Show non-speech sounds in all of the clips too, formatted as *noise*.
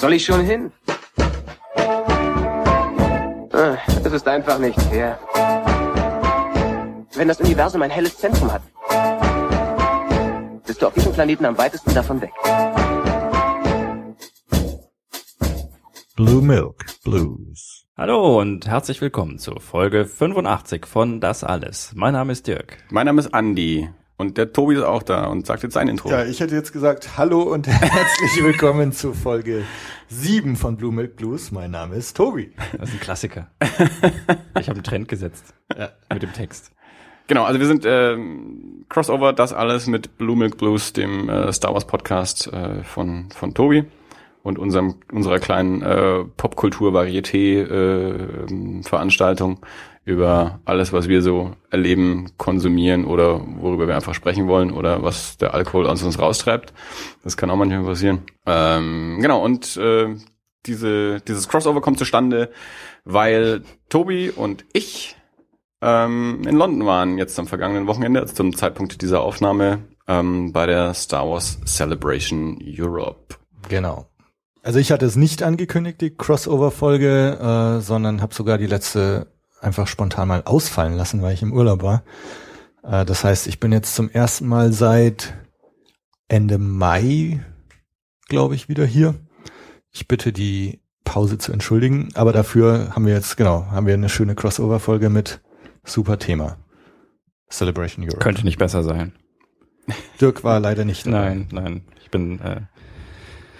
soll ich schon hin? Ah, Es ist einfach nicht fair. Wenn das Universum ein helles Zentrum hat, bist du auf diesem Planeten am weitesten davon weg. Blue Milk Blues. Hallo und herzlich willkommen zur Folge 85 von Das Alles. Mein Name ist Dirk. Mein Name ist Andi und der Tobi ist auch da und sagt jetzt sein Intro. Ja, ich hätte jetzt gesagt, hallo und *laughs* herzlich willkommen zu Folge 7 von Blue Milk Blues. Mein Name ist Tobi. Das ist ein Klassiker. *laughs* Ich habe einen Trend gesetzt Ja. mit dem Text. Genau, also wir sind ähm, Crossover, das alles mit Blue Milk Blues, dem äh, Star Wars Podcast äh, von von Tobi und unserem unserer kleinen äh, Popkultur-Varieté-Veranstaltung über alles, was wir so erleben, konsumieren oder worüber wir einfach sprechen wollen oder was der Alkohol aus uns raustreibt. Das kann auch manchmal passieren. Ähm, genau, und äh, diese, dieses Crossover kommt zustande, weil Tobi und ich ähm, in London waren jetzt am vergangenen Wochenende, also zum Zeitpunkt dieser Aufnahme, ähm, bei der Star Wars Celebration Europe. Genau. Also ich hatte es nicht angekündigt, die Crossover-Folge, äh, sondern habe sogar die letzte einfach spontan mal ausfallen lassen, weil ich im Urlaub war. Äh, das heißt, ich bin jetzt zum ersten Mal seit Ende Mai, glaube ich, wieder hier. Ich bitte die Pause zu entschuldigen, aber dafür haben wir jetzt, genau, haben wir eine schöne Crossover-Folge mit super Thema. Celebration Europe. Könnte nicht besser sein. Dirk war leider nicht dabei. Nein, nein. Ich bin äh,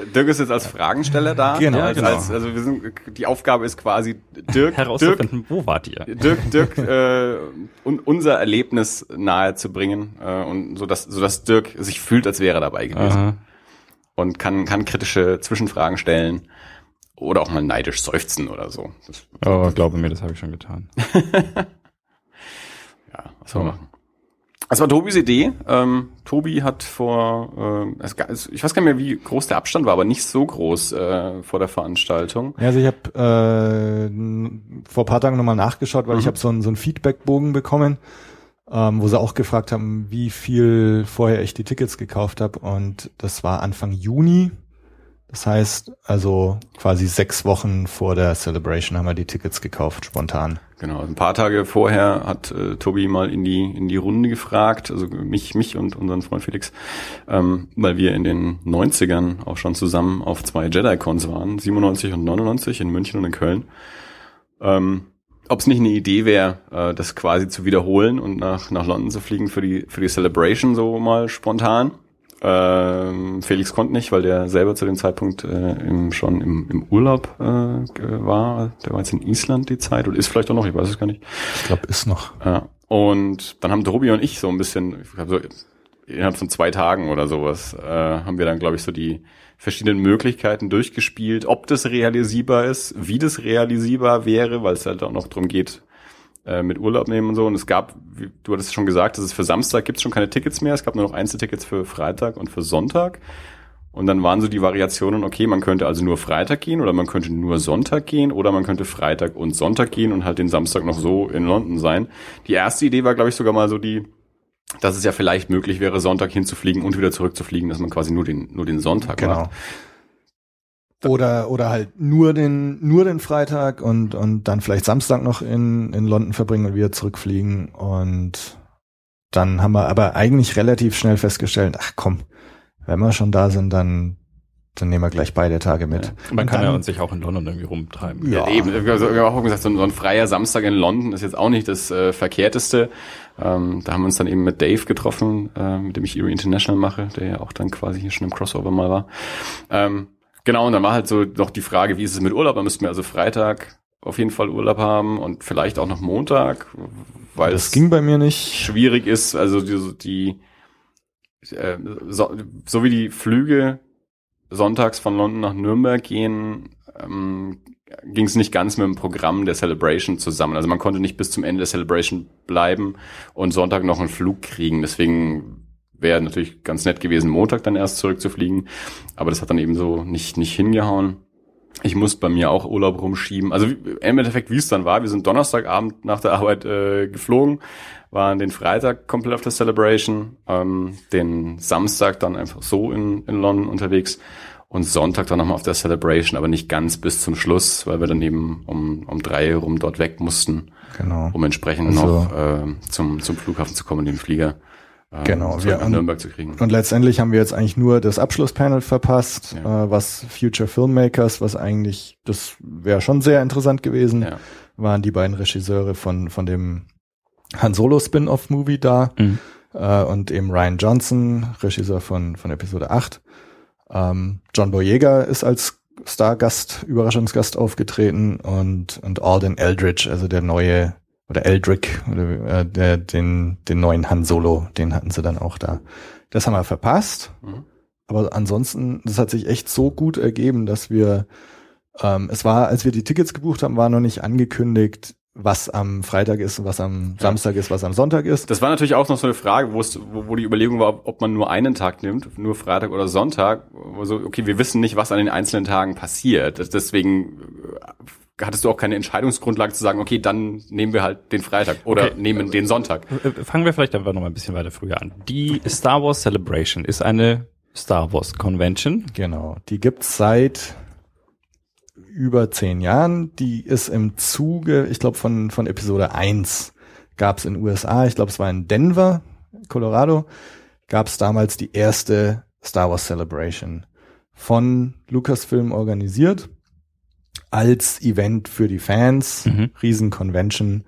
Dirk ist jetzt als Fragensteller da. Genau, Ja, als, genau. Als, also wir sind, die Aufgabe ist quasi Dirk, Dirk, herauszufinden, wo wart ihr? Dirk, Dirk *laughs* äh, un, unser Erlebnis nahe zu bringen äh, und so dass, so dass Dirk sich fühlt, als wäre er dabei gewesen Aha. und kann, kann kritische Zwischenfragen stellen oder auch mal neidisch seufzen oder so. Das, Oh, glaube mir, das habe ich schon getan. *laughs* ja, was soll man machen? Das war Tobis Idee. Ähm, Tobi hat vor, äh, ich weiß gar nicht mehr, wie groß der Abstand war, aber nicht so groß äh, vor der Veranstaltung. Ja, also ich habe äh, vor ein paar Tagen nochmal nachgeschaut, weil ich habe so einen so einen Feedbackbogen bekommen, ähm, wo sie auch gefragt haben, wie viel vorher ich die Tickets gekauft habe. Und das war Anfang Juni. Das heißt, also quasi sechs Wochen vor der Celebration haben wir die Tickets gekauft, spontan. Genau, ein paar Tage vorher hat äh, Tobi mal in die in die Runde gefragt, also mich mich und unseren Freund Felix, ähm, weil wir in den 90ern auch schon zusammen auf zwei Jedi-Cons waren, 97 und 99 in München und in Köln. Ähm, Ob es nicht eine Idee wäre, äh, das quasi zu wiederholen und nach nach London zu fliegen für die für die Celebration so mal spontan. Ähm, Felix konnte nicht, weil der selber zu dem Zeitpunkt äh, im, schon im, im Urlaub äh, war. Der war jetzt in Island die Zeit oder ist vielleicht auch noch, ich weiß es gar nicht. Ich glaube, ist noch. Ja. Und dann haben Tobi und ich so ein bisschen, ich glaub, so innerhalb von zwei Tagen oder sowas, äh, haben wir dann, glaube ich, so die verschiedenen Möglichkeiten durchgespielt, ob das realisierbar ist, wie das realisierbar wäre, weil es halt auch noch drum geht, äh, mit Urlaub nehmen und so. Und es gab, wie, du hattest schon gesagt, dass es für Samstag gibt es schon keine Tickets mehr. Es gab nur noch Einzeltickets für Freitag und für Sonntag. Und dann waren so die Variationen, okay, man könnte also nur Freitag gehen oder man könnte nur Sonntag gehen oder man könnte Freitag und Sonntag gehen und halt den Samstag noch so in London sein. Die erste Idee war, glaube ich, sogar mal so die, dass es ja vielleicht möglich wäre, Sonntag hinzufliegen und wieder zurückzufliegen, dass man quasi nur den, nur den Sonntag Genau. macht. Oder, oder halt nur den, nur den Freitag und, und dann vielleicht Samstag noch in, in London verbringen und wieder zurückfliegen. Und dann haben wir aber eigentlich relativ schnell festgestellt, ach komm, wenn wir schon da sind, dann, dann nehmen wir gleich beide Tage mit. Man Und kann ja dann- uns sich auch in London irgendwie rumtreiben. Ja. Eben, also, wir haben auch gesagt, so ein, so ein freier Samstag in London ist jetzt auch nicht das äh, Verkehrteste. Ähm, da haben wir uns dann eben mit Dave getroffen, äh, mit dem ich Erie International mache, der ja auch dann quasi hier schon im Crossover mal war. Ähm, genau, und dann war halt so noch die Frage, wie ist es mit Urlaub? Da müssten wir also Freitag auf jeden Fall Urlaub haben und vielleicht auch noch Montag, weil Das es ging bei mir nicht. schwierig ist, also die, die äh, so, so wie die Flüge sonntags von London nach Nürnberg gehen, ähm, ging es nicht ganz mit dem Programm der Celebration zusammen. Also man konnte nicht bis zum Ende der Celebration bleiben und Sonntag noch einen Flug kriegen. Deswegen wäre natürlich ganz nett gewesen, Montag dann erst zurückzufliegen. Aber das hat dann eben so nicht, nicht hingehauen. Ich muss bei mir auch Urlaub rumschieben. Also im Endeffekt, wie es dann war, wir sind Donnerstagabend nach der Arbeit äh, geflogen, waren den Freitag komplett auf der Celebration, ähm, den Samstag dann einfach so in, in London unterwegs und Sonntag dann nochmal auf der Celebration, aber nicht ganz bis zum Schluss, weil wir dann eben um, um drei rum dort weg mussten, Genau. um entsprechend Also- noch äh, zum, zum Flughafen zu kommen, den Flieger Genau, zurück wir nach haben- Nürnberg zu kriegen. Und letztendlich haben wir jetzt eigentlich nur das Abschlusspanel verpasst, Ja. äh, was Future Filmmakers, was eigentlich, das wäre schon sehr interessant gewesen, Ja. waren die beiden Regisseure von, von dem Han Solo Spin-off-Movie da Mhm. äh, und eben Ryan Johnson, Regisseur von, von Episode 8. Ähm, John Boyega ist als Stargast, Überraschungsgast aufgetreten und, und Alden Eldridge, also der neue, oder Eldrick, oder äh, der, den, den neuen Han Solo, den hatten sie dann auch da. Das haben wir verpasst. Mhm. Aber ansonsten, das hat sich echt so gut ergeben, dass wir, ähm, es war, als wir die Tickets gebucht haben, war noch nicht angekündigt, was am Freitag ist und was am Samstag ist, was am Sonntag ist. Das war natürlich auch noch so eine Frage, wo, es, wo, wo die Überlegung war, ob man nur einen Tag nimmt, nur Freitag oder Sonntag. Wo so, okay, wir wissen nicht, was an den einzelnen Tagen passiert. Deswegen äh, hattest du auch keine Entscheidungsgrundlage zu sagen, okay, dann nehmen wir halt den Freitag oder Okay. nehmen den Sonntag. Äh, Fangen wir vielleicht einfach noch mal ein bisschen weiter früher an. Die Star Wars Celebration ist eine Star Wars Convention. Genau, die gibt's seit über zehn Jahren. Die ist im Zuge, ich glaube, von, von Episode 1 gab's in USA, ich glaube, es war in Denver, Colorado, gab's damals die erste Star Wars Celebration von Lucasfilm organisiert als Event für die Fans, Mhm. Riesen-Convention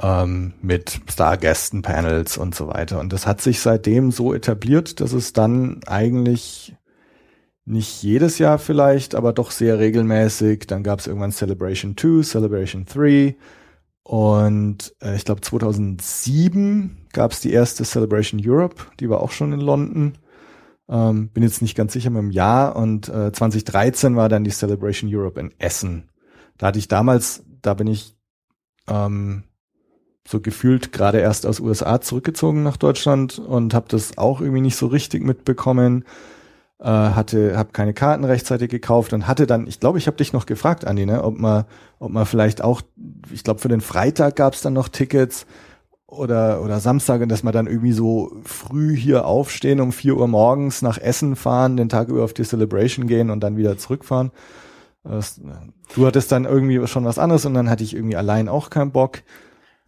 ähm, mit Stargästen, Panels und so weiter. Und das hat sich seitdem so etabliert, dass es dann eigentlich nicht jedes Jahr vielleicht, aber doch sehr regelmäßig. Dann gab es irgendwann Celebration 2, Celebration 3 und äh, ich glaube 2007 gab es die erste Celebration Europe, die war auch schon in London. Ähm, bin jetzt nicht ganz sicher mit dem Jahr und äh, 2013 war dann die Celebration Europe in Essen. Da hatte ich damals, da bin ich ähm, so gefühlt gerade erst aus USA zurückgezogen nach Deutschland und habe das auch irgendwie nicht so richtig mitbekommen. Äh, hatte, habe keine Karten rechtzeitig gekauft und hatte dann, ich glaube, ich habe dich noch gefragt, Andi, ne, ob man, ob man vielleicht auch, ich glaube, für den Freitag gab es dann noch Tickets oder oder Samstag und dass man dann irgendwie so früh hier aufstehen um 4 Uhr morgens nach Essen fahren, den Tag über auf die Celebration gehen und dann wieder zurückfahren. Du hattest dann irgendwie schon was anderes und dann hatte ich irgendwie allein auch keinen Bock.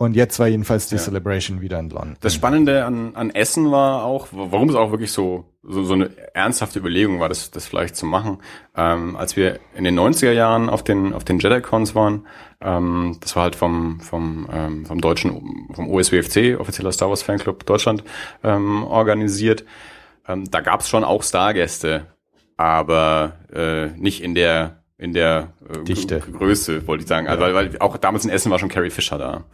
Und jetzt war jedenfalls die Ja. Celebration wieder in London. Das Spannende an, an Essen war auch, warum es auch wirklich so, so, so eine ernsthafte Überlegung war, das, das vielleicht zu machen. Ähm, als wir in den 90er Jahren auf den, auf den JediCons waren, ähm, das war halt vom, vom, ähm, vom deutschen, vom OSWFC, offizieller Star Wars Fanclub Deutschland, ähm, organisiert. Ähm, da gab es schon auch Stargäste, aber äh, nicht in der in der äh, Dichte. Gr- Größe, wollte ich sagen. Also, weil, weil auch damals in Essen war schon Carrie Fisher da.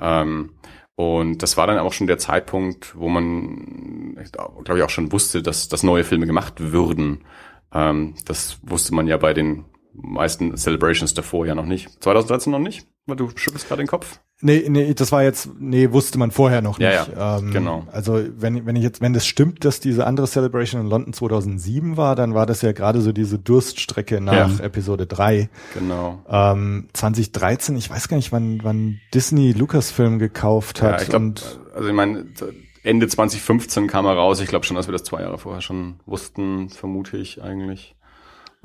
Ähm, und das war dann auch schon der Zeitpunkt, wo man, glaube ich, auch schon wusste, dass, dass neue Filme gemacht würden. Ähm, das wusste man ja bei den meisten Celebrations davor ja noch nicht. 2013 noch nicht? Du schüttelst gerade den Kopf. Nee, nee, das war jetzt, nee, wusste man vorher noch Ja, nicht. ja, ähm, genau. Also wenn, wenn ich jetzt, wenn das stimmt, dass diese andere Celebration in London 2007 war, dann war das ja gerade so diese Durststrecke nach Ja. Episode 3. Genau. Ähm, 2013, ich weiß gar nicht, wann, wann Disney Lucasfilm gekauft hat. Ja, ich glaube, und also ich meine, Ende 2015 kam er raus. Ich glaube schon, dass wir das zwei Jahre vorher schon wussten, vermute ich eigentlich.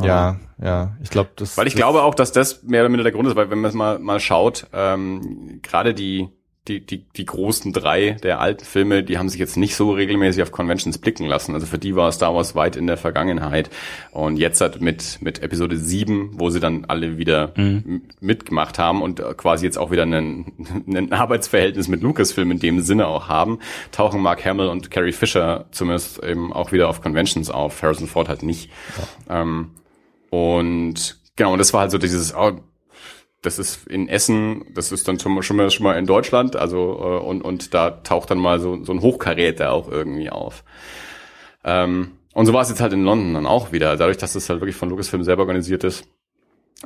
Ja, ja, ich glaube, das. Weil ich das, glaube auch, dass das mehr oder minder der Grund ist, weil wenn man es mal, mal schaut, ähm, gerade die, die, die, die großen drei der alten Filme, die haben sich jetzt nicht so regelmäßig auf Conventions blicken lassen. Also für die war Star Wars weit in der Vergangenheit. Und jetzt halt mit, mit Episode 7, wo sie dann alle wieder m- mitgemacht haben und äh, quasi jetzt auch wieder ein, *laughs* ein Arbeitsverhältnis mit Lucasfilm in dem Sinne auch haben, tauchen Mark Hamill und Carrie Fisher zumindest eben auch wieder auf Conventions auf. Harrison Ford halt nicht. Ähm, und genau, und das war halt so dieses, oh, das ist in Essen, das ist dann schon mal, schon mal, schon mal in Deutschland, also äh, und, und da taucht dann mal so, so ein Hochkaräter auch irgendwie auf. Ähm, und so war es jetzt halt in London dann auch wieder, dadurch, dass das halt wirklich von Lucasfilm selber organisiert ist,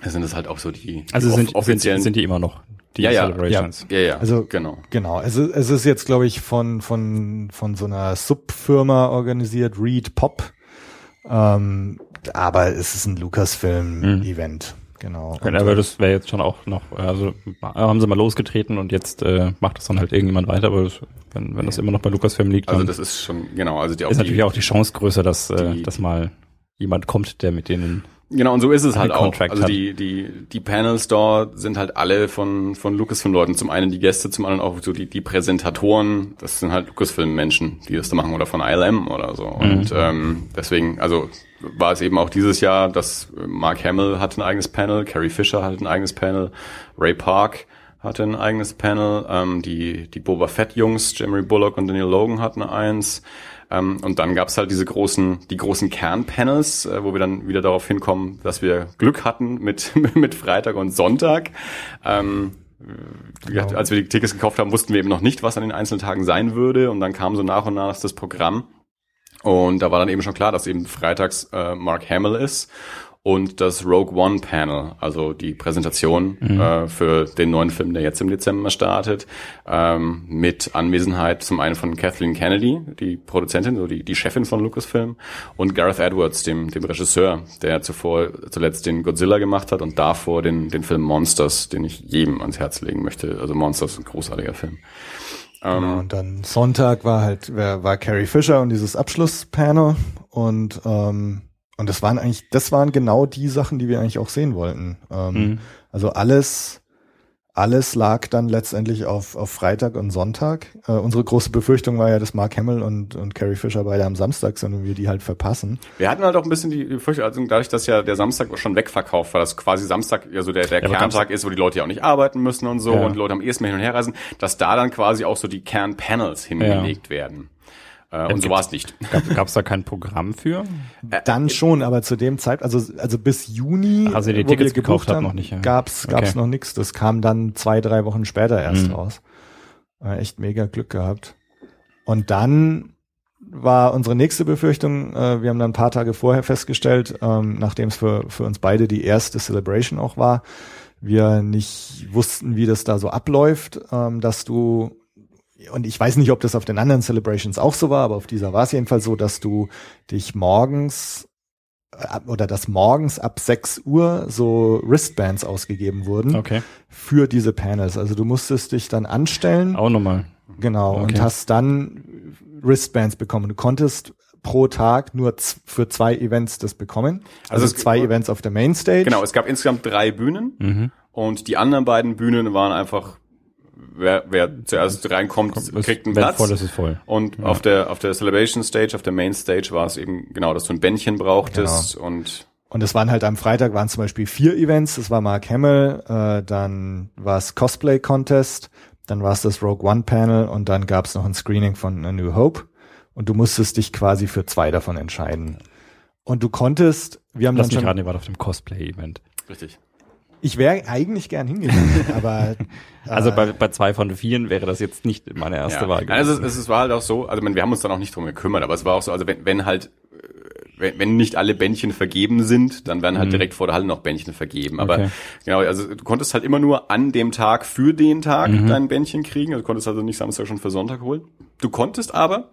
sind es halt auch so die, Also die sind, off- sind, offiziellen, sind die immer noch die Ja, ja, Celebrations. ja, ja, Also- genau. Genau, es ist, es ist jetzt, glaube ich, von, von, von so einer Subfirma organisiert, Read Pop. Ähm, aber es ist ein Lucasfilm-Event. Genau. Okay, Und, aber das wäre jetzt schon auch noch, also haben sie mal losgetreten und jetzt äh, macht das dann halt irgendjemand weiter, aber das, wenn, wenn das immer noch bei Lucasfilm liegt, Also dann das ist schon, genau, also die auch ist die, natürlich auch die Chance größer, dass äh, die- das mal jemand kommt, der mit denen Genau, und so ist es halt auch. Contract Also hat. die, die, die Panels dort sind halt alle von, von Lucasfilm-Leuten. Zum einen die Gäste, zum anderen auch so die, die Präsentatoren. Das sind halt Lucasfilm-Menschen, die das da machen oder von ILM oder so. Und ähm, deswegen, also war es eben auch dieses Jahr, dass Mark Hamill hatte ein eigenes Panel, Carrie Fisher hatte ein eigenes Panel, Ray Park hatte ein eigenes Panel, ähm, die, die Boba Fett-Jungs, Jeremy Bullock und Daniel Logan hatten eins. Ähm, und dann gab's halt diese großen, die großen Kernpanels, äh, wo wir dann wieder darauf hinkommen, dass wir Glück hatten mit, *laughs* mit Freitag und Sonntag. Ähm, gesagt, als wir die Tickets gekauft haben, wussten wir eben noch nicht, was an den einzelnen Tagen sein würde. Und dann kam so nach und nach das Programm. Und da war dann eben schon klar, dass eben freitags äh, Mark Hamill ist und das Rogue One Panel, also die Präsentation äh, für den neuen Film, der jetzt im Dezember startet, ähm, mit Anwesenheit zum einen von Kathleen Kennedy, die Produzentin, so die, die Chefin von Lucasfilm, und Gareth Edwards, dem, dem Regisseur, der zuvor zuletzt den Godzilla gemacht hat und davor den, den Film Monsters, den ich jedem ans Herz legen möchte. Also Monsters, ein großartiger Film. Ähm, Genau, und dann Sonntag war halt, war, war Carrie Fisher und dieses Abschlusspanel und ähm, und das waren eigentlich, das waren genau die Sachen, die wir eigentlich auch sehen wollten. Ähm, Mhm. Also alles, alles lag dann letztendlich auf, auf Freitag und Sonntag. Äh, unsere große Befürchtung war ja, dass Mark Hamill und, und Carrie Fisher beide am Samstag sind und wir die halt verpassen. Wir hatten halt auch ein bisschen die Befürchtung, also dadurch, dass ja der Samstag schon wegverkauft war, dass quasi Samstag ja so der, der aber Kerntag ist, wo die Leute ja auch nicht arbeiten müssen und so Ja. und die Leute am ehesten hin und her reisen, dass da dann quasi auch so die Kernpanels hingelegt werden. Äh, und so war es nicht. *laughs* Gab es da kein Programm für? Dann schon, aber zu dem Zeit, also also bis Juni, Also die wo Tickets wir gekauft haben, noch nicht, ja. gab's gab's Okay. noch nichts. Das kam dann zwei drei Wochen später erst Mhm. raus. Äh, echt mega Glück gehabt. Und dann war unsere nächste Befürchtung, äh, wir haben dann ein paar Tage vorher festgestellt, ähm, nachdem es für, für uns beide die erste Celebration auch war, wir nicht wussten, wie das da so abläuft, ähm, dass du und ich weiß nicht, ob das auf den anderen Celebrations auch so war, aber auf dieser war es jedenfalls so, dass du dich morgens äh, oder dass morgens ab 6 Uhr so Wristbands ausgegeben wurden Okay. für diese Panels. Also du musstest dich dann anstellen, Auch nochmal. genau, und Okay. hast dann Wristbands bekommen. Du konntest pro Tag nur für zwei Events das bekommen. Also, Also zwei Events auf der Mainstage. Genau, es gab insgesamt drei Bühnen Mhm. und die anderen beiden Bühnen waren einfach, wer, wer zuerst reinkommt, kriegt einen Platz. voll ist es voll. Und auf der auf der Celebration Stage, auf der Main Stage war es eben genau, dass du ein Bändchen brauchtest und Und es waren halt am Freitag waren zum Beispiel vier Events. Es war Mark Hamill, äh, dann war es Cosplay Contest, dann war es das Rogue One Panel und dann gab es noch ein Screening von A New Hope. Und du musstest dich quasi für zwei davon entscheiden. Und du konntest, wir haben Lass dann mich schon, raten, ihr wart auf dem Cosplay-Event. richtig. Ich wäre eigentlich gern hingegangen, *laughs* aber Also äh, bei, bei zwei von vieren wäre das jetzt nicht meine erste ja. Wahl Nein, also es, es war halt auch so, also wir haben uns dann auch nicht drum gekümmert, aber es war auch so, also wenn, wenn halt äh, wenn, wenn nicht alle Bändchen vergeben sind, dann werden halt direkt vor der Halle noch Bändchen vergeben. Aber Mhm. Okay. genau, also du konntest halt immer nur an dem Tag für den Tag Mhm. dein Bändchen kriegen. Also du konntest also nicht Samstag schon für Sonntag holen. Du konntest aber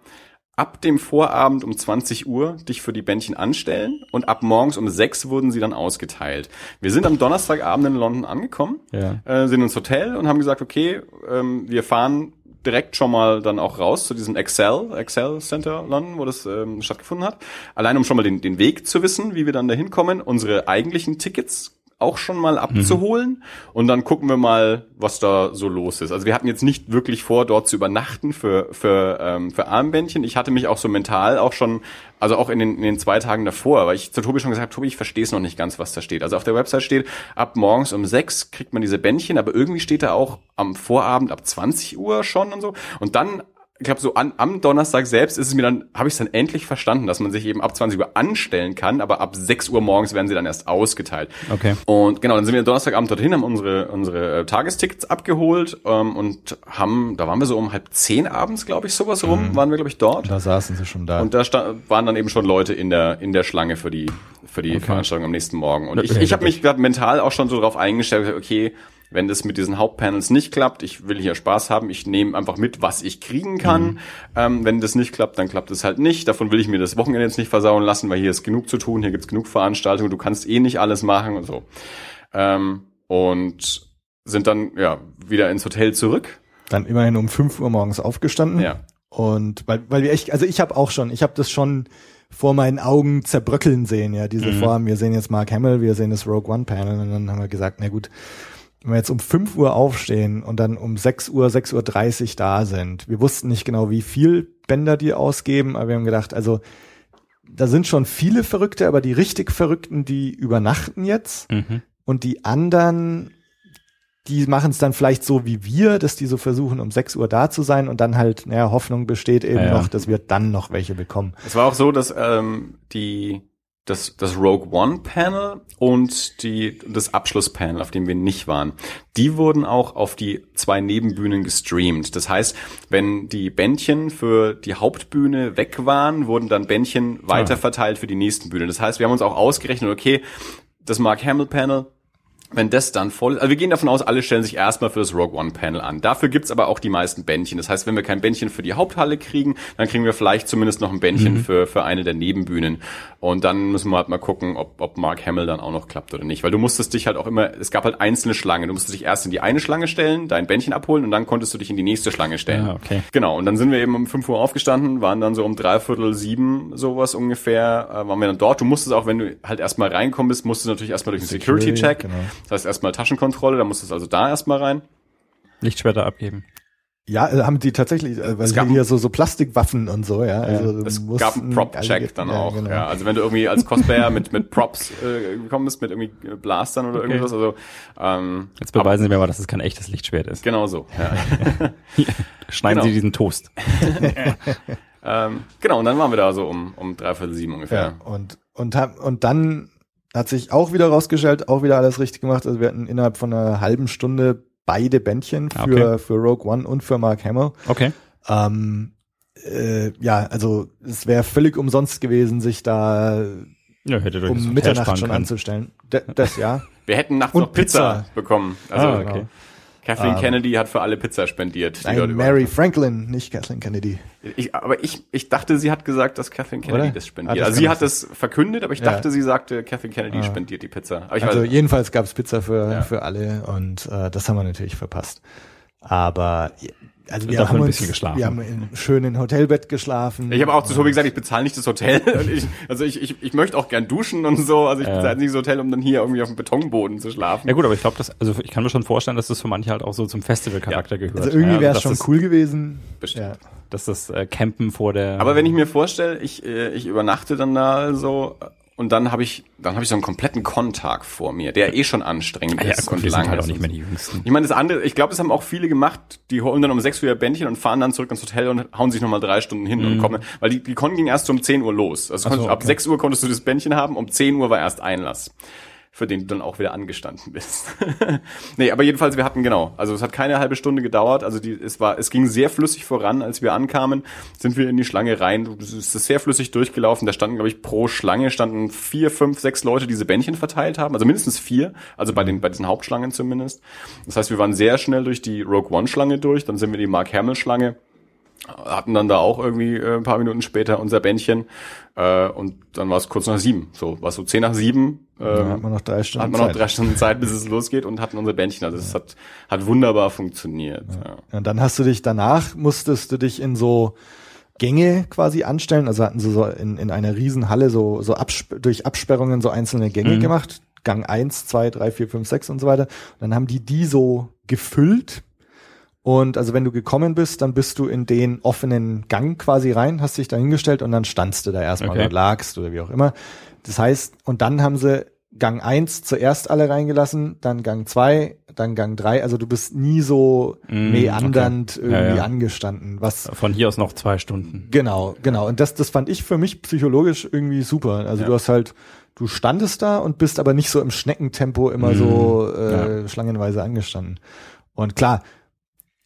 ab dem Vorabend um 20 Uhr dich für die Bändchen anstellen und ab morgens um 6 wurden sie dann ausgeteilt. Wir sind am Donnerstagabend in London angekommen, Ja. äh, sind ins Hotel und haben gesagt, okay, ähm, wir fahren direkt schon mal dann auch raus zu diesem Excel, Excel Center London, wo das ähm, stattgefunden hat. Allein um schon mal den, den Weg zu wissen, wie wir dann da hinkommen, unsere eigentlichen Tickets auch schon mal abzuholen und dann gucken wir mal, was da so los ist. Also wir hatten jetzt nicht wirklich vor, dort zu übernachten für für ähm, für Armbändchen. Ich hatte mich auch so mental auch schon, also auch in den, in den zwei Tagen davor, weil ich zu Tobi schon gesagt habe, Tobi, ich verstehe es noch nicht ganz, was da steht. Also auf der Website steht, ab morgens um sechs kriegt man diese Bändchen, aber irgendwie steht da auch am Vorabend ab 20 Uhr schon und so. Und dann ich glaube, so an, am Donnerstag selbst ist es mir dann, habe ich es dann endlich verstanden, dass man sich eben ab 20 Uhr anstellen kann, aber ab 6 Uhr morgens werden sie dann erst ausgeteilt. Okay. Und genau, dann sind wir Donnerstagabend dorthin, haben unsere, unsere äh, Tagestickets abgeholt ähm, und haben, da waren wir so um halb zehn abends, glaube ich, sowas rum, waren wir, glaube ich, dort. da saßen sie schon da. Und da sta- waren dann eben schon Leute in der in der Schlange für die für die Veranstaltung am nächsten Morgen. Und ich, ich habe mich grad mental auch schon so darauf eingestellt, okay, wenn das mit diesen Hauptpanels nicht klappt, ich will hier Spaß haben, ich nehme einfach mit, was ich kriegen kann. Ähm, wenn das nicht klappt, dann klappt es halt nicht. Davon will ich mir das Wochenende jetzt nicht versauen lassen, weil hier ist genug zu tun, hier gibt's genug Veranstaltungen, du kannst eh nicht alles machen und so. Ähm, und sind dann ja wieder ins Hotel zurück. Dann immerhin um 5 Uhr morgens aufgestanden. Ja. Und weil, weil wir echt, also ich habe auch schon, ich habe das schon vor meinen Augen zerbröckeln sehen, ja, diese Mhm. Form. Wir sehen jetzt Mark Hamill, wir sehen das Rogue One Panel und dann haben wir gesagt, na gut, wenn wir jetzt um 5 Uhr aufstehen und dann um 6 Uhr, 6.30 Uhr da sind, wir wussten nicht genau, wie viel Bänder die ausgeben, aber wir haben gedacht, also da sind schon viele Verrückte, aber die richtig Verrückten, die übernachten jetzt Mhm. und die anderen, die machen es dann vielleicht so wie wir, dass die so versuchen, um 6 Uhr da zu sein und dann halt, naja, Hoffnung besteht eben Ja, ja. noch, dass wir dann noch welche bekommen. Es war auch so, dass ähm, die das, das Rogue One Panel und die, das Abschlusspanel, auf dem wir nicht waren, die wurden auch auf die zwei Nebenbühnen gestreamt. Das heißt, wenn die Bändchen für die Hauptbühne weg waren, wurden dann Bändchen weiterverteilt für die nächsten Bühnen. Das heißt, wir haben uns auch ausgerechnet, okay, das Mark Hamill Panel, wenn das dann voll ist, also wir gehen davon aus, alle stellen sich erstmal für das Rogue One Panel an. Dafür gibt's aber auch die meisten Bändchen. Das heißt, wenn wir kein Bändchen für die Haupthalle kriegen, dann kriegen wir vielleicht zumindest noch ein Bändchen für, für eine der Nebenbühnen. Und dann müssen wir halt mal gucken, ob, ob Mark Hamill dann auch noch klappt oder nicht. Weil du musstest dich halt auch immer, es gab halt einzelne Schlangen. Du musstest dich erst in die eine Schlange stellen, dein Bändchen abholen und dann konntest du dich in die nächste Schlange stellen. Ah, okay. Genau, und dann sind wir eben um 5 Uhr aufgestanden, waren dann so um dreiviertel sieben sowas ungefähr, äh, waren wir dann dort. Du musstest auch, wenn du halt erstmal reinkommen bist, musstest du natürlich erstmal durch den Security, Security-Check. genau. Das heißt erstmal Taschenkontrolle, da musstest du also da erstmal rein. Lichtschwerter abgeben. Ja, äh, haben die tatsächlich, äh, weil Es gab- hier so, so Plastikwaffen und so, ja. Also Es gab einen Prop-Check dann ja, auch. genau. Ja, also wenn du irgendwie als Cosplayer mit, mit Props äh, gekommen bist, mit irgendwie Blastern oder Okay. irgendwas, also ähm, Jetzt beweisen Sie mir mal, dass es kein echtes Lichtschwert ist. genau so. Ja. *laughs* Schneiden Genau. Sie diesen Toast. *laughs* ähm, genau, und dann waren wir da so um, um dreiviertel sieben ungefähr. Ja, und, und, und dann hat sich auch wieder rausgestellt, auch wieder alles richtig gemacht. Also wir hatten innerhalb von einer halben Stunde beide Bändchen Ah, für, okay. für Rogue One und für Mark Hamill. Okay. Ähm, äh, ja, also es wäre völlig umsonst gewesen, sich da Ja, um Mitternacht schon können. anzustellen. D das ja. Wir hätten nachts Und noch Pizza, Pizza. bekommen. Also Ah, okay. Kathleen Ähm, Kennedy hat für alle Pizza spendiert. Nein, Mary Franklin, nicht Kathleen Kennedy. Ich, aber ich, ich dachte, sie hat gesagt, dass Kathleen Kennedy Oder? das Ah, spendiert. das also sie hat es verkündet, aber ich Ja. dachte, sie sagte, Kathleen Kennedy Ah. spendiert die Pizza. Also jedenfalls gab's Pizza für, Ja. für alle und äh, das haben wir natürlich verpasst. Aber also wir haben ein uns, bisschen geschlafen. wir haben in, schön in Hotelbett geschlafen. ich habe auch zu Tobi gesagt, ich bezahle nicht das Hotel. *laughs* Und ich, also ich, ich, ich möchte auch gern duschen und so. Also ich Ja. bezahle nicht das Hotel, um dann hier irgendwie auf dem Betonboden zu schlafen. Ja gut, aber ich glaube, das, also ich kann mir schon vorstellen, dass das für manche halt auch so zum Festivalcharakter gehört. Also irgendwie Ja, wäre es dass schon das, cool gewesen. Bestimmt. Ja. Dass das äh, Campen vor der. Aber wenn ich mir vorstelle, ich, äh, ich übernachte dann da so und dann habe ich, dann habe ich so einen kompletten Kontag vor mir, der eh schon anstrengend ah, ja, ist gut, und lang halt ist auch nicht mehr die Jüngsten. Ich meine, das andere, ich glaube, das haben auch viele gemacht, die holen dann um 6 Uhr ihr Bändchen und fahren dann zurück ins Hotel und hauen sich nochmal drei Stunden hin und kommen, weil die, die Con ging erst um 10 Uhr los. Also Mhm. So, konntest- ab okay. 6 Uhr konntest du das Bändchen haben, um 10 Uhr war erst Einlass. Für den du dann auch wieder angestanden bist. *laughs* nee, aber jedenfalls, wir hatten genau, also es hat keine halbe Stunde gedauert, also die, es war, es ging sehr flüssig voran, als wir ankamen, sind wir in die Schlange rein, es ist sehr flüssig durchgelaufen, da standen, glaube ich, pro Schlange standen vier, fünf, sechs Leute, die diese Bändchen verteilt haben, also mindestens vier, also bei den, bei diesen Hauptschlangen zumindest. Das heißt, wir waren sehr schnell durch die Rogue One Schlange durch, dann sind wir die Mark Hamill Schlange, hatten dann da auch irgendwie äh, ein paar Minuten später unser Bändchen äh, und dann war es kurz nach sieben, so war so zehn nach sieben. Äh, Da hat man noch drei Stunden hat man noch Zeit. drei Stunden Zeit, bis es losgeht und hatten unser Bändchen. Also es hat, hat wunderbar funktioniert. Ja. Und dann hast du dich danach, musstest du dich in so Gänge quasi anstellen. Also hatten sie so in, in einer Riesenhalle so, so absp durch Absperrungen so einzelne Gänge Mhm. gemacht. Gang eins, zwei, drei, vier, fünf, sechs und so weiter. Und dann haben die die so gefüllt. Und also wenn du gekommen bist, dann bist du in den offenen Gang quasi rein, hast dich da hingestellt und dann standst du da erstmal Okay. oder lagst oder wie auch immer. Das heißt, und dann haben sie Gang eins zuerst alle reingelassen, dann Gang zwei, dann Gang drei. Also du bist nie so Mm, meandernd okay. Ja, irgendwie ja. angestanden. Was Von hier aus noch zwei Stunden. genau, genau. Und das, das fand ich für mich psychologisch irgendwie super. Also Ja. du hast halt, du standest da und bist aber nicht so im Schneckentempo immer Mm, so äh, schlangenweise angestanden. Und klar,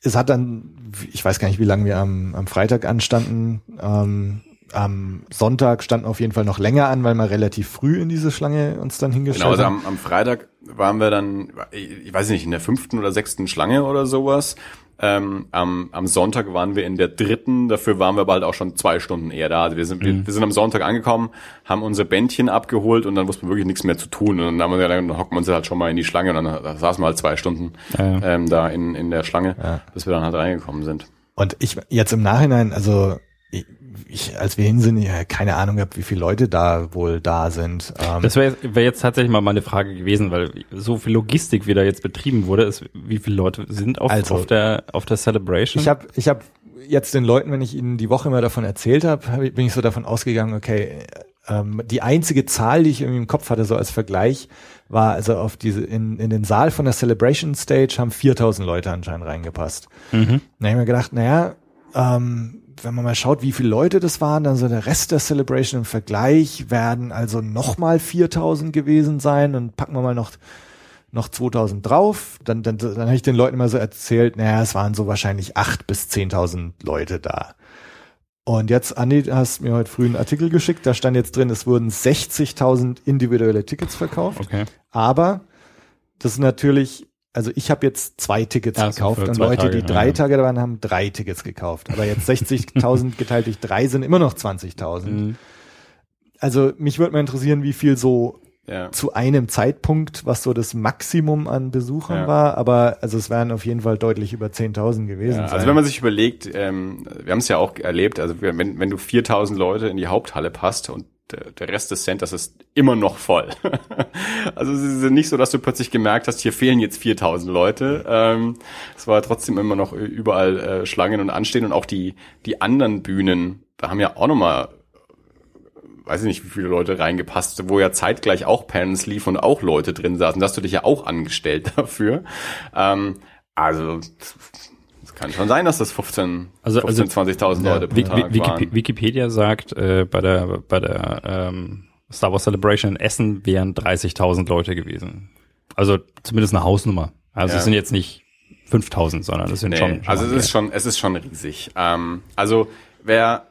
es hat dann, ich weiß gar nicht, wie lange wir am, am Freitag anstanden. Ähm, am Sonntag standen auf jeden Fall noch länger an, weil wir relativ früh in diese Schlange uns dann hingestellt Genau, also haben. am, am Freitag waren wir dann, ich weiß nicht, in der fünften oder sechsten Schlange oder sowas. Ähm, am, am Sonntag waren wir in der dritten, dafür waren wir bald auch schon zwei Stunden eher da. Also wir sind, wir, wir sind am Sonntag angekommen, haben unser Bändchen abgeholt und dann wussten wir wirklich nichts mehr zu tun. Und dann haben wir dann hocken wir uns halt schon mal in die Schlange und dann da saßen wir halt zwei Stunden Ja, ja. ähm, da in, in der Schlange, Ja. bis wir dann halt reingekommen sind. Und ich jetzt im Nachhinein, also ich, ich als wir hin sind, ja, keine Ahnung gehabt, wie viele Leute da wohl da sind. Ähm, Das wäre wär jetzt tatsächlich mal meine Frage gewesen, weil so viel Logistik, wie da jetzt betrieben wurde, ist, wie viele Leute sind auf, Also, auf der auf der Celebration? Ich habe ich hab jetzt den Leuten, wenn ich ihnen die Woche immer davon erzählt habe, hab, bin ich so davon ausgegangen, okay, ähm, die einzige Zahl, die ich irgendwie im Kopf hatte, so als Vergleich, war also auf diese, in, in den Saal von der Celebration Stage haben 4000 Leute anscheinend reingepasst. mhm. Da habe ich mir gedacht, naja, ähm, wenn man mal schaut, wie viele Leute das waren, dann so der Rest der Celebration im Vergleich werden also nochmal 4000 gewesen sein und packen wir mal noch noch 2000 drauf, dann, dann, dann habe ich den Leuten mal so erzählt, naja, es waren so wahrscheinlich 8 bis 10.000 Leute da. Und jetzt, Andi, du hast mir heute früh einen Artikel geschickt, da stand jetzt drin, es wurden 60.000 individuelle Tickets verkauft, Okay. aber das ist natürlich, also ich habe jetzt zwei Tickets Ja, gekauft und Leute, Tage, die drei ja. Tage da waren, haben drei Tickets gekauft. Aber jetzt 60.000 *laughs* geteilt durch drei sind immer noch 20.000. Mhm. Also mich würde mal interessieren, wie viel so Ja. zu einem Zeitpunkt, was so das Maximum an Besuchern war, aber also es wären auf jeden Fall deutlich über 10.000 gewesen. Ja, sein. also wenn man sich überlegt, ähm, wir haben es ja auch erlebt, also wenn, wenn du 4000 Leute in die Haupthalle passt und der, der Rest des Centers ist immer noch voll. *laughs* also es ist nicht so, dass du plötzlich gemerkt hast, hier fehlen jetzt 4000 Leute. Ähm, es war trotzdem immer noch überall äh, Schlangen und Anstehen und auch die, die anderen Bühnen, da haben ja auch nochmal weiß ich nicht, wie viele Leute reingepasst, wo ja zeitgleich auch Panels lief und auch Leute drin saßen. Da hast du dich ja auch angestellt *laughs* dafür. Ähm, also, kann schon sein, dass das 15, Also- 15 also- 20.000 Ja, Leute pro Tag Wik- waren. Wikipedia sagt, äh, bei der, bei der ähm, Star Wars Celebration in Essen wären 30.000 Leute gewesen. Also zumindest eine Hausnummer. Also Ja. es sind jetzt nicht 5.000, sondern es sind Nee, schon, schon also es ist schon, es ist schon riesig. Ähm, also wer,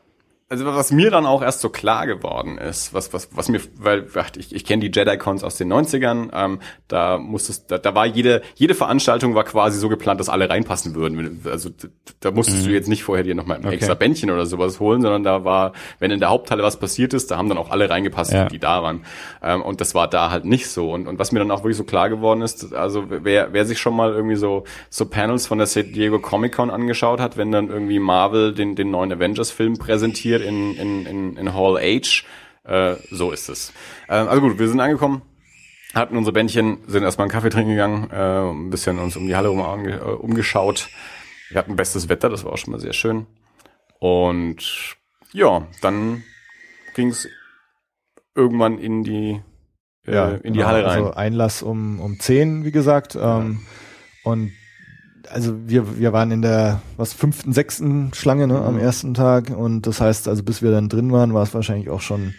also was mir dann auch erst so klar geworden ist, was was was mir, weil ich, ich kenne die Jedi-Cons aus den 90ern, ähm, da musstest, da, da war jede jede Veranstaltung war quasi so geplant, dass alle reinpassen würden. Also da musstest du jetzt nicht vorher dir nochmal ein Okay. extra Bändchen oder sowas holen, sondern da war, wenn in der Haupthalle was passiert ist, da haben dann auch alle reingepasst, Ja. die da waren. Ähm, und das war da halt nicht so. Und, und was mir dann auch wirklich so klar geworden ist, also wer, wer sich schon mal irgendwie so, so Panels von der San Diego Comic Con angeschaut hat, wenn dann irgendwie Marvel den, den neuen Avengers-Film präsentiert in, in, in, in Hall H, äh, so ist es. Ähm, also gut, wir sind angekommen, hatten unsere Bändchen, sind erstmal einen Kaffee trinken gegangen, äh, ein bisschen uns um die Halle rum äh, umgeschaut. Wir hatten bestes Wetter, das war auch schon mal sehr schön. Und ja, dann ging's irgendwann in die äh, in die genau. Halle rein. Also Einlass um, um 10, wie gesagt. Ähm, und also wir, wir waren in der was fünften, sechsten Schlange ne, am Mhm. ersten Tag und das heißt, also bis wir dann drin waren, war es wahrscheinlich auch schon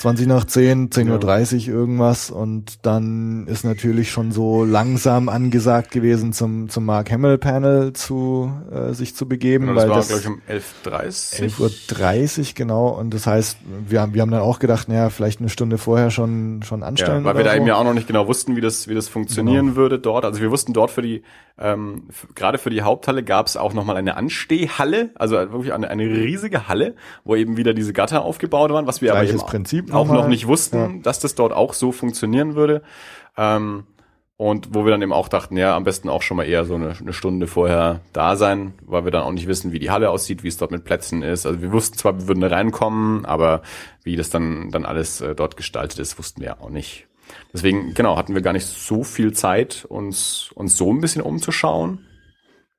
20 nach 10, 10.30 Uhr irgendwas und dann ist natürlich schon so langsam angesagt gewesen, zum, zum Mark Hamill Panel zu äh, sich zu begeben, Genau, das weil war, glaube ich, um 11.30 11.30 Uhr, genau. Und das heißt, wir haben, wir haben dann auch gedacht, naja, vielleicht eine Stunde vorher schon, schon anstellen. Ja, weil wir da so. eben ja auch noch nicht genau wussten, wie das, wie das funktionieren würde dort. Also wir wussten dort für die, ähm, gerade für die Haupthalle gab es auch nochmal eine Anstehhalle, also wirklich eine, eine riesige Halle, wo eben wieder diese Gatter aufgebaut waren, was wir aber Gleiches eben Prinzip auch noch nicht wussten, Ja. dass das dort auch so funktionieren würde. Ähm, und wo wir dann eben auch dachten, ja, am besten auch schon mal eher so eine, eine Stunde vorher da sein, weil wir dann auch nicht wissen, wie die Halle aussieht, wie es dort mit Plätzen ist. Also wir wussten zwar, wir würden da reinkommen, aber wie das dann, dann alles äh, dort gestaltet ist, wussten wir ja auch nicht. Deswegen, genau, hatten wir gar nicht so viel Zeit, uns, uns so ein bisschen umzuschauen.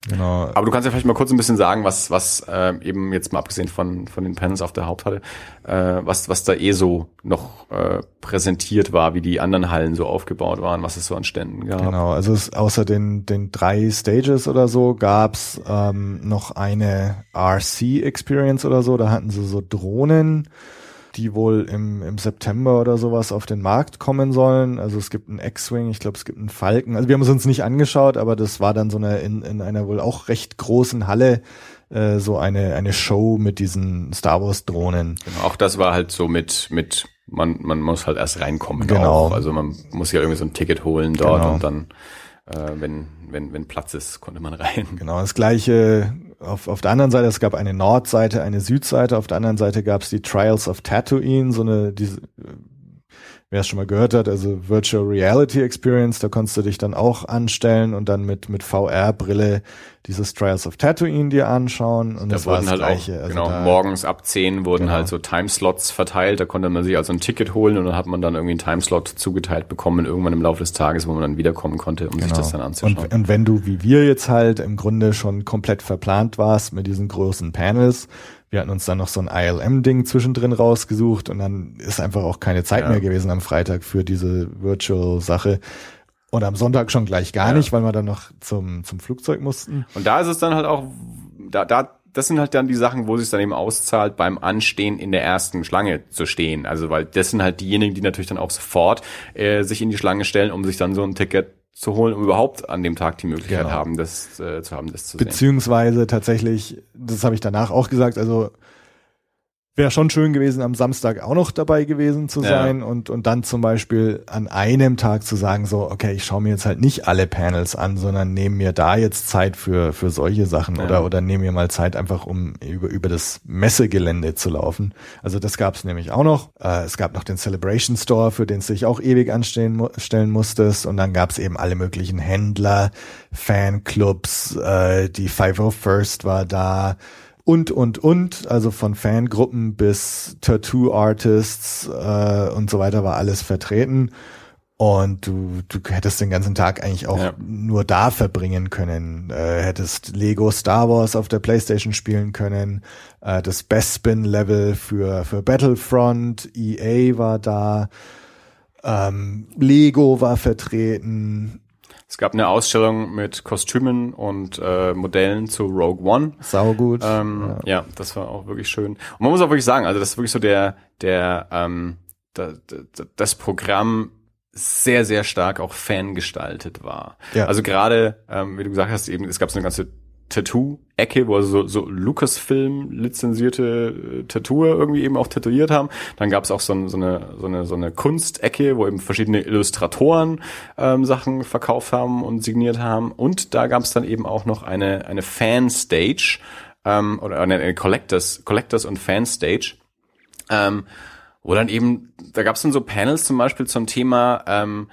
Genau. Aber du kannst ja vielleicht mal kurz ein bisschen sagen, was, was äh, eben jetzt mal abgesehen von, von den Panels auf der Haupthalle, äh, was, was da eh so noch äh, präsentiert war, wie die anderen Hallen so aufgebaut waren, was es so an Ständen gab. Genau, also es, außer den, den drei Stages oder so gab's ähm, noch eine RC-Experience oder so. Da hatten sie so Drohnen, die wohl im, im September oder sowas auf den Markt kommen sollen. Also es gibt einen X-Wing, ich glaube es gibt einen Falken. Also wir haben es uns nicht angeschaut, aber das war dann so eine in, in einer wohl auch recht großen Halle äh, so eine, eine Show mit diesen Star Wars-Drohnen. Genau, auch das war halt so mit, mit man, man muss halt erst reinkommen. Genau. Auch. Also man muss ja irgendwie so ein Ticket holen dort Genau. und dann, äh, wenn, wenn, wenn Platz ist, konnte man rein. Genau, das gleiche auf, auf der anderen Seite, es gab eine Nordseite, eine Südseite, auf der anderen Seite gab es die Trials of Tatooine, so eine diese wer es schon mal gehört hat, also Virtual Reality Experience, da konntest du dich dann auch anstellen und dann mit, mit VR-Brille dieses Trials of Tatooine dir anschauen und Da das war wurden das halt Gleiche. auch, Also genau, morgens ab 10 wurden Genau. halt so Timeslots verteilt, da konnte man sich also ein Ticket holen und dann hat man dann irgendwie einen Timeslot zugeteilt bekommen, irgendwann im Laufe des Tages, wo man dann wiederkommen konnte, um sich Genau. das dann anzuschauen. Und, und wenn du wie wir jetzt halt im Grunde schon komplett verplant warst mit diesen großen Panels, wir hatten uns dann noch so ein ILM-Ding zwischendrin rausgesucht und dann ist einfach auch keine Zeit Ja. mehr gewesen am Freitag für diese Virtual-Sache. Und am Sonntag schon gleich gar Ja. nicht, weil wir dann noch zum, zum Flugzeug mussten. Und da ist es dann halt auch, da, da, das sind halt dann die Sachen, wo es sich dann eben auszahlt, beim Anstehen in der ersten Schlange zu stehen. Also, weil das sind halt diejenigen, die natürlich dann auch sofort äh, sich in die Schlange stellen, um sich dann so ein Ticket zu holen, um überhaupt an dem Tag die Möglichkeit Genau. haben, das äh, zu haben, das zu sehen. Beziehungsweise tatsächlich, das habe ich danach auch gesagt, also wäre schon schön gewesen, am Samstag auch noch dabei gewesen zu Ja. sein und, und dann zum Beispiel an einem Tag zu sagen, so, okay, ich schaue mir jetzt halt nicht alle Panels an, sondern nehme mir da jetzt Zeit für, für solche Sachen Ja. oder, oder nehme mir mal Zeit einfach, um über, über das Messegelände zu laufen. Also das gab es nämlich auch noch. Äh, es gab noch den Celebration Store, für den du dich auch ewig anstellen stellen musstest und dann gab es eben alle möglichen Händler, Fanclubs, äh, die 501st war da, und, und, und, also von Fangruppen bis Tattoo-Artists äh, und so weiter war alles vertreten. Und du, du hättest den ganzen Tag eigentlich auch Ja. nur da verbringen können. Äh, hättest Lego Star Wars auf der Playstation spielen können. Äh, das Bespin-Level für, für Battlefront, EA war da. Ähm, Lego war vertreten. Es gab eine Ausstellung mit Kostümen und äh, Modellen zu Rogue One. Saugut. Ähm, ja. das war auch wirklich schön. Und man muss auch wirklich sagen, also das ist wirklich so der, der, ähm, da, da, das Programm sehr, sehr stark auch fangestaltet war. Ja. Also gerade, ähm, wie du gesagt hast, eben, es gab so eine ganze Tattoo-Ecke, wo also so, so Lucasfilm lizenzierte äh, Tattoo irgendwie eben auch tätowiert haben. Dann gab es auch so, so eine so eine so eine Kunstecke, wo eben verschiedene Illustratoren ähm, Sachen verkauft haben und signiert haben. Und da gab es dann eben auch noch eine eine Fan-Stage ähm, oder eine, eine Collectors Collectors und Fan-Stage. Ähm, wo dann eben, da gab es dann so Panels zum Beispiel zum Thema ähm,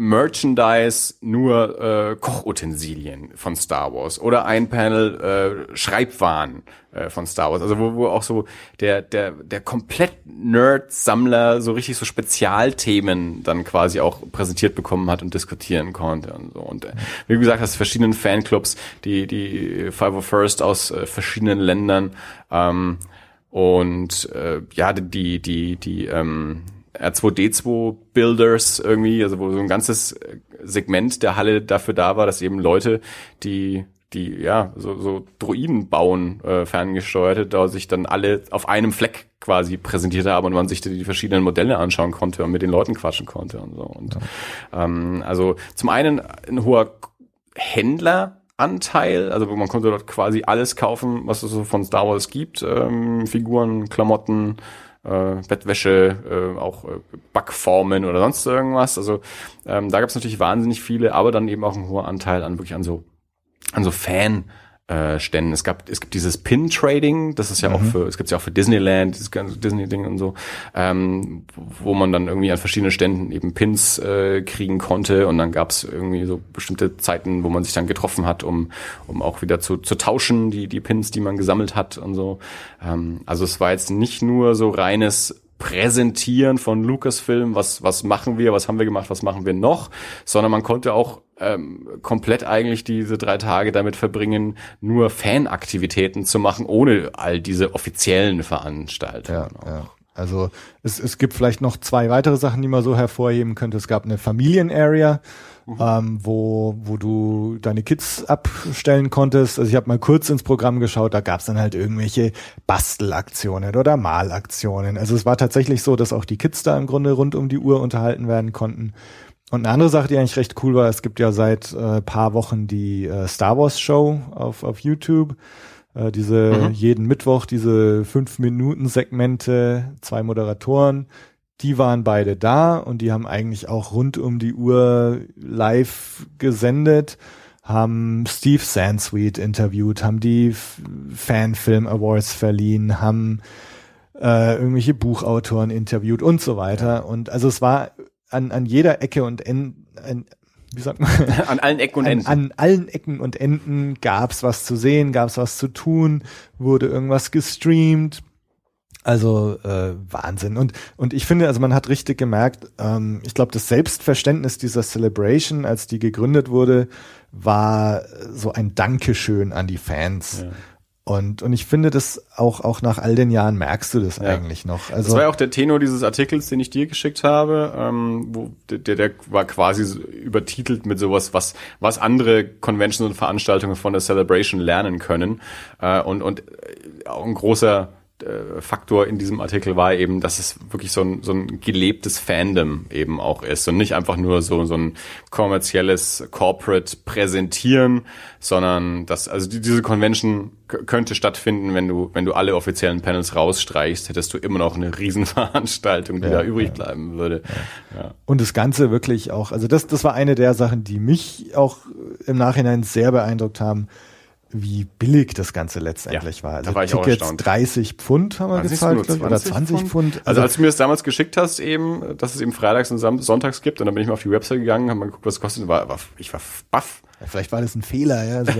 Merchandise nur äh, Kochutensilien von Star Wars oder ein Panel äh, Schreibwaren äh, von Star Wars. Also wo, wo auch so der der der komplett Nerd-Sammler so richtig so Spezialthemen dann quasi auch präsentiert bekommen hat und diskutieren konnte und so. Und äh, wie gesagt hast, verschiedenen Fanclubs, die die Five of First aus äh, verschiedenen Ländern ähm, und äh, ja die die die ähm, R2D2 Builders irgendwie, also wo so ein ganzes äh, Segment der Halle dafür da war, dass eben Leute, die die ja so, so Droiden bauen, äh, ferngesteuerte, da sich dann alle auf einem Fleck quasi präsentiert haben und man sich die verschiedenen Modelle anschauen konnte und mit den Leuten quatschen konnte und so. Und ähm, also zum einen ein hoher Händleranteil, also man konnte dort quasi alles kaufen, was es so von Star Wars gibt, ähm, Figuren, Klamotten, äh, Bettwäsche, äh, auch äh, Backformen oder sonst irgendwas. Also ähm, da gab es natürlich wahnsinnig viele, aber dann eben auch ein hoher Anteil an wirklich an so an so Fan äh, Ständen. Es gab es gibt dieses Pin Trading, das ist ja auch für es gibt's ja auch für Disneyland, dieses ganze Disney Ding und so, ähm, wo man dann irgendwie an verschiedenen Ständen eben Pins äh, kriegen konnte und dann gab's irgendwie so bestimmte Zeiten, wo man sich dann getroffen hat, um um auch wieder zu, zu tauschen die die Pins, die man gesammelt hat und so. Ähm, also es war jetzt nicht nur so reines Präsentieren von Lucasfilm, was, was machen wir, was haben wir gemacht, was machen wir noch, sondern man konnte auch ähm, komplett eigentlich diese drei Tage damit verbringen, nur Fanaktivitäten zu machen, ohne all diese offiziellen Veranstaltungen. Ja, ja. Also es, es gibt vielleicht noch zwei weitere Sachen, die man so hervorheben könnte. Es gab eine Familienarea, ähm, wo, wo du deine Kids abstellen konntest. Also ich habe mal kurz ins Programm geschaut, da gab es dann halt irgendwelche Bastelaktionen oder Malaktionen. Also es war tatsächlich so, dass auch die Kids da im Grunde rund um die Uhr unterhalten werden konnten. Und eine andere Sache, die eigentlich recht cool war, es gibt ja seit äh, paar Wochen die äh, Star Wars Show auf, auf YouTube. Äh, diese jeden Mittwoch diese fünf Minuten Segmente, zwei Moderatoren, die waren beide da und die haben eigentlich auch rund um die Uhr live gesendet, haben Steve Sansweet interviewt, haben die Fanfilm Awards verliehen, haben äh, irgendwelche Buchautoren interviewt und so weiter. Und also es war an, an jeder Ecke und Enden, an, wie sagt man? *laughs* An allen Ecken und an, Enden. an allen Ecken und Enden gab's was zu sehen, gab's was zu tun, wurde irgendwas gestreamt. Also äh, Wahnsinn. Und, und ich finde, also man hat richtig gemerkt, ähm, ich glaube, das Selbstverständnis dieser Celebration, als die gegründet wurde, war so ein Dankeschön an die Fans. Ja. Und, und ich finde das auch, auch nach all den Jahren merkst du das Ja. eigentlich noch. Das Also war ja auch der Tenor dieses Artikels, den ich dir geschickt habe, ähm, wo der, der war quasi so übertitelt mit sowas, was was andere Conventions und Veranstaltungen von der Celebration lernen können. Äh, und und äh, auch ein großer Faktor in diesem Artikel war eben, dass es wirklich so ein, so ein gelebtes Fandom eben auch ist und nicht einfach nur so, so ein kommerzielles Corporate Präsentieren, sondern dass, also die, diese Convention könnte stattfinden, wenn du, wenn du alle offiziellen Panels rausstreichst, hättest du immer noch eine Riesenveranstaltung, die Ja, da übrig ja. bleiben würde. Ja. Und das Ganze wirklich auch, also das, das war eine der Sachen, die mich auch im Nachhinein sehr beeindruckt haben, wie billig das Ganze letztendlich Ja, war. da Also war ich auch Tickets erstaunt. 30 Pfund haben wir gezahlt, nur glaub ich, oder 20 Pfund. Also als du mir das damals geschickt hast, eben, dass es eben freitags und sonntags gibt, und dann bin ich mal auf die Website gegangen, habe mal geguckt, was es kostet, und war, war, ich war baff. Ja, Vielleicht war das ein Fehler, ja. Also,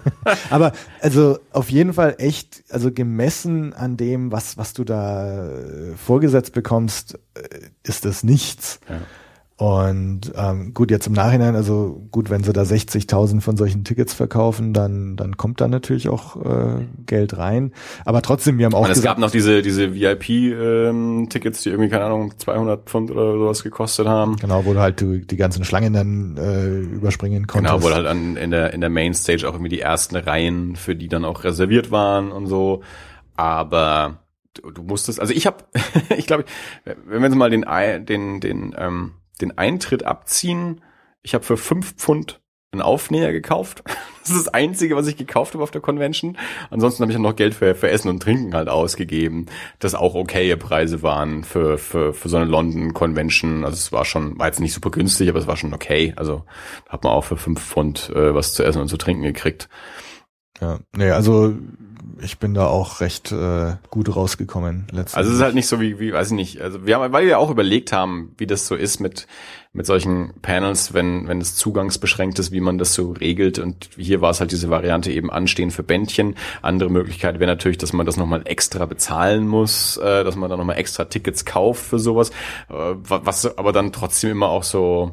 *laughs* aber also auf jeden Fall echt, also gemessen an dem, was, was du da äh, vorgesetzt bekommst, äh, ist das nichts. Ja. Und ähm, gut, jetzt im Nachhinein, also gut, wenn sie da 60.000 von solchen Tickets verkaufen, dann, dann kommt da natürlich auch äh, Geld rein. Aber trotzdem, wir haben auch Und es gesagt, gab noch diese, diese VIP-Tickets, die irgendwie, keine Ahnung, 200 Pfund oder sowas gekostet haben. genau, wo du halt du, die ganzen Schlangen dann äh, überspringen konntest. Genau, wo halt an, in der, in der Mainstage auch irgendwie die ersten Reihen, für die dann auch reserviert waren und so. Aber du, du musstest, also ich habe, *laughs* ich glaube, wenn wir jetzt mal den, den, den, ähm, den Eintritt abziehen, ich habe für fünf Pfund einen Aufnäher gekauft. *laughs* Das ist das Einzige, was ich gekauft habe auf der Convention. Ansonsten habe ich noch Geld für, für Essen und Trinken halt ausgegeben, das auch okaye Preise waren für, für, für so eine London Convention. Also es war schon, war jetzt nicht super günstig, aber es war schon okay. Also hat man auch für fünf Pfund äh, was zu essen und zu trinken gekriegt. Ja, nee, also ich bin da auch recht äh, gut rausgekommen letztendlich. Also es ist halt nicht so wie, wie, weiß ich nicht, also wir haben, weil wir auch überlegt haben, wie das so ist mit, mit solchen Panels, wenn, wenn es zugangsbeschränkt ist, wie man das so regelt. Und hier war es halt diese Variante eben anstehen für Bändchen. Andere Möglichkeit wäre natürlich, dass man das nochmal extra bezahlen muss, äh, dass man dann nochmal extra Tickets kauft für sowas, äh, wa- was aber dann trotzdem immer auch so,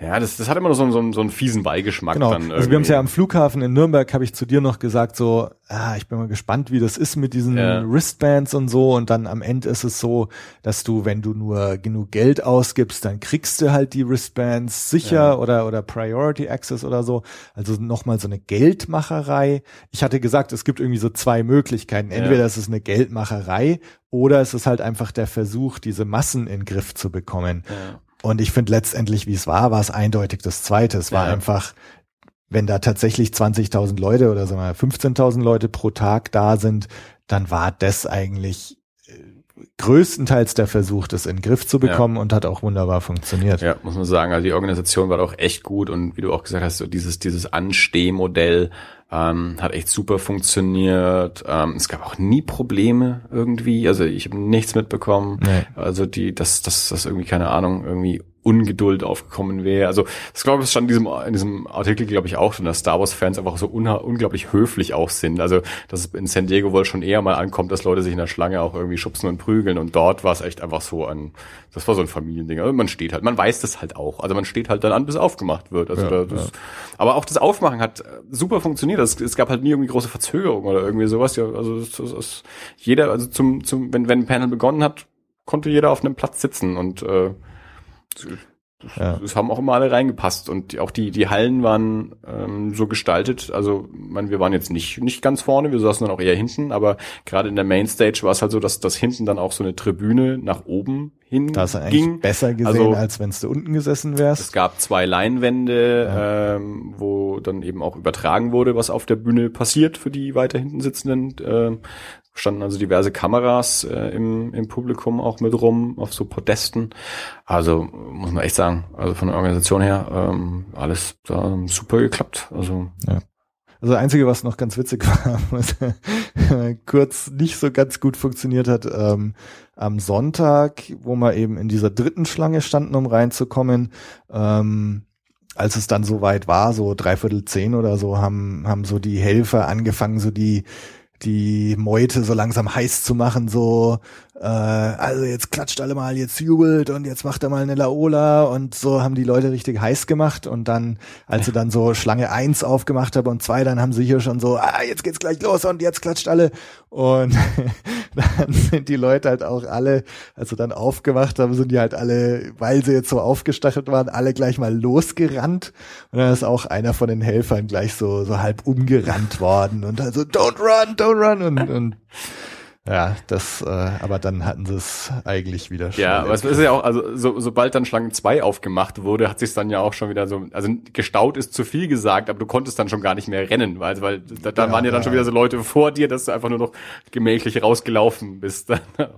ja, das, das hat immer noch so, einen- so, so einen fiesen Beigeschmack Genau. dann. Also wir haben es ja am irgendwie. Flughafen in Nürnberg, habe ich zu dir noch gesagt, so, ah, ich bin mal gespannt, wie das ist mit diesen Ja. Wristbands und so. Und dann am Ende ist es so, dass du, wenn du nur genug Geld ausgibst, dann kriegst du halt die Wristbands sicher Ja. oder, oder Priority Access oder so. Also nochmal so eine Geldmacherei. Ich hatte gesagt, es gibt irgendwie so zwei Möglichkeiten. Entweder Ja. es ist eine Geldmacherei oder es ist halt einfach der Versuch, diese Massen in den Griff zu bekommen. Ja. Und ich finde letztendlich, wie es war, war es eindeutig das Zweite. Es war Ja. einfach, wenn da tatsächlich 20.000 Leute oder sagen wir mal 15.000 Leute pro Tag da sind, dann war das eigentlich äh, größtenteils der Versuch, das in den Griff zu bekommen und hat auch wunderbar funktioniert. Ja, muss man sagen. Also die Organisation war auch echt gut und wie du auch gesagt hast, so dieses, dieses Anstehmodell ähm, hat echt super funktioniert. Ähm, es gab auch nie Probleme irgendwie. Also ich habe nichts mitbekommen. Nee. Also die, dass, dass das irgendwie, keine Ahnung, irgendwie Ungeduld aufgekommen wäre. Also das glaube ich stand in diesem, in diesem Artikel, glaube ich, auch schon, dass Star Wars-Fans einfach so unglaublich höflich auch sind. Also dass es in San Diego wohl schon eher mal ankommt, dass Leute sich in der Schlange auch irgendwie schubsen und prügeln. Und dort war es echt einfach so ein, das war so ein Familiending. Also man steht halt, man weiß das halt auch. Also man steht halt dann an, bis aufgemacht wird. Also Ja, da, das, Aber auch das Aufmachen hat äh, super funktioniert. Es, es gab halt nie irgendwie große Verzögerung oder irgendwie sowas. Ja, also es, es, es, jeder, also zum, zum, wenn, wenn ein Panel begonnen hat, konnte jeder auf einem Platz sitzen und äh, Ja. es haben auch immer alle reingepasst und auch die die Hallen waren ähm, so gestaltet. Also, meine, wir waren jetzt nicht nicht ganz vorne, wir saßen dann auch eher hinten, aber gerade in der Mainstage war es halt so, dass das hinten dann auch so eine Tribüne nach oben hin Da hast du eigentlich ging. besser gesehen, Also- als wenn du unten gesessen Es wärst. gab zwei Leinwände, ähm, wo dann eben auch übertragen wurde, was auf der Bühne passiert für die weiter hinten sitzenden. Ähm, standen also diverse Kameras äh, im, im Publikum auch mit rum, auf so Podesten. Also muss man echt sagen, also von der Organisation her ähm, alles da super geklappt. Also Also Also Einzige, was noch ganz witzig *laughs* war, was kurz nicht so ganz gut funktioniert hat, ähm, am Sonntag, wo wir eben in dieser dritten Schlange standen, um reinzukommen, ähm, als es dann soweit war, so dreiviertel zehn oder so, haben, haben so die Helfer angefangen, so die die Meute so langsam heiß zu machen, so, äh, also jetzt klatscht alle mal, jetzt jubelt und jetzt macht er mal eine Laola und so haben die Leute richtig heiß gemacht und dann, als sie dann so Schlange eins aufgemacht haben und zwei, dann haben sie hier schon so, ah, jetzt geht's gleich los und jetzt klatscht alle und *laughs* dann sind die Leute halt auch alle, als sie dann aufgemacht haben, sind die halt alle, weil sie jetzt so aufgestachelt waren, alle gleich mal losgerannt und dann ist auch einer von den Helfern gleich so, so halb umgerannt worden und also don't run, don't run und, und *laughs* ja, das, äh, aber dann hatten sie es eigentlich wieder schon. Ja, aber es ist ja auch, also so, sobald dann Schlange 2 aufgemacht wurde, hat sich dann ja auch schon wieder so, also gestaut ist zu viel gesagt, aber du konntest dann schon gar nicht mehr rennen, weil, weil da, da ja, waren ja dann ja, schon wieder so Leute vor dir, dass du einfach nur noch gemächlich rausgelaufen bist. *laughs* ja.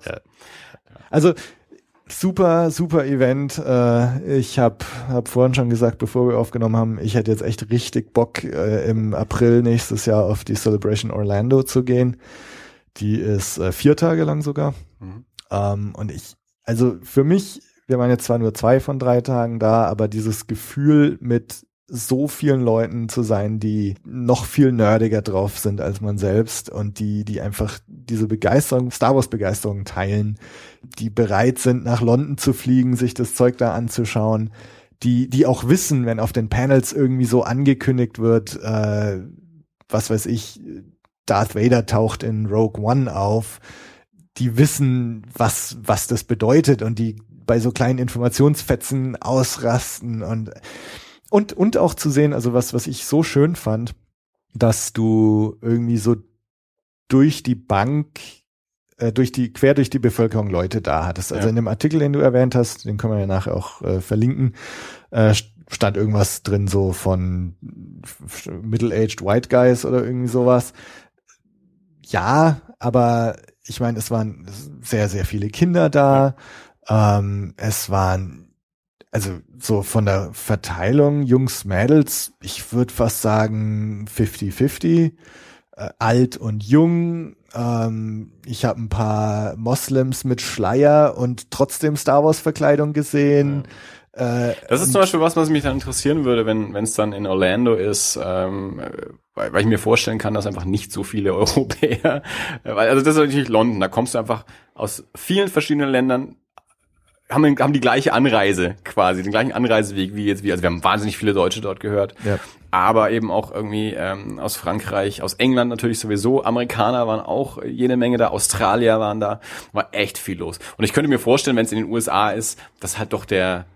Also super, super Event. Äh, ich habe hab vorhin schon gesagt, bevor wir aufgenommen haben, ich hätte jetzt echt richtig Bock, äh, im April nächstes Jahr auf die Celebration Orlando zu gehen. Die ist äh, vier Tage lang sogar. Mhm. Ähm, und ich, also für mich, wir waren jetzt zwar nur zwei von drei Tagen da, aber dieses Gefühl mit so vielen Leuten zu sein, die noch viel nerdiger drauf sind als man selbst und die, die einfach diese Begeisterung, Star Wars Begeisterung teilen, die bereit sind, nach London zu fliegen, sich das Zeug da anzuschauen, die, die auch wissen, wenn auf den Panels irgendwie so angekündigt wird, äh, was weiß ich, Darth Vader taucht in Rogue One auf, die wissen, was, was das bedeutet und die bei so kleinen Informationsfetzen ausrasten und, und, und auch zu sehen, also was, was ich so schön fand, dass du irgendwie so durch die Bank, äh, durch die, quer durch die Bevölkerung Leute da hattest. Also ja. in dem Artikel, den du erwähnt hast, den können wir ja nachher auch äh, verlinken, äh, stand irgendwas drin so von middle-aged white guys oder irgendwie sowas ja, aber ich meine, es waren sehr, sehr viele Kinder da. Ähm, es waren, also so von der Verteilung Jungs, Mädels, ich würde fast sagen 50-50, äh, alt und jung. Ähm, ich habe ein paar Moslems mit Schleier und trotzdem Star Wars Verkleidung gesehen. Ja. Äh, das ist zum Beispiel was, was mich dann interessieren würde, wenn es dann in Orlando ist, ähm, weil, weil ich mir vorstellen kann, dass einfach nicht so viele *laughs* Europäer, weil, also das ist natürlich London, da kommst du einfach aus vielen verschiedenen Ländern, haben, haben die gleiche Anreise quasi, den gleichen Anreiseweg wie jetzt, wie, also wir haben wahnsinnig viele Deutsche dort gehört, ja. aber eben auch irgendwie ähm, aus Frankreich, aus England natürlich sowieso, Amerikaner waren auch jede Menge da, Australier waren da, war echt viel los. Und ich könnte mir vorstellen, wenn es in den USA ist, dass halt doch der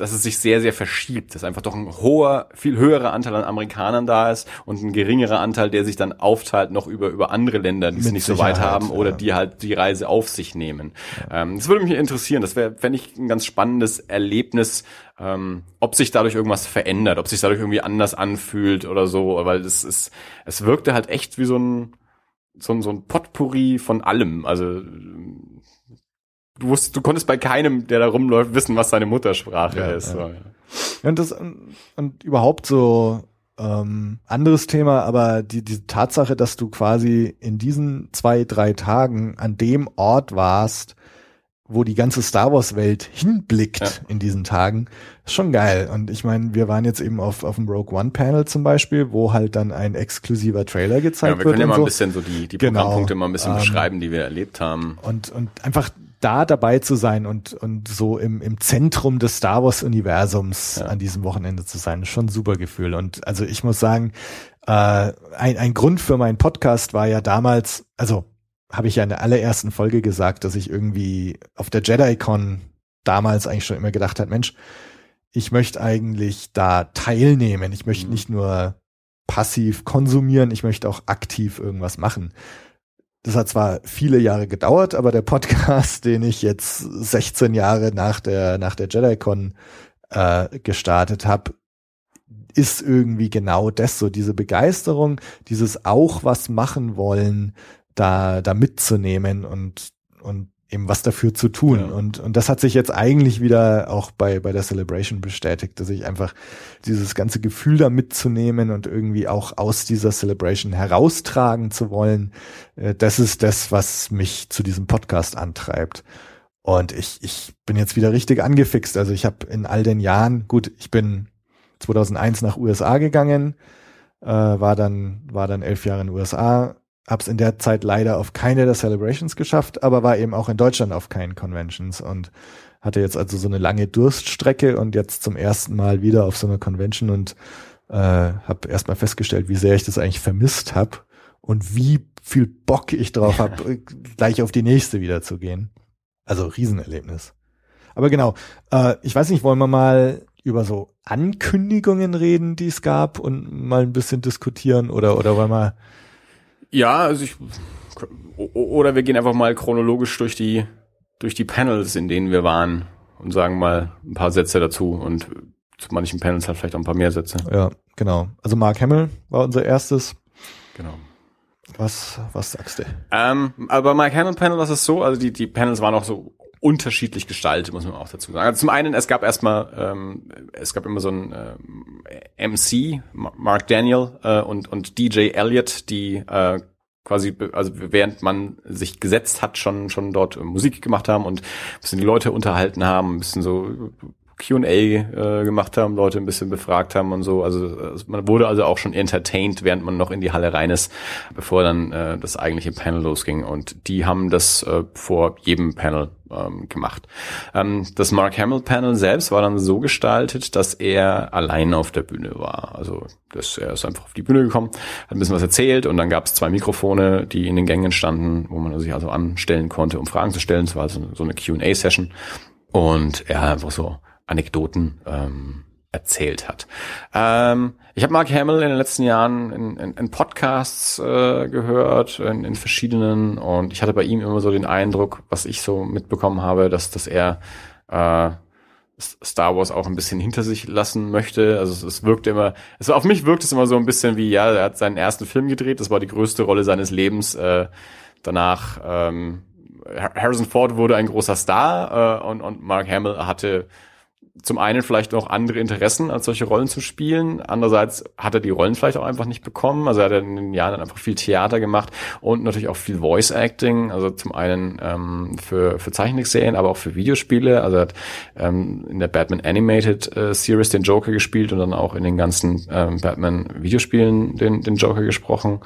dass es sich sehr, sehr verschiebt, dass einfach doch ein hoher, viel höherer Anteil an Amerikanern da ist und ein geringerer Anteil, der sich dann aufteilt noch über, über andere Länder, die es nicht so weit haben oder ja. die halt die Reise auf sich nehmen. Ja. Ähm, das würde mich interessieren. Das wäre, fände ich, ein ganz spannendes Erlebnis, ähm, ob sich dadurch irgendwas verändert, ob sich dadurch irgendwie anders anfühlt oder so, weil es ist, es wirkte halt echt wie so ein, so ein, so ein Potpourri von allem. Also du wusstest, du konntest bei keinem, der da rumläuft, wissen, was seine Muttersprache ja, ist. Ja. So, Und das und überhaupt so ähm, anderes Thema, aber die, die Tatsache, dass du quasi in diesen zwei, drei Tagen an dem Ort warst, wo die ganze Star Wars Welt hinblickt ja. in diesen Tagen, ist schon geil. Und ich meine, wir waren jetzt eben auf, auf dem Rogue One Panel zum Beispiel, wo halt dann ein exklusiver Trailer gezeigt wird. Ja, wir können ja mal so. ein bisschen so die, die genau. Programmpunkte mal ein bisschen ähm, beschreiben, die wir erlebt haben. Und, und einfach da dabei zu sein und, und so im, im Zentrum des Star Wars Universums ja. an diesem Wochenende zu sein, ist schon ein super Gefühl. Und also ich muss sagen, äh, ein, ein Grund für meinen Podcast war ja damals, also habe ich ja in der allerersten Folge gesagt, dass ich irgendwie auf der JediCon damals eigentlich schon immer gedacht hat, Mensch, ich möchte eigentlich da teilnehmen. Ich möchte mhm. nicht nur passiv konsumieren, ich möchte auch aktiv irgendwas machen. Das hat zwar viele Jahre gedauert, aber der Podcast, den ich jetzt 16 Jahre nach der, nach der JediCon äh, gestartet habe, ist irgendwie genau das, so. Diese Begeisterung, dieses auch was machen wollen, da, da mitzunehmen und, und eben was dafür zu tun. Ja. Und, und das hat sich jetzt eigentlich wieder auch bei, bei der Celebration bestätigt, dass ich einfach dieses ganze Gefühl da mitzunehmen und irgendwie auch aus dieser Celebration heraustragen zu wollen, äh, das ist das, was mich zu diesem Podcast antreibt. Und ich, ich bin jetzt wieder richtig angefixt. Also ich habe in all den Jahren, gut, ich bin 2001 nach USA gegangen, äh, war dann war dann elf Jahre in den USA, hab's in der Zeit leider auf keine der Celebrations geschafft, aber war eben auch in Deutschland auf keinen Conventions und hatte jetzt also so eine lange Durststrecke und jetzt zum ersten Mal wieder auf so einer Convention und äh, habe erstmal festgestellt, wie sehr ich das eigentlich vermisst habe und wie viel Bock ich drauf habe, *laughs* gleich auf die nächste wieder zu gehen. Also Riesenerlebnis. Aber genau, äh, ich weiß nicht, wollen wir mal über so Ankündigungen reden, die es gab und mal ein bisschen diskutieren oder oder wollen wir Ja, also ich oder wir gehen einfach mal chronologisch durch die durch die Panels, in denen wir waren und sagen mal ein paar Sätze dazu und zu manchen Panels halt vielleicht auch ein paar mehr Sätze. Ja, genau. Also Mark Hamill war unser erstes. Genau. Was, was sagst du? Ähm, aber Mike Hamill Panel war es so, also die, die Panels waren auch so unterschiedlich gestaltet, muss man auch dazu sagen. Also zum einen, es gab erstmal, ähm, es gab immer so ein ähm, MC, Ma- Mark Daniel äh, und, und DJ Elliott, die äh, quasi, also während man sich gesetzt hat, schon schon dort äh, Musik gemacht haben und ein bisschen die Leute unterhalten haben, ein bisschen so Q&A äh, gemacht haben, Leute ein bisschen befragt haben und so. Also äh, man wurde also auch schon entertained, während man noch in die Halle rein ist, bevor dann äh, das eigentliche Panel losging. Und die haben das äh, vor jedem Panel ähm, gemacht. Ähm, das Mark Hamill Panel selbst war dann so gestaltet, dass er allein auf der Bühne war. Also dass er ist einfach auf die Bühne gekommen, hat ein bisschen was erzählt und dann gab es zwei Mikrofone, die in den Gängen standen, wo man sich also anstellen konnte, um Fragen zu stellen. Es war also so eine Q&A-Session. Und er hat einfach so Anekdoten ähm, erzählt hat. Ähm, ich habe Mark Hamill in den letzten Jahren in, in, in Podcasts äh, gehört, in, in verschiedenen, und ich hatte bei ihm immer so den Eindruck, was ich so mitbekommen habe, dass, dass er äh, Star Wars auch ein bisschen hinter sich lassen möchte. Also es, es wirkt immer, also auf mich wirkt es immer so ein bisschen wie, ja, er hat seinen ersten Film gedreht, das war die größte Rolle seines Lebens. Äh, danach ähm, Harrison Ford wurde ein großer Star äh, und, und Mark Hamill hatte zum einen vielleicht noch andere Interessen, als solche Rollen zu spielen. Andererseits hat er die Rollen vielleicht auch einfach nicht bekommen. Also er hat in den Jahren dann einfach viel Theater gemacht und natürlich auch viel Voice Acting. Also zum einen ähm, für, für Zeichentrickserien, aber auch für Videospiele. Also er hat ähm, in der Batman Animated äh, Series den Joker gespielt und dann auch in den ganzen ähm, Batman Videospielen den, den Joker gesprochen.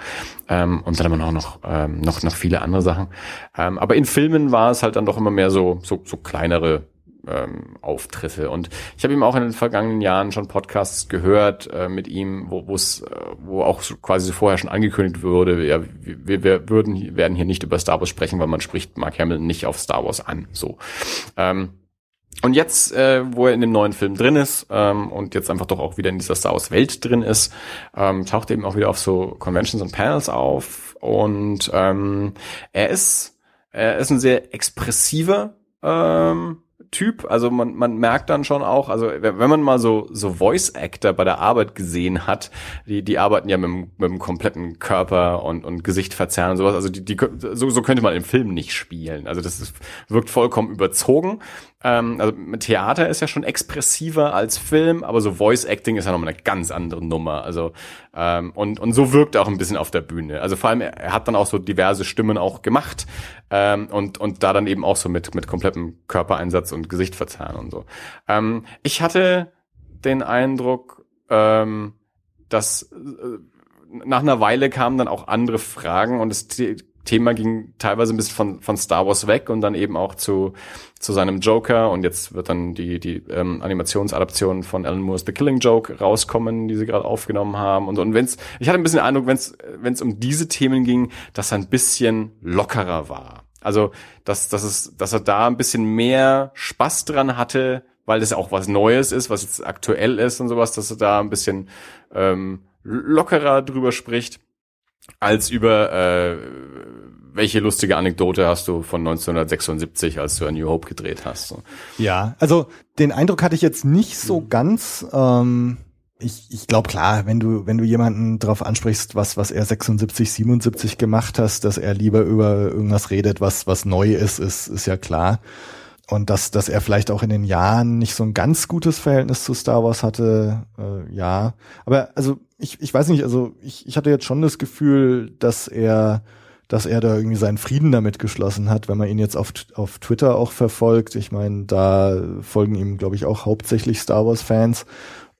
Ähm, und dann haben wir auch noch, ähm, noch, noch viele andere Sachen. Ähm, aber in Filmen war es halt dann doch immer mehr so, so, so kleinere ähm, Auftritte. Und ich habe ihm auch in den vergangenen Jahren schon Podcasts gehört äh, mit ihm, wo wo's, äh, wo auch so quasi vorher schon angekündigt wurde, ja, wir, wir würden werden hier nicht über Star Wars sprechen, weil man spricht Mark Hamill nicht auf Star Wars an. So. Ähm, und jetzt, äh, wo er in dem neuen Film drin ist ähm, und jetzt einfach doch auch wieder in dieser Star Wars Welt drin ist, ähm, taucht er eben auch wieder auf so Conventions und Panels auf und ähm, er ist er ist ein sehr expressiver ähm, Typ. Also man, man merkt dann schon auch, also wenn man mal so, so Voice Actor bei der Arbeit gesehen hat, die, die arbeiten ja mit, mit dem kompletten Körper und, und Gesicht verzerren und sowas. Also die, die, so, so könnte man im Film nicht spielen. Also das ist, wirkt vollkommen überzogen. Ähm, also Theater ist ja schon expressiver als Film, aber so Voice Acting ist ja nochmal eine ganz andere Nummer. Also ähm, und, und so wirkt er auch ein bisschen auf der Bühne. Also vor allem, er hat dann auch so diverse Stimmen auch gemacht ähm, und, und da dann eben auch so mit, mit komplettem Körpereinsatz und Gesicht verzerren und so. Ähm, ich hatte den Eindruck, ähm, dass äh, nach einer Weile kamen dann auch andere Fragen und The Thema ging teilweise ein bisschen von, von Star Wars weg und dann eben auch zu, zu seinem Joker und jetzt wird dann die, die ähm, Animationsadaption von Alan Moore's The Killing Joke rauskommen, die sie gerade aufgenommen haben und. Und wenn's, ich hatte ein bisschen den Eindruck, wenn es um diese Themen ging, dass er ein bisschen lockerer war. Also, dass, dass, es, dass er da ein bisschen mehr Spaß dran hatte, weil das auch was Neues ist, was jetzt aktuell ist und sowas, dass er da ein bisschen ähm, lockerer drüber spricht, als über äh, welche lustige Anekdote hast du von 1976, als du A New Hope gedreht hast. So. Ja, also den Eindruck hatte ich jetzt nicht so ganz. Ähm, ich, ich glaube klar, wenn du, wenn du jemanden darauf ansprichst, was, was er 76, 77 gemacht hast, dass er lieber über irgendwas redet, was, was neu ist, ist, ist ja klar. Und dass, dass er vielleicht auch in den Jahren nicht so ein ganz gutes Verhältnis zu Star Wars hatte, äh, ja. Aber also ich, ich weiß nicht, also ich, ich hatte jetzt schon das Gefühl, dass er, dass er da irgendwie seinen Frieden damit geschlossen hat, wenn man ihn jetzt auf, auf Twitter auch verfolgt. Ich meine, da folgen ihm, glaube ich, auch hauptsächlich Star Wars-Fans.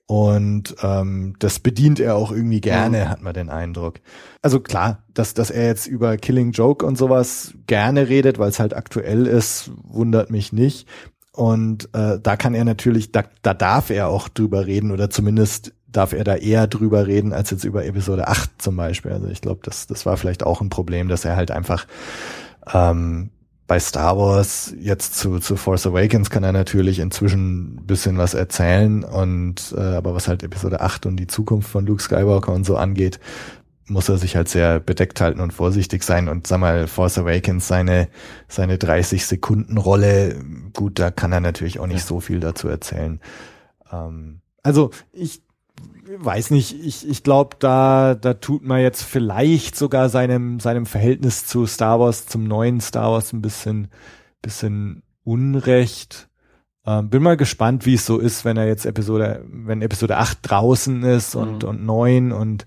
Und ähm, das bedient er auch irgendwie gerne, hat man den Eindruck. Also klar, dass, dass er jetzt über Killing Joke und sowas gerne redet, weil es halt aktuell ist, wundert mich nicht. Und äh, da kann er natürlich, da, da darf er auch drüber reden oder zumindest darf er da eher drüber reden als jetzt über Episode 8 zum Beispiel. Also ich glaube, das, das war vielleicht auch ein Problem, dass er halt einfach ähm, bei Star Wars jetzt zu, zu Force Awakens kann er natürlich inzwischen ein bisschen was erzählen und äh, aber was halt Episode 8 und die Zukunft von Luke Skywalker und so angeht, muss er sich halt sehr bedeckt halten und vorsichtig sein und sag mal Force Awakens seine seine 30 Sekunden Rolle gut da kann er natürlich auch nicht ja. so viel dazu erzählen ähm, also ich weiß nicht, ich, ich glaube, da, da tut man jetzt vielleicht sogar seinem, seinem Verhältnis zu Star Wars, zum neuen Star Wars ein bisschen, bisschen Unrecht. Ähm, bin mal gespannt, wie es so ist, wenn er jetzt Episode, wenn Episode 8 draußen ist und, mhm. und 9 und,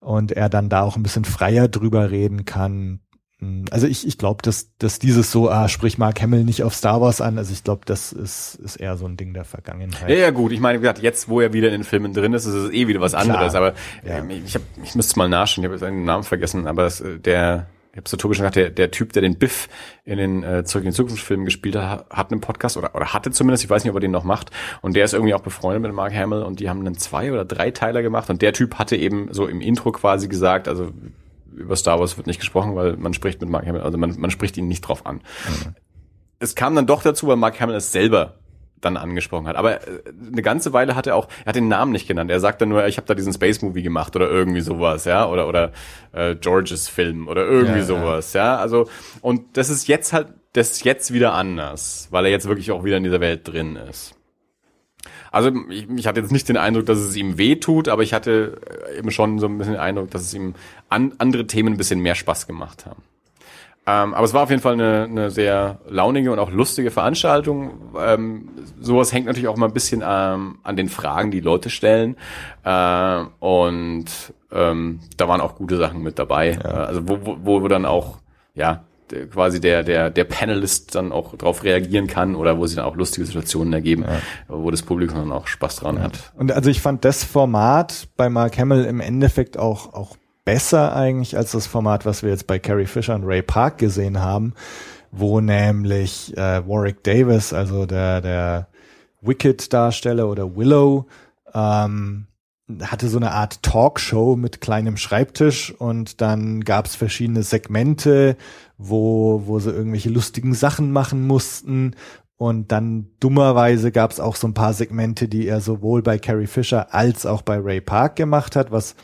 und er dann da auch ein bisschen freier drüber reden kann. Hm, also ich, ich glaube, dass, dass dieses so, ah, sprich Mark Hamill nicht auf Star Wars an, also ich glaube, das ist, ist eher so ein Ding der Vergangenheit. Ja, ja, gut, ich meine, wie gesagt, jetzt, wo er wieder in den Filmen drin ist, ist es eh wieder was Klar. anderes, aber ja. äh, ich, hab, ich müsste mal nachschauen, ich habe seinen Namen vergessen, aber es, äh, der, ich habe so Tobi schon gesagt, der, der Typ, der den Biff in den äh, Zurück in die Zukunft Filmen gespielt hat, hat einen Podcast oder, oder hatte zumindest, ich weiß nicht, ob er den noch macht. Und der ist irgendwie auch befreundet mit Mark Hamill und die haben einen zwei oder drei Teiler gemacht und der Typ hatte eben so im Intro quasi gesagt, also über Star Wars wird nicht gesprochen, weil man spricht mit Mark Hamill, also man, man spricht ihn nicht drauf an. Mhm. Es kam dann doch dazu, weil Mark Hamill es selber dann angesprochen hat. Aber äh, eine ganze Weile hat er auch, er hat den Namen nicht genannt. Er sagt dann nur, ich habe da diesen Space Movie gemacht oder irgendwie sowas, ja, oder oder äh, Georges Film oder irgendwie ja, sowas, ja. ja. Also und das ist jetzt halt, das ist jetzt wieder anders, weil er jetzt wirklich auch wieder in dieser Welt drin ist. Also ich, ich hatte jetzt nicht den Eindruck, dass es ihm weh tut, aber ich hatte äh, eben schon so ein bisschen den Eindruck, dass es ihm an, andere Themen ein bisschen mehr Spaß gemacht haben. Ähm, aber es war auf jeden Fall eine, eine sehr launige und auch lustige Veranstaltung. Ähm, sowas hängt natürlich auch mal ein bisschen ähm, an den Fragen, die Leute stellen. Äh, und ähm, da waren auch gute Sachen mit dabei. Ja. Also wo, wo, wo dann auch ja quasi der, der, der Panelist dann auch darauf reagieren kann oder wo sie dann auch lustige Situationen ergeben, ja. wo das Publikum dann auch Spaß dran ja. hat. Und also ich fand das Format bei Mark Hamill im Endeffekt auch, auch besser eigentlich als das Format, was wir jetzt bei Carrie Fisher und Ray Park gesehen haben, wo nämlich äh, Warwick Davis, also der, der Wicked-Darsteller oder Willow, ähm, hatte so eine Art Talkshow mit kleinem Schreibtisch und dann gab es verschiedene Segmente, wo, wo sie irgendwelche lustigen Sachen machen mussten. Und dann dummerweise gab es auch so ein paar Segmente, die er sowohl bei Carrie Fisher als auch bei Ray Park gemacht hat, was,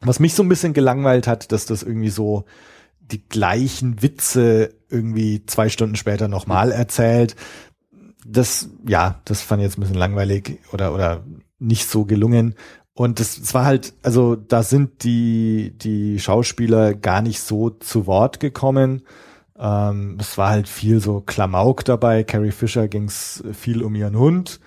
was mich so ein bisschen gelangweilt hat, dass das irgendwie so die gleichen Witze irgendwie zwei Stunden später nochmal erzählt. Das, ja, das fand ich jetzt ein bisschen langweilig oder, oder nicht so gelungen. Und es war halt, also da sind die, die Schauspieler gar nicht so zu Wort gekommen. Ähm, es war halt viel so Klamauk dabei. Carrie Fisher ging es viel um ihren Hund.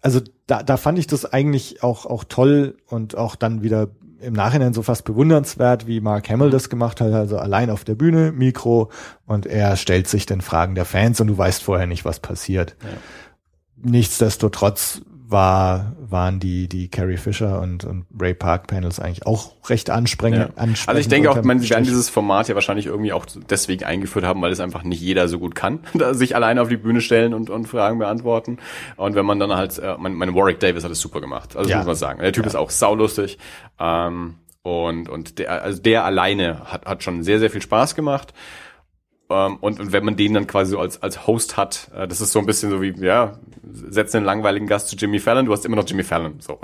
Also da, da fand ich das eigentlich auch, auch toll und auch dann wieder im Nachhinein so fast bewundernswert, wie Mark Hamill das gemacht hat, also allein auf der Bühne, Mikro und er stellt sich den Fragen der Fans und du weißt vorher nicht, was passiert. Ja. Nichtsdestotrotz war, waren die, die Carrie Fisher und, und Ray Park Panels eigentlich auch recht ansprechend. Ja. Also ich denke auch, man, sie werden dieses Format ja wahrscheinlich irgendwie auch deswegen eingeführt haben, weil es einfach nicht jeder so gut kann, *laughs* sich alleine auf die Bühne stellen und, und Fragen beantworten. Und wenn man dann halt, äh, mein, mein Warwick Davis hat es super gemacht. Also ja. muss man sagen. Der Typ ja. ist auch saulustig. Ähm, und, und der, also der alleine hat, hat schon sehr, sehr viel Spaß gemacht. Ähm, und, und wenn man den dann quasi so als, als Host hat, äh, das ist so ein bisschen so wie, ja, setz einen langweiligen Gast zu Jimmy Fallon, du hast immer noch Jimmy Fallon. So.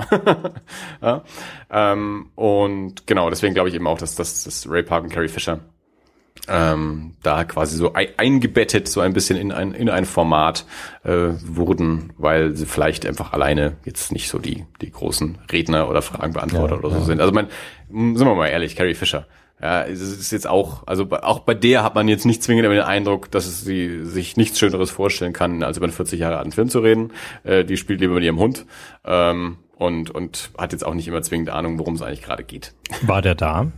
*laughs* ja? ähm, und genau, deswegen glaube ich eben auch, dass, dass, dass Ray Park und Carrie Fisher ähm, da quasi so ei- eingebettet, so ein bisschen in ein, in ein Format äh, wurden, weil sie vielleicht einfach alleine jetzt nicht so die, die großen Redner oder Fragenbeantworter Ja, oder so ja. sind. Also man, sind wir mal ehrlich, Carrie Fisher. Ja, es ist jetzt auch, also auch bei der hat man jetzt nicht zwingend den Eindruck, dass sie sich nichts Schöneres vorstellen kann, als über einen 40 Jahre alten Film zu reden. Äh, die spielt lieber mit ihrem Hund ähm, und, und hat jetzt auch nicht immer zwingend Ahnung, worum es eigentlich gerade geht. War der da?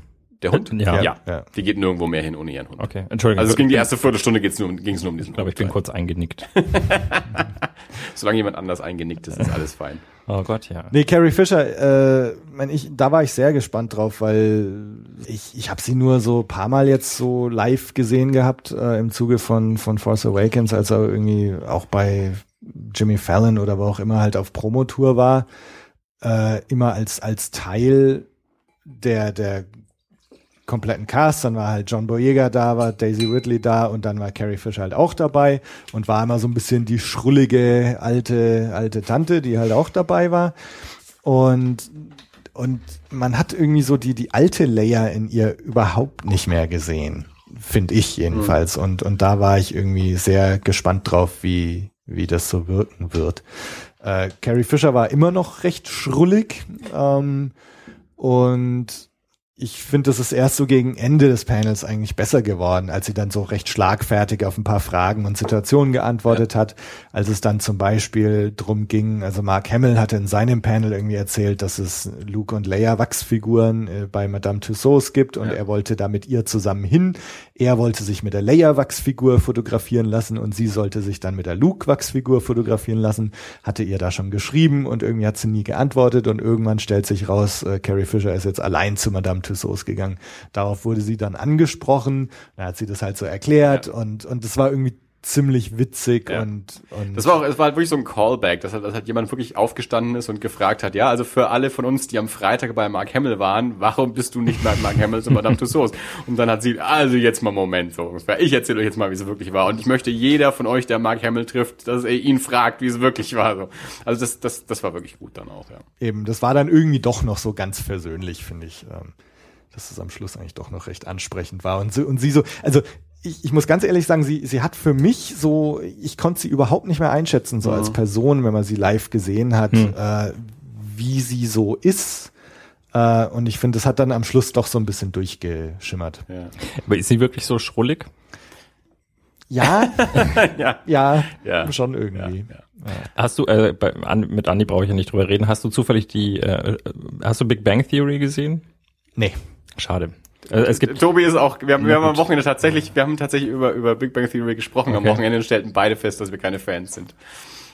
Der Hund? Ja. ja. Ja. Die geht nirgendwo mehr hin ohne ihren Hund. Okay, Entschuldigung. Also es ging die ich erste Viertelstunde geht's nur, um- ging's nur um diesen glaube, ich bin kurz eingenickt. *laughs* Solange jemand anders eingenickt ist, ist alles fein. Oh Gott, ja. Nee, Carrie Fisher, äh, mein, ich, da war ich sehr gespannt drauf, weil ich, ich habe sie nur so ein paar Mal jetzt so live gesehen gehabt äh, im Zuge von, von Force Awakens, als er irgendwie auch bei Jimmy Fallon oder wo auch immer halt auf Promotour war, äh, immer als, als Teil der, der kompletten Cast, dann war halt John Boyega da, war Daisy Ridley da und dann war Carrie Fisher halt auch dabei und war immer so ein bisschen die schrullige alte alte Tante, die halt auch dabei war. Und und man hat irgendwie so die die alte Leia in ihr überhaupt nicht mehr gesehen, finde ich jedenfalls. Und und da war ich irgendwie sehr gespannt drauf, wie wie das so wirken wird. Äh, Carrie Fisher war immer noch recht schrullig ähm, und ich finde, das ist erst so gegen Ende des Panels eigentlich besser geworden, als sie dann so recht schlagfertig auf ein paar Fragen und Situationen geantwortet hat, als es dann zum Beispiel drum ging, also Mark Hamill hatte in seinem Panel irgendwie erzählt, dass es Luke und Leia Wachsfiguren äh, bei Madame Tussauds gibt und Ja. er wollte da mit ihr zusammen hin. Er wollte sich mit der Leia Wachsfigur fotografieren lassen und sie sollte sich dann mit der Luke Wachsfigur fotografieren lassen, hatte ihr da schon geschrieben und irgendwie hat sie nie geantwortet und irgendwann stellt sich raus, äh, Carrie Fisher ist jetzt allein zu Madame Tussauds gegangen. Darauf wurde sie dann angesprochen, dann hat sie das halt so erklärt und und es war irgendwie ziemlich witzig Ja. und und Das war auch, es war halt wirklich so ein Callback, dass halt, dass halt jemand wirklich aufgestanden ist und gefragt hat, ja, also für alle von uns, die am Freitag bei Mark Hamill waren, warum bist du nicht bei Mark Hamill zu Madame Tussauds? Und dann hat sie, also jetzt mal Moment, so ungefähr. Ich erzähle euch jetzt mal, wie es wirklich war. Und ich möchte jeder von euch, der Mark Hamill trifft, dass er ihn fragt, wie es wirklich war. So. Also das, das, das war wirklich gut dann auch, ja. eben, das war dann irgendwie doch noch so ganz versöhnlich, finde ich, ähm, dass es am Schluss eigentlich doch noch recht ansprechend war. Und, so, und sie so, also ich, ich muss ganz ehrlich sagen, sie, sie hat für mich so, ich konnte sie überhaupt nicht mehr einschätzen, so Mhm. als Person, wenn man sie live gesehen hat, Hm. äh, wie sie so ist. Äh, und ich finde, das hat dann am Schluss doch so ein bisschen durchgeschimmert. ja. Aber ist sie wirklich so schrullig? Ja, *laughs* ja. ja, Ja. schon irgendwie. Ja, Hast du, äh, bei, an, mit Andi brauche ich ja nicht drüber reden, hast du zufällig die, äh, hast du Big Bang Theory gesehen? Nee. Schade. Äh, es gibt, Tobi ist auch, wir haben, wir haben am. Wochenende tatsächlich, wir haben tatsächlich über, über Big Bang Theory gesprochen am Okay. Wochenende und stellten beide fest, dass wir keine Fans sind.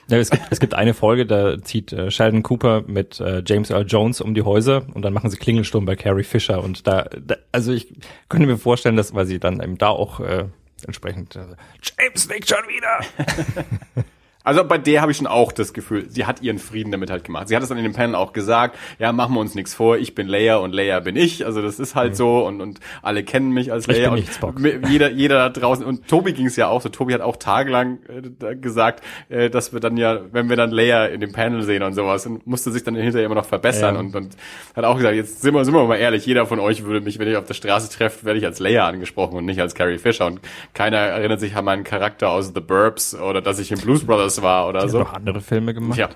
ja, es gibt, es gibt eine Folge, da zieht äh, Sheldon Cooper mit äh, James Earl Jones um die Häuser und dann machen sie Klingelsturm bei Carrie Fisher und da, da also ich könnte mir vorstellen, dass, weil sie dann eben da auch äh, entsprechend äh, James nickt schon wieder. *laughs* Also bei der habe ich schon auch das Gefühl, sie hat ihren Frieden damit halt gemacht. Sie hat es dann in dem Panel auch gesagt, ja, machen wir uns nichts vor, ich bin Leia und Leia bin ich. Also das ist halt so und, und alle kennen mich als Leia. und Jeder, jeder da draußen, und Tobi ging es ja auch so, Tobi hat auch tagelang äh, gesagt, äh, dass wir dann ja, wenn wir dann Leia in dem Panel sehen und sowas, und musste sich dann hinterher immer noch verbessern Ja. und, und hat auch gesagt, jetzt sind wir, sind wir mal ehrlich, jeder von euch würde mich, wenn ich auf der Straße treffe, werde ich als Leia angesprochen und nicht als Carrie Fisher und keiner erinnert sich an meinen Charakter aus The Burbs oder dass ich in Blues Brothers war oder Hat so. noch andere Filme gemacht. Ja.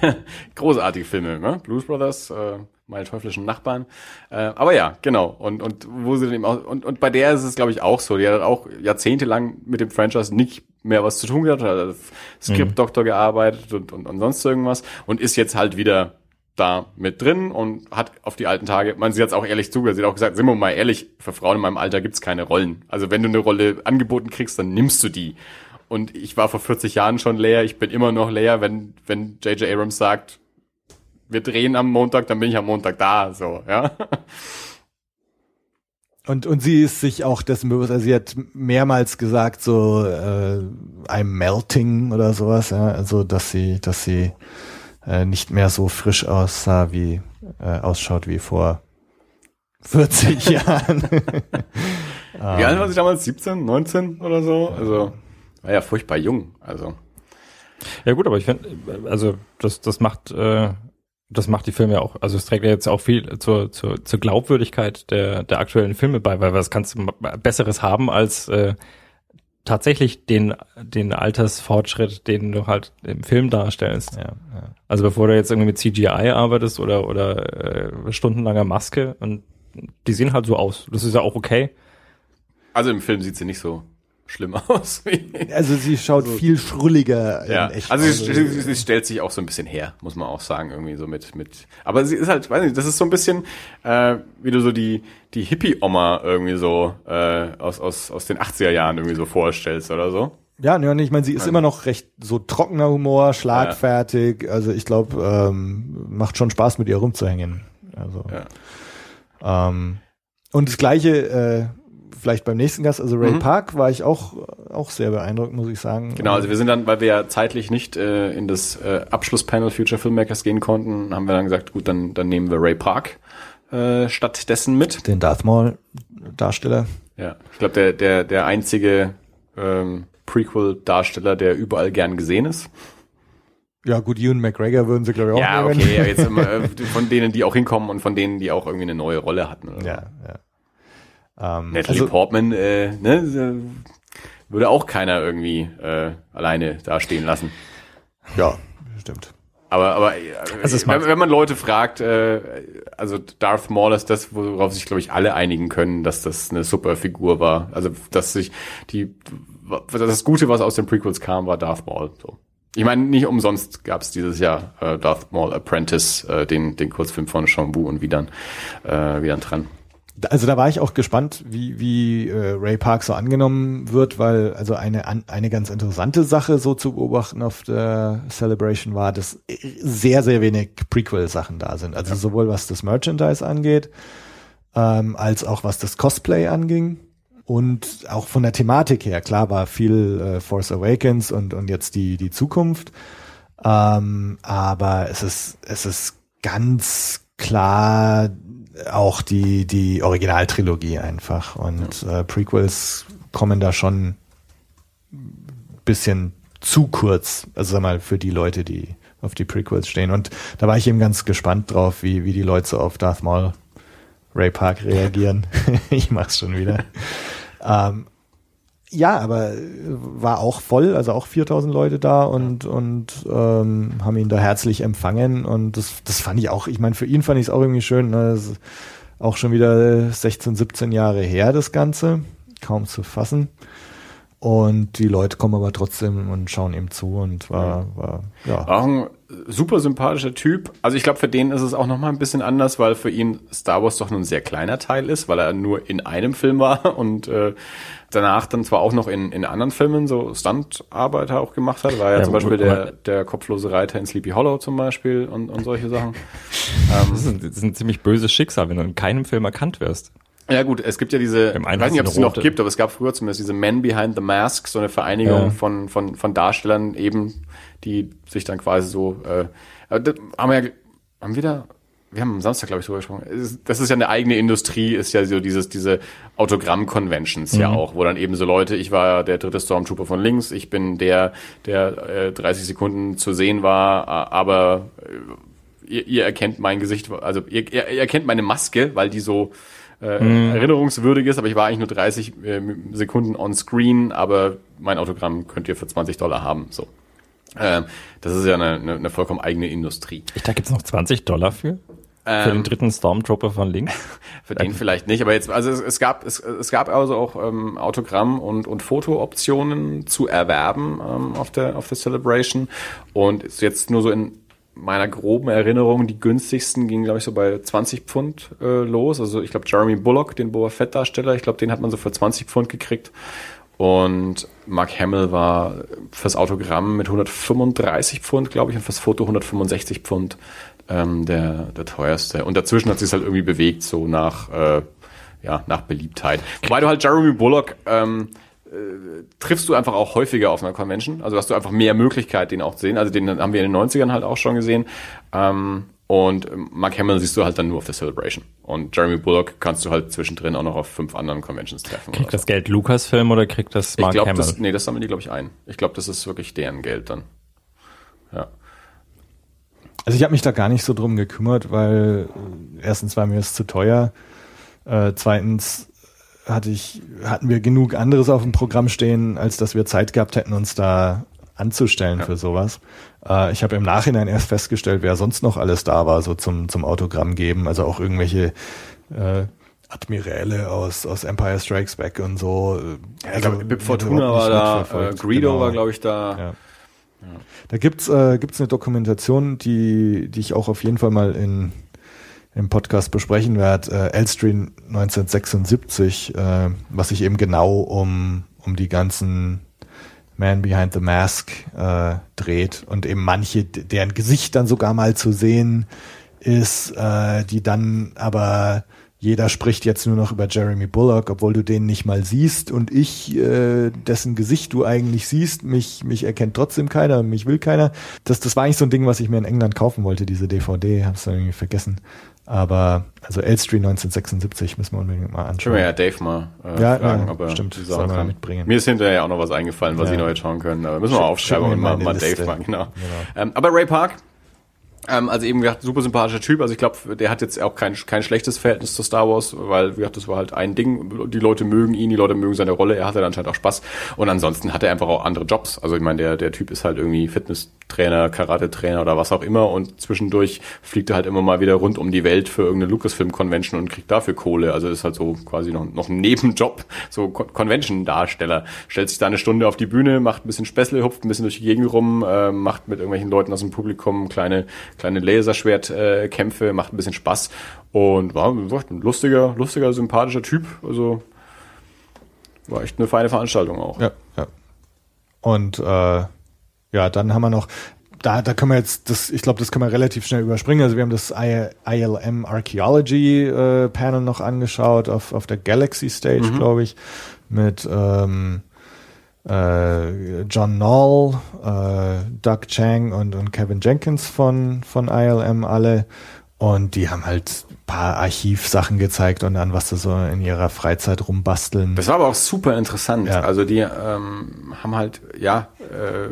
*laughs* Großartige Filme, ne? Blues Brothers, äh, meine teuflischen Nachbarn. Äh, aber ja, genau. Und, und wo sie dann eben auch, und, und bei der ist es, glaube ich, auch so. Die hat auch jahrzehntelang mit dem Franchise nicht mehr was zu tun gehabt, hat als Skriptdoktor gearbeitet und, und, und sonst irgendwas und ist jetzt halt wieder da mit drin und hat auf die alten Tage, man, sie hat es auch ehrlich zugehört, sie hat auch gesagt, sind wir mal ehrlich, für Frauen in meinem Alter gibt's keine Rollen. Also wenn du eine Rolle angeboten kriegst, dann nimmst du die. Und ich war vor 40 Jahren schon Leia, ich bin immer noch Leia, wenn, wenn J.J. Abrams sagt, wir drehen am Montag, dann bin ich am Montag da, so, ja. Und, und sie ist sich auch dessen bewusst, also sie hat mehrmals gesagt, so äh, I'm melting oder sowas, ja, also dass sie, dass sie äh, nicht mehr so frisch aussah wie äh, ausschaut wie vor 40 *laughs* Jahren. Wie alt war sie damals? 17, 19 oder so? Also, war ja furchtbar jung, also. Ja gut, aber ich finde, also das, das macht, äh, das macht die Filme ja auch, also es trägt ja jetzt auch viel zur, zur, zur Glaubwürdigkeit der, der aktuellen Filme bei, weil was kannst du Besseres haben als äh, tatsächlich den, den Altersfortschritt, den du halt im Film darstellst. Ja, ja. Also bevor du jetzt irgendwie mit CGI arbeitest oder, oder äh, stundenlanger Maske und die sehen halt so aus. Das ist ja auch okay. Also im Film sieht sie nicht so schlimm *laughs* aus. Also sie schaut viel schrulliger ja. in echt Also sie, sie, sie stellt sich auch so ein bisschen her, muss man auch sagen, irgendwie so mit, mit. Aber sie ist halt, weiß nicht, das ist so ein bisschen, äh, wie du so die, die Hippie-Oma irgendwie so äh, aus, aus, aus den 80er Jahren irgendwie so vorstellst oder so. Ja, ne, ich meine, sie ist immer noch recht so trockener Humor, schlagfertig. Also ich glaube, ähm, macht schon Spaß mit ihr rumzuhängen. Also ähm, und das gleiche äh, vielleicht beim nächsten Gast, also Ray Mhm. Park, war ich auch auch sehr beeindruckt, muss ich sagen. Genau, also wir sind dann, weil wir ja zeitlich nicht äh, in das äh, Abschlusspanel Future Filmmakers gehen konnten, haben wir dann gesagt, gut, dann, dann nehmen wir Ray Park äh, stattdessen mit. den Darth Maul Darsteller. Ja, ich glaube, der, der, der einzige ähm, Prequel-Darsteller, der überall gern gesehen ist. Ja, gut, Ewan McGregor würden sie glaube ich auch Ja, nehmen. okay, aber jetzt *laughs* immer, äh, von denen, die auch hinkommen und von denen, die auch irgendwie eine neue Rolle hatten. Oder. Ja, ja. Ähm, Natalie also, Portman, äh, ne, würde auch keiner irgendwie äh, alleine dastehen lassen. ja, stimmt. Aber, aber Also wenn, wenn man Leute fragt, äh, also Darth Maul ist das, worauf sich, glaube ich, alle einigen können, dass das eine super Figur war. Also, dass sich die, das Gute, was aus den Prequels kam, war Darth Maul. So. Ich meine, nicht umsonst gab es dieses Jahr äh, Darth Maul Apprentice, äh, den, den Kurzfilm von Sean Wu und wie dann, äh, wie dann dran. Also da war ich auch gespannt, wie, wie äh, Ray Park so angenommen wird, weil also eine, an, eine ganz interessante Sache so zu beobachten auf der Celebration war, dass sehr, sehr wenig Prequel-Sachen da sind. Also sowohl was das Merchandise angeht, ähm, als auch was das Cosplay anging. Und auch von der Thematik her, klar war viel äh, Force Awakens und, und jetzt die, die Zukunft. Ähm, aber es ist, es ist ganz klar auch die, die Originaltrilogie einfach. Und äh, Prequels kommen da schon bisschen zu kurz, also sag mal, für die Leute, die auf die Prequels stehen. Und da war ich eben ganz gespannt drauf, wie, wie die Leute so auf Darth Maul, Ray Park reagieren. *laughs* ich mach's schon wieder. *laughs* ähm, ja, aber war auch voll, also auch 4000 Leute da und, und ähm, haben ihn da herzlich empfangen und das, das fand ich auch, ich meine, für ihn fand ich es auch irgendwie schön, ne? das ist auch schon wieder 16, 17 Jahre her, das Ganze, kaum zu fassen. Und die Leute kommen aber trotzdem und schauen ihm zu und war, war ja. Auch ein super sympathischer Typ. Also ich glaube, für den ist es auch nochmal ein bisschen anders, weil für ihn Star Wars doch nur ein sehr kleiner Teil ist, weil er nur in einem Film war *laughs* und äh, danach dann zwar auch noch in, in anderen Filmen so Stuntarbeiter auch gemacht hat, war ja, Ja, zum Beispiel der, der kopflose Reiter in Sleepy Hollow zum Beispiel und, und solche Sachen. *laughs* Das ist, ein, das ist ein ziemlich böses Schicksal, wenn du in keinem Film erkannt wirst. Ja gut, es gibt ja diese, ich weiß nicht, ob es noch gibt, aber es gab früher zumindest diese Men Behind the Mask, so eine Vereinigung Ja. von, von, von Darstellern eben, die sich dann quasi so, äh, haben wir ja, haben wir da, wir haben am Samstag, glaube ich, drüber gesprochen. Das ist ja eine eigene Industrie, ist ja so dieses, diese Autogramm-Conventions ja auch, wo dann eben so Leute, ich war der dritte Stormtrooper von links, ich bin der, der äh, 30 Sekunden zu sehen war, aber äh, ihr, ihr erkennt mein Gesicht, also ihr, ihr, ihr erkennt meine Maske, weil die so äh, erinnerungswürdig ist, aber ich war eigentlich nur 30 äh, Sekunden on screen, aber mein Autogramm könnt ihr für 20 Dollar haben. So. Ähm, das ist ja eine, eine, eine vollkommen eigene Industrie. Ich, da gibt's noch 20 Dollar für? Für Ähm, den dritten Stormtrooper von links? *laughs* Für den vielleicht nicht, aber jetzt, also es, es gab es, es gab also auch ähm, Autogramm und und Fotooptionen zu erwerben ähm, auf der auf der Celebration und ist jetzt nur so in meiner groben Erinnerung die günstigsten gingen glaube ich so bei 20 Pfund äh, los. Also ich glaube Jeremy Bullock, den Boba Fett Darsteller, ich glaube den hat man so für 20 Pfund gekriegt. Und Mark Hamill war fürs Autogramm mit 135 Pfund, glaube ich, und fürs Foto 165 Pfund ähm, der, der teuerste. Und dazwischen hat sich halt irgendwie bewegt, so nach, äh, ja, nach Beliebtheit. Wobei du halt Jeremy Bullock ähm, äh, triffst du einfach auch häufiger auf einer Convention. Also hast du einfach mehr Möglichkeit, den auch zu sehen. Also den haben wir in den 90ern halt auch schon gesehen. Ähm, und ähm, Mark Hamill siehst du halt dann nur auf der Celebration. Und Jeremy Bullock kannst du halt zwischendrin auch noch auf fünf anderen Conventions treffen. Kriegt so. das Geld Lucasfilm oder kriegt das Ich Mark glaube, Hamill? das, nee, das sammeln die, glaube ich, ein. Ich glaube, das ist wirklich deren Geld dann. Ja. Also ich habe mich da gar nicht so drum gekümmert, weil äh, erstens war mir es zu teuer, äh, zweitens hatte ich, hatten wir genug anderes auf dem Programm stehen, als dass wir Zeit gehabt hätten, uns da anzustellen Ja. für sowas. Äh, ich habe im Nachhinein erst festgestellt, wer sonst noch alles da war, so zum, zum Autogramm geben. Also auch irgendwelche äh, Admiräle aus, aus Empire Strikes Back und so. Ja, ich glaube, Also, ich Fortuna hab war da, äh. Greedo Genau. war, glaube ich, da. Ja. Da gibt's äh, gibt's eine Dokumentation, die die ich auch auf jeden Fall mal in im Podcast besprechen werde. Äh, Elstree 1976, äh, was sich eben genau um um die ganzen Man Behind the Mask äh, dreht und eben manche, deren Gesicht dann sogar mal zu sehen ist, äh, die dann aber jeder spricht jetzt nur noch über Jeremy Bullock, obwohl du den nicht mal siehst und ich, äh, dessen Gesicht du eigentlich siehst, mich, mich erkennt trotzdem keiner, mich will keiner. Das, das war eigentlich so ein Ding, was ich mir in England kaufen wollte, diese DVD, hab's dann irgendwie vergessen. Aber, also Elstree 1976 müssen wir unbedingt mal Können anschauen. wir ja Dave mal äh, Ja, fragen, ja, ob er stimmt. die kann. mitbringen. Mir ist hinterher auch noch was eingefallen, was Ja. ich noch schauen können. Aber müssen wir mal aufschreiben und mal, mal Dave fragen. Genau. Genau. Ähm, aber Ray Park, ähm, also eben, gesagt, super sympathischer Typ. Also ich glaube, der hat jetzt auch kein, kein schlechtes Verhältnis zu Star Wars, weil, wie gesagt, das war halt ein Ding. Die Leute mögen ihn, die Leute mögen seine Rolle. Er hatte dann anscheinend auch Spaß. Und ansonsten hat er einfach auch andere Jobs. Also ich meine, der, der Typ ist halt irgendwie Fitnesstrainer, Karate-Trainer oder was auch immer. Und zwischendurch fliegt er halt immer mal wieder rund um die Welt für irgendeine Lucasfilm-Convention und kriegt dafür Kohle. Also ist halt so quasi noch, noch ein Nebenjob, so Con- Convention-Darsteller. Stellt sich da eine Stunde auf die Bühne, macht ein bisschen Späßle, hupft ein bisschen durch die Gegend rum, äh, macht mit irgendwelchen Leuten aus dem Publikum kleine, kleine Laserschwertkämpfe, macht ein bisschen Spaß und war wie gesagt, ein lustiger, lustiger, sympathischer Typ. Also war echt eine feine Veranstaltung auch. Ja, ja. Und äh, ja, dann haben wir noch, da, da können wir jetzt, das, ich glaube, das können wir relativ schnell überspringen. Also wir haben das ILM Archaeology äh, Panel noch angeschaut auf, auf der Galaxy Stage, glaube ich, mit ähm, äh, John Knoll, äh, Doug Chang und, und Kevin Jenkins von, von ILM alle. Und die haben halt ein paar Archivsachen gezeigt und an was sie so in ihrer Freizeit rumbasteln. Das war aber auch super interessant. Ja. Also die ähm, haben halt, ja, äh,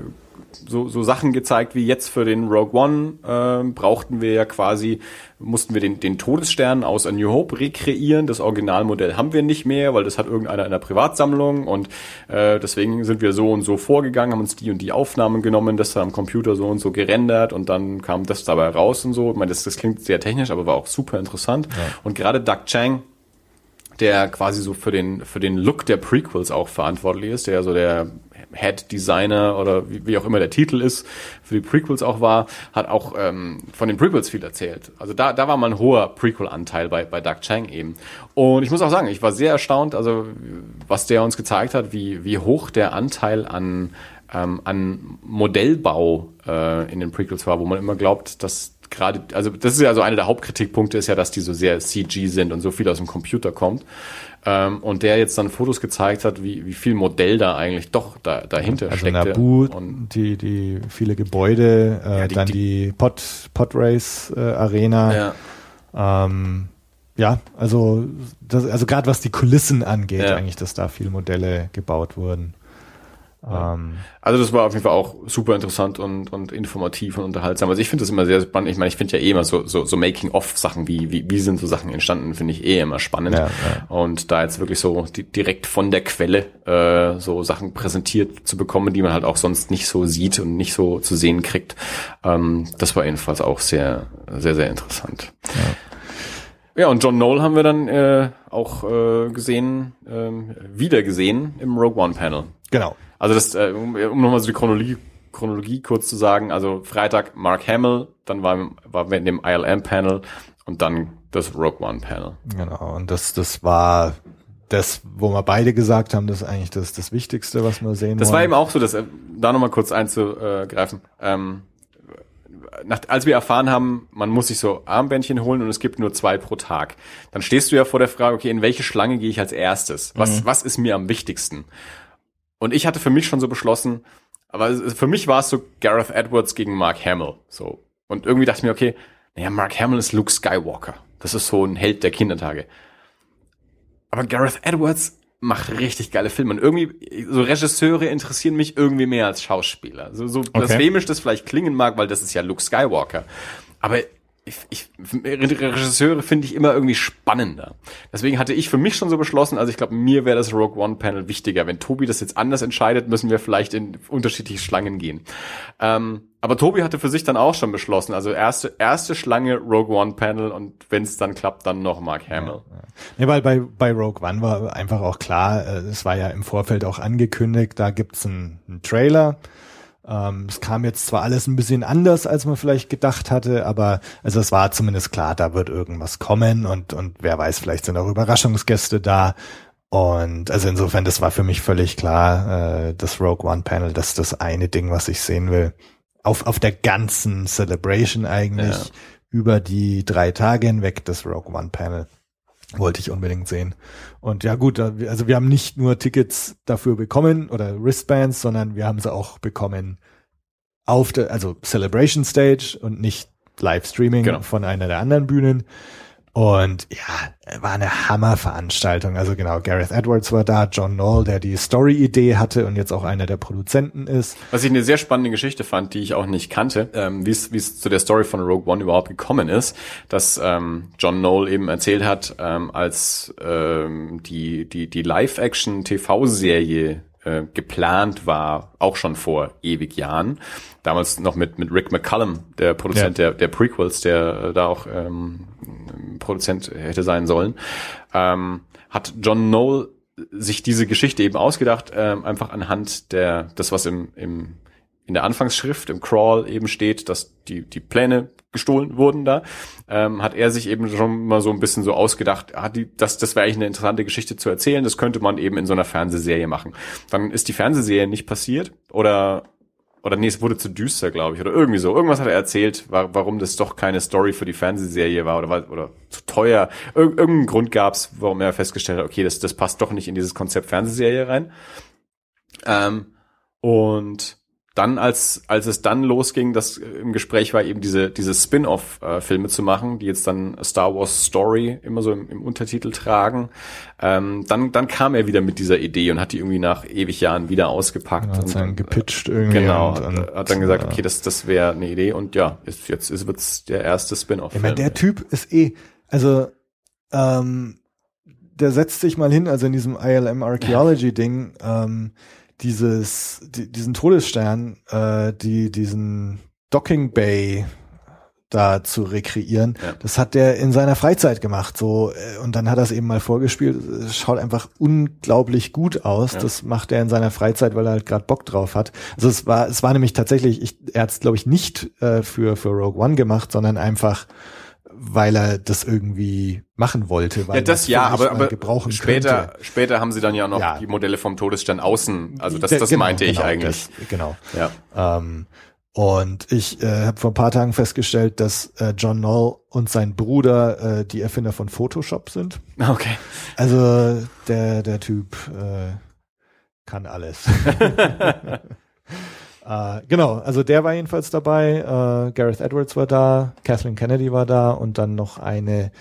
so, so Sachen gezeigt wie jetzt für den Rogue One ähm, brauchten wir ja quasi, mussten wir den, den Todesstern aus A New Hope rekreieren. Das Originalmodell haben wir nicht mehr, weil das hat irgendeiner in der Privatsammlung und äh, deswegen sind wir so und so vorgegangen, haben uns die und die Aufnahmen genommen, das am Computer so und so gerendert und dann kam das dabei raus und so. Ich meine, das, das klingt sehr technisch, aber war auch super interessant. Und gerade Doug Chang, der quasi so für den, für den Look der Prequels auch verantwortlich ist, der so der Head Designer oder wie, wie auch immer der Titel ist, für die Prequels auch war, hat auch ähm, von den Prequels viel erzählt. Also da, da war mal ein hoher Prequel-Anteil bei, bei Doug Chang eben. Und ich muss auch sagen, ich war sehr erstaunt, also was der uns gezeigt hat, wie, wie hoch der Anteil an, ähm, an Modellbau äh, in den Prequels war, wo man immer glaubt, dass gerade, also das ist ja so einer der Hauptkritikpunkte, ist ja, dass die so sehr CG sind und so viel aus dem Computer kommt. Ähm, und der jetzt dann Fotos gezeigt hat, wie, wie viel Modell da eigentlich doch da, dahinter Also steckte. Naboo, und die, die viele Gebäude, äh, Ja, die- dann die- die, Pod, Podrace äh, Arena. ja, Ähm, ja, also, das, also gerade was die Kulissen angeht, Ja. eigentlich, dass da viele Modelle gebaut wurden. Ähm, also das war auf jeden Fall auch super interessant und, und informativ und unterhaltsam. Also ich finde das immer sehr spannend. Ich meine, ich finde ja eh immer so, so, so Making-of-Sachen, wie, wie, wie sind so Sachen entstanden, finde ich eh immer spannend. Ja, ja. Und da jetzt wirklich so di direkt von der Quelle äh, so Sachen präsentiert zu bekommen, die man halt auch sonst nicht so sieht und nicht so zu sehen kriegt, ähm, das war jedenfalls auch sehr, sehr, sehr interessant. Ja, und John Knoll haben wir dann äh, auch äh, gesehen, ähm, wieder gesehen im Rogue One Panel. genau. Also das, äh, um, um nochmal so die Chronologie, Chronologie kurz zu sagen, also Freitag Mark Hamill, dann war, war wir in dem ILM-Panel und dann das Rogue One-Panel. Genau. Und das, das war das, wo wir beide gesagt haben, das ist eigentlich das, das Wichtigste, was wir sehen Das wollen. war eben auch so, dass, äh, da nochmal kurz einzugreifen, ähm, nach, als wir erfahren haben, man muss sich so Armbändchen holen und es gibt nur zwei pro Tag, dann stehst du ja vor der Frage, okay, in welche Schlange gehe ich als erstes? Was, was ist mir am wichtigsten? Und ich hatte für mich schon so beschlossen, aber für mich war es so Gareth Edwards gegen Mark Hamill, so. Und irgendwie dachte ich mir, okay, naja, Mark Hamill ist Luke Skywalker. Das ist so ein Held der Kindertage. Aber Gareth Edwards macht richtig geile Filme. Und irgendwie, so Regisseure interessieren mich irgendwie mehr als Schauspieler. So, so Okay. blasphemisch das vielleicht klingen mag, weil das ist ja Luke Skywalker. aber ich, ich, Regisseure finde ich immer irgendwie spannender. Deswegen hatte ich für mich schon so beschlossen, also ich glaube, mir wäre das Rogue One Panel wichtiger. Wenn Tobi das jetzt anders entscheidet, müssen wir vielleicht in unterschiedliche Schlangen gehen. Ähm, aber Tobi hatte für sich dann auch schon beschlossen, also erste, erste Schlange Rogue One Panel und wenn es dann klappt, dann noch Mark Hamill. Ja, ja. Nee, weil bei, bei Rogue One war einfach auch klar, äh, es war ja im Vorfeld auch angekündigt, da gibt's einen, einen Trailer. Ähm, es kam jetzt zwar alles ein bisschen anders, als man vielleicht gedacht hatte, aber also es war zumindest klar, da wird irgendwas kommen und, und wer weiß, vielleicht sind auch Überraschungsgäste da. Und also insofern, das war für mich völlig klar, äh, das Rogue One Panel, das ist das eine Ding, was ich sehen will. Auf, auf der ganzen Celebration eigentlich, ja. über die drei Tage hinweg, das Rogue One Panel wollte ich unbedingt sehen. Und ja gut, also wir haben nicht nur Tickets dafür bekommen oder Wristbands, sondern wir haben sie auch bekommen auf der, also Celebration Stage und nicht Livestreaming genau. von einer der anderen Bühnen. Und ja, war eine Hammerveranstaltung. Also genau, Gareth Edwards war da, John Knoll, der die Story-Idee hatte und jetzt auch einer der Produzenten ist. Was ich eine sehr spannende Geschichte fand, die ich auch nicht kannte, ähm, wie es zu der Story von Rogue One überhaupt gekommen ist, dass ähm, John Knoll eben erzählt hat, ähm, als ähm, die, die, die Live-Action-TV-Serie äh, geplant war, auch schon vor ewig Jahren. Damals noch mit, mit Rick McCullum, der Produzent ja. der, der Prequels, der äh, da auch ähm, Produzent hätte sein sollen, ähm, hat John Knoll sich diese Geschichte eben ausgedacht, ähm, einfach anhand der, das was im, im in der Anfangsschrift, im Crawl eben steht, dass die, die Pläne gestohlen wurden da, ähm, hat er sich eben schon mal so ein bisschen so ausgedacht, ah, die, das, das wäre eigentlich eine interessante Geschichte zu erzählen, das könnte man eben in so einer Fernsehserie machen. Dann ist die Fernsehserie nicht passiert oder oder nee, es wurde zu düster, glaube ich, oder irgendwie so. Irgendwas hat er erzählt, war, warum das doch keine Story für die Fernsehserie war oder, war, oder zu teuer. Ir irgendeinen Grund gab's, warum er festgestellt hat, okay, das, das passt doch nicht in dieses Konzept Fernsehserie rein. Ähm, und dann, als, als es dann losging, dass im Gespräch war, eben diese, diese Spin-off-Filme zu machen, die jetzt dann Star Wars Story immer so im, im Untertitel tragen, ähm, dann, dann kam er wieder mit dieser Idee und hat die irgendwie nach ewig Jahren wieder ausgepackt. Ja, hat und dann gepitcht irgendwie. Genau, und, und, hat dann gesagt, okay, das, das wäre eine Idee und ja, jetzt, jetzt ist, wird's der erste Spin-off. Ich meine, der Typ ist eh, also, ähm, der setzt sich mal hin, also in diesem ILM Archaeology-Ding, ähm, dieses, die, diesen Todesstern, äh, die, diesen Docking Bay da zu rekreieren. Ja. Das hat der in seiner Freizeit gemacht, so äh, und dann hat er es eben mal vorgespielt. Es schaut einfach unglaublich gut aus. Ja. Das macht er in seiner Freizeit, weil er halt gerade Bock drauf hat. Also es war, es war nämlich tatsächlich, ich, er hat es glaube ich nicht äh, für für Rogue One gemacht, sondern einfach weil er das irgendwie machen wollte, weil ja, das, ja, aber, aber gebrauchen später, könnte. später haben sie dann ja noch ja. die Modelle vom Todesstern außen. Also das, das genau, meinte ich genau, eigentlich. Das, genau. Ja. Ähm, und ich äh, habe vor ein paar Tagen festgestellt, dass äh, John Knoll und sein Bruder äh, die Erfinder von Photoshop sind. Okay. Also der der Typ äh, kann alles. *laughs* *laughs* Äh, genau, also der war jedenfalls dabei. Äh, Gareth Edwards war da, Kathleen Kennedy war da und dann noch eine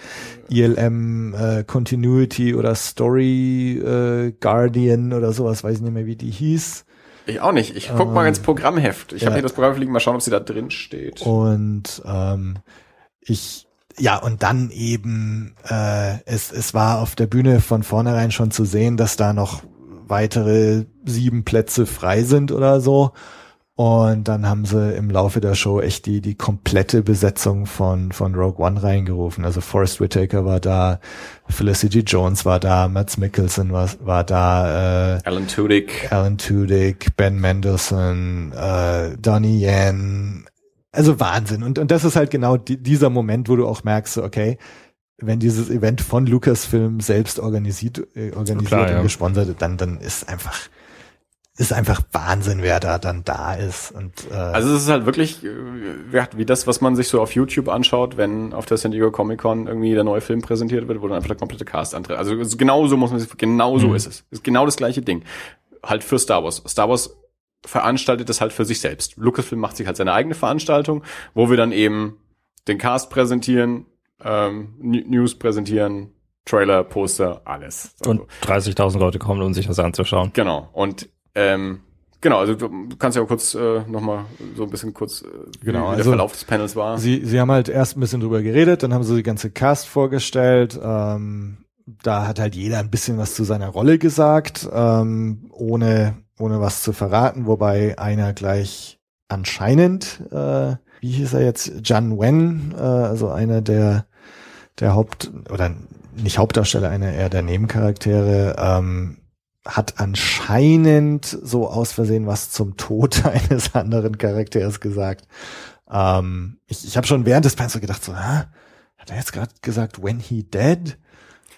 ILM äh, Continuity oder Story äh, Guardian oder sowas, weiß ich nicht mehr, wie die hieß. Ich auch nicht. Ich guck ähm, mal ins Programmheft. Ich ja. habe hier das Programm liegen, mal schauen, ob sie da drin steht. Und ähm, ich ja, und dann eben, äh, es, es war auf der Bühne von vornherein schon zu sehen, dass da noch weitere sieben Plätze frei sind oder so. Und dann haben sie im Laufe der Show echt die, die komplette Besetzung von, von Rogue One reingerufen. Also Forrest Whitaker war da, Felicity Jones war da, Matt Mickelson war, war da, äh, Alan Tudyk. Alan Tudyk, Ben Mendelssohn, äh, Donnie Yen. Also Wahnsinn. Und, und das ist halt genau die, dieser Moment, wo du auch merkst, okay, wenn dieses Event von Lucasfilm selbst organisiert, äh, organisiert Klar, und ja. gesponsert, dann, dann ist einfach, ist einfach Wahnsinn, wer da dann da ist. Und, äh also es ist halt wirklich äh, wie das, was man sich so auf YouTube anschaut, wenn auf der San Diego Comic Con irgendwie der neue Film präsentiert wird, wo dann einfach der komplette Cast antritt. Also genau so muss man sich, genau so mhm. ist es. Ist genau das gleiche Ding. Halt für Star Wars. Star Wars veranstaltet das halt für sich selbst. Lucasfilm macht sich halt seine eigene Veranstaltung, wo wir dann eben den Cast präsentieren, ähm, News präsentieren, Trailer, Poster, alles. Also, und 30.000 Leute kommen, um sich das anzuschauen. Genau. Und ähm, Genau, also du kannst ja kurz äh, nochmal so ein bisschen kurz, äh, Genau, wie der also Verlauf des Panels war. Sie, sie haben halt erst ein bisschen drüber geredet, dann haben sie die ganze Cast vorgestellt. Ähm, da hat halt jeder ein bisschen was zu seiner Rolle gesagt, ähm, ohne, ohne was zu verraten, wobei einer gleich anscheinend, äh, wie hieß er jetzt, Jan Wen, äh, also einer der, der Haupt- oder nicht Hauptdarsteller, einer eher der Nebencharaktere, ähm, hat anscheinend so aus Versehen was zum Tod *laughs* eines anderen Charakters gesagt. Ähm, ich ich habe schon während des so gedacht, so, Hä? hat er jetzt gerade gesagt, when he dead?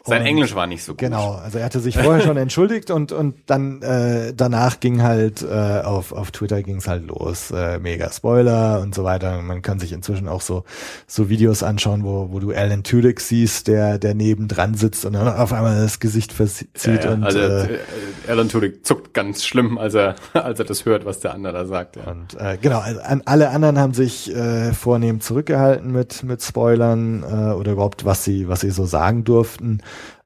Sein Und- Englisch war nicht so gut. Genau, also er hatte sich vorher schon entschuldigt und und dann äh, danach ging halt äh, auf auf Twitter ging's halt los, äh, mega Spoiler und so weiter. Man kann sich inzwischen auch so so Videos anschauen, wo wo du Alan Tudyk siehst, der der neben dran sitzt und dann auf einmal das Gesicht verzieht Ja, ja, und also äh, äh, Alan Tudyk zuckt ganz schlimm, als er *laughs* als er das hört, was der andere da sagt. Ja. Und äh, genau, also an, alle anderen haben sich äh, vornehm zurückgehalten mit mit Spoilern äh, oder überhaupt was sie was sie so sagen durften.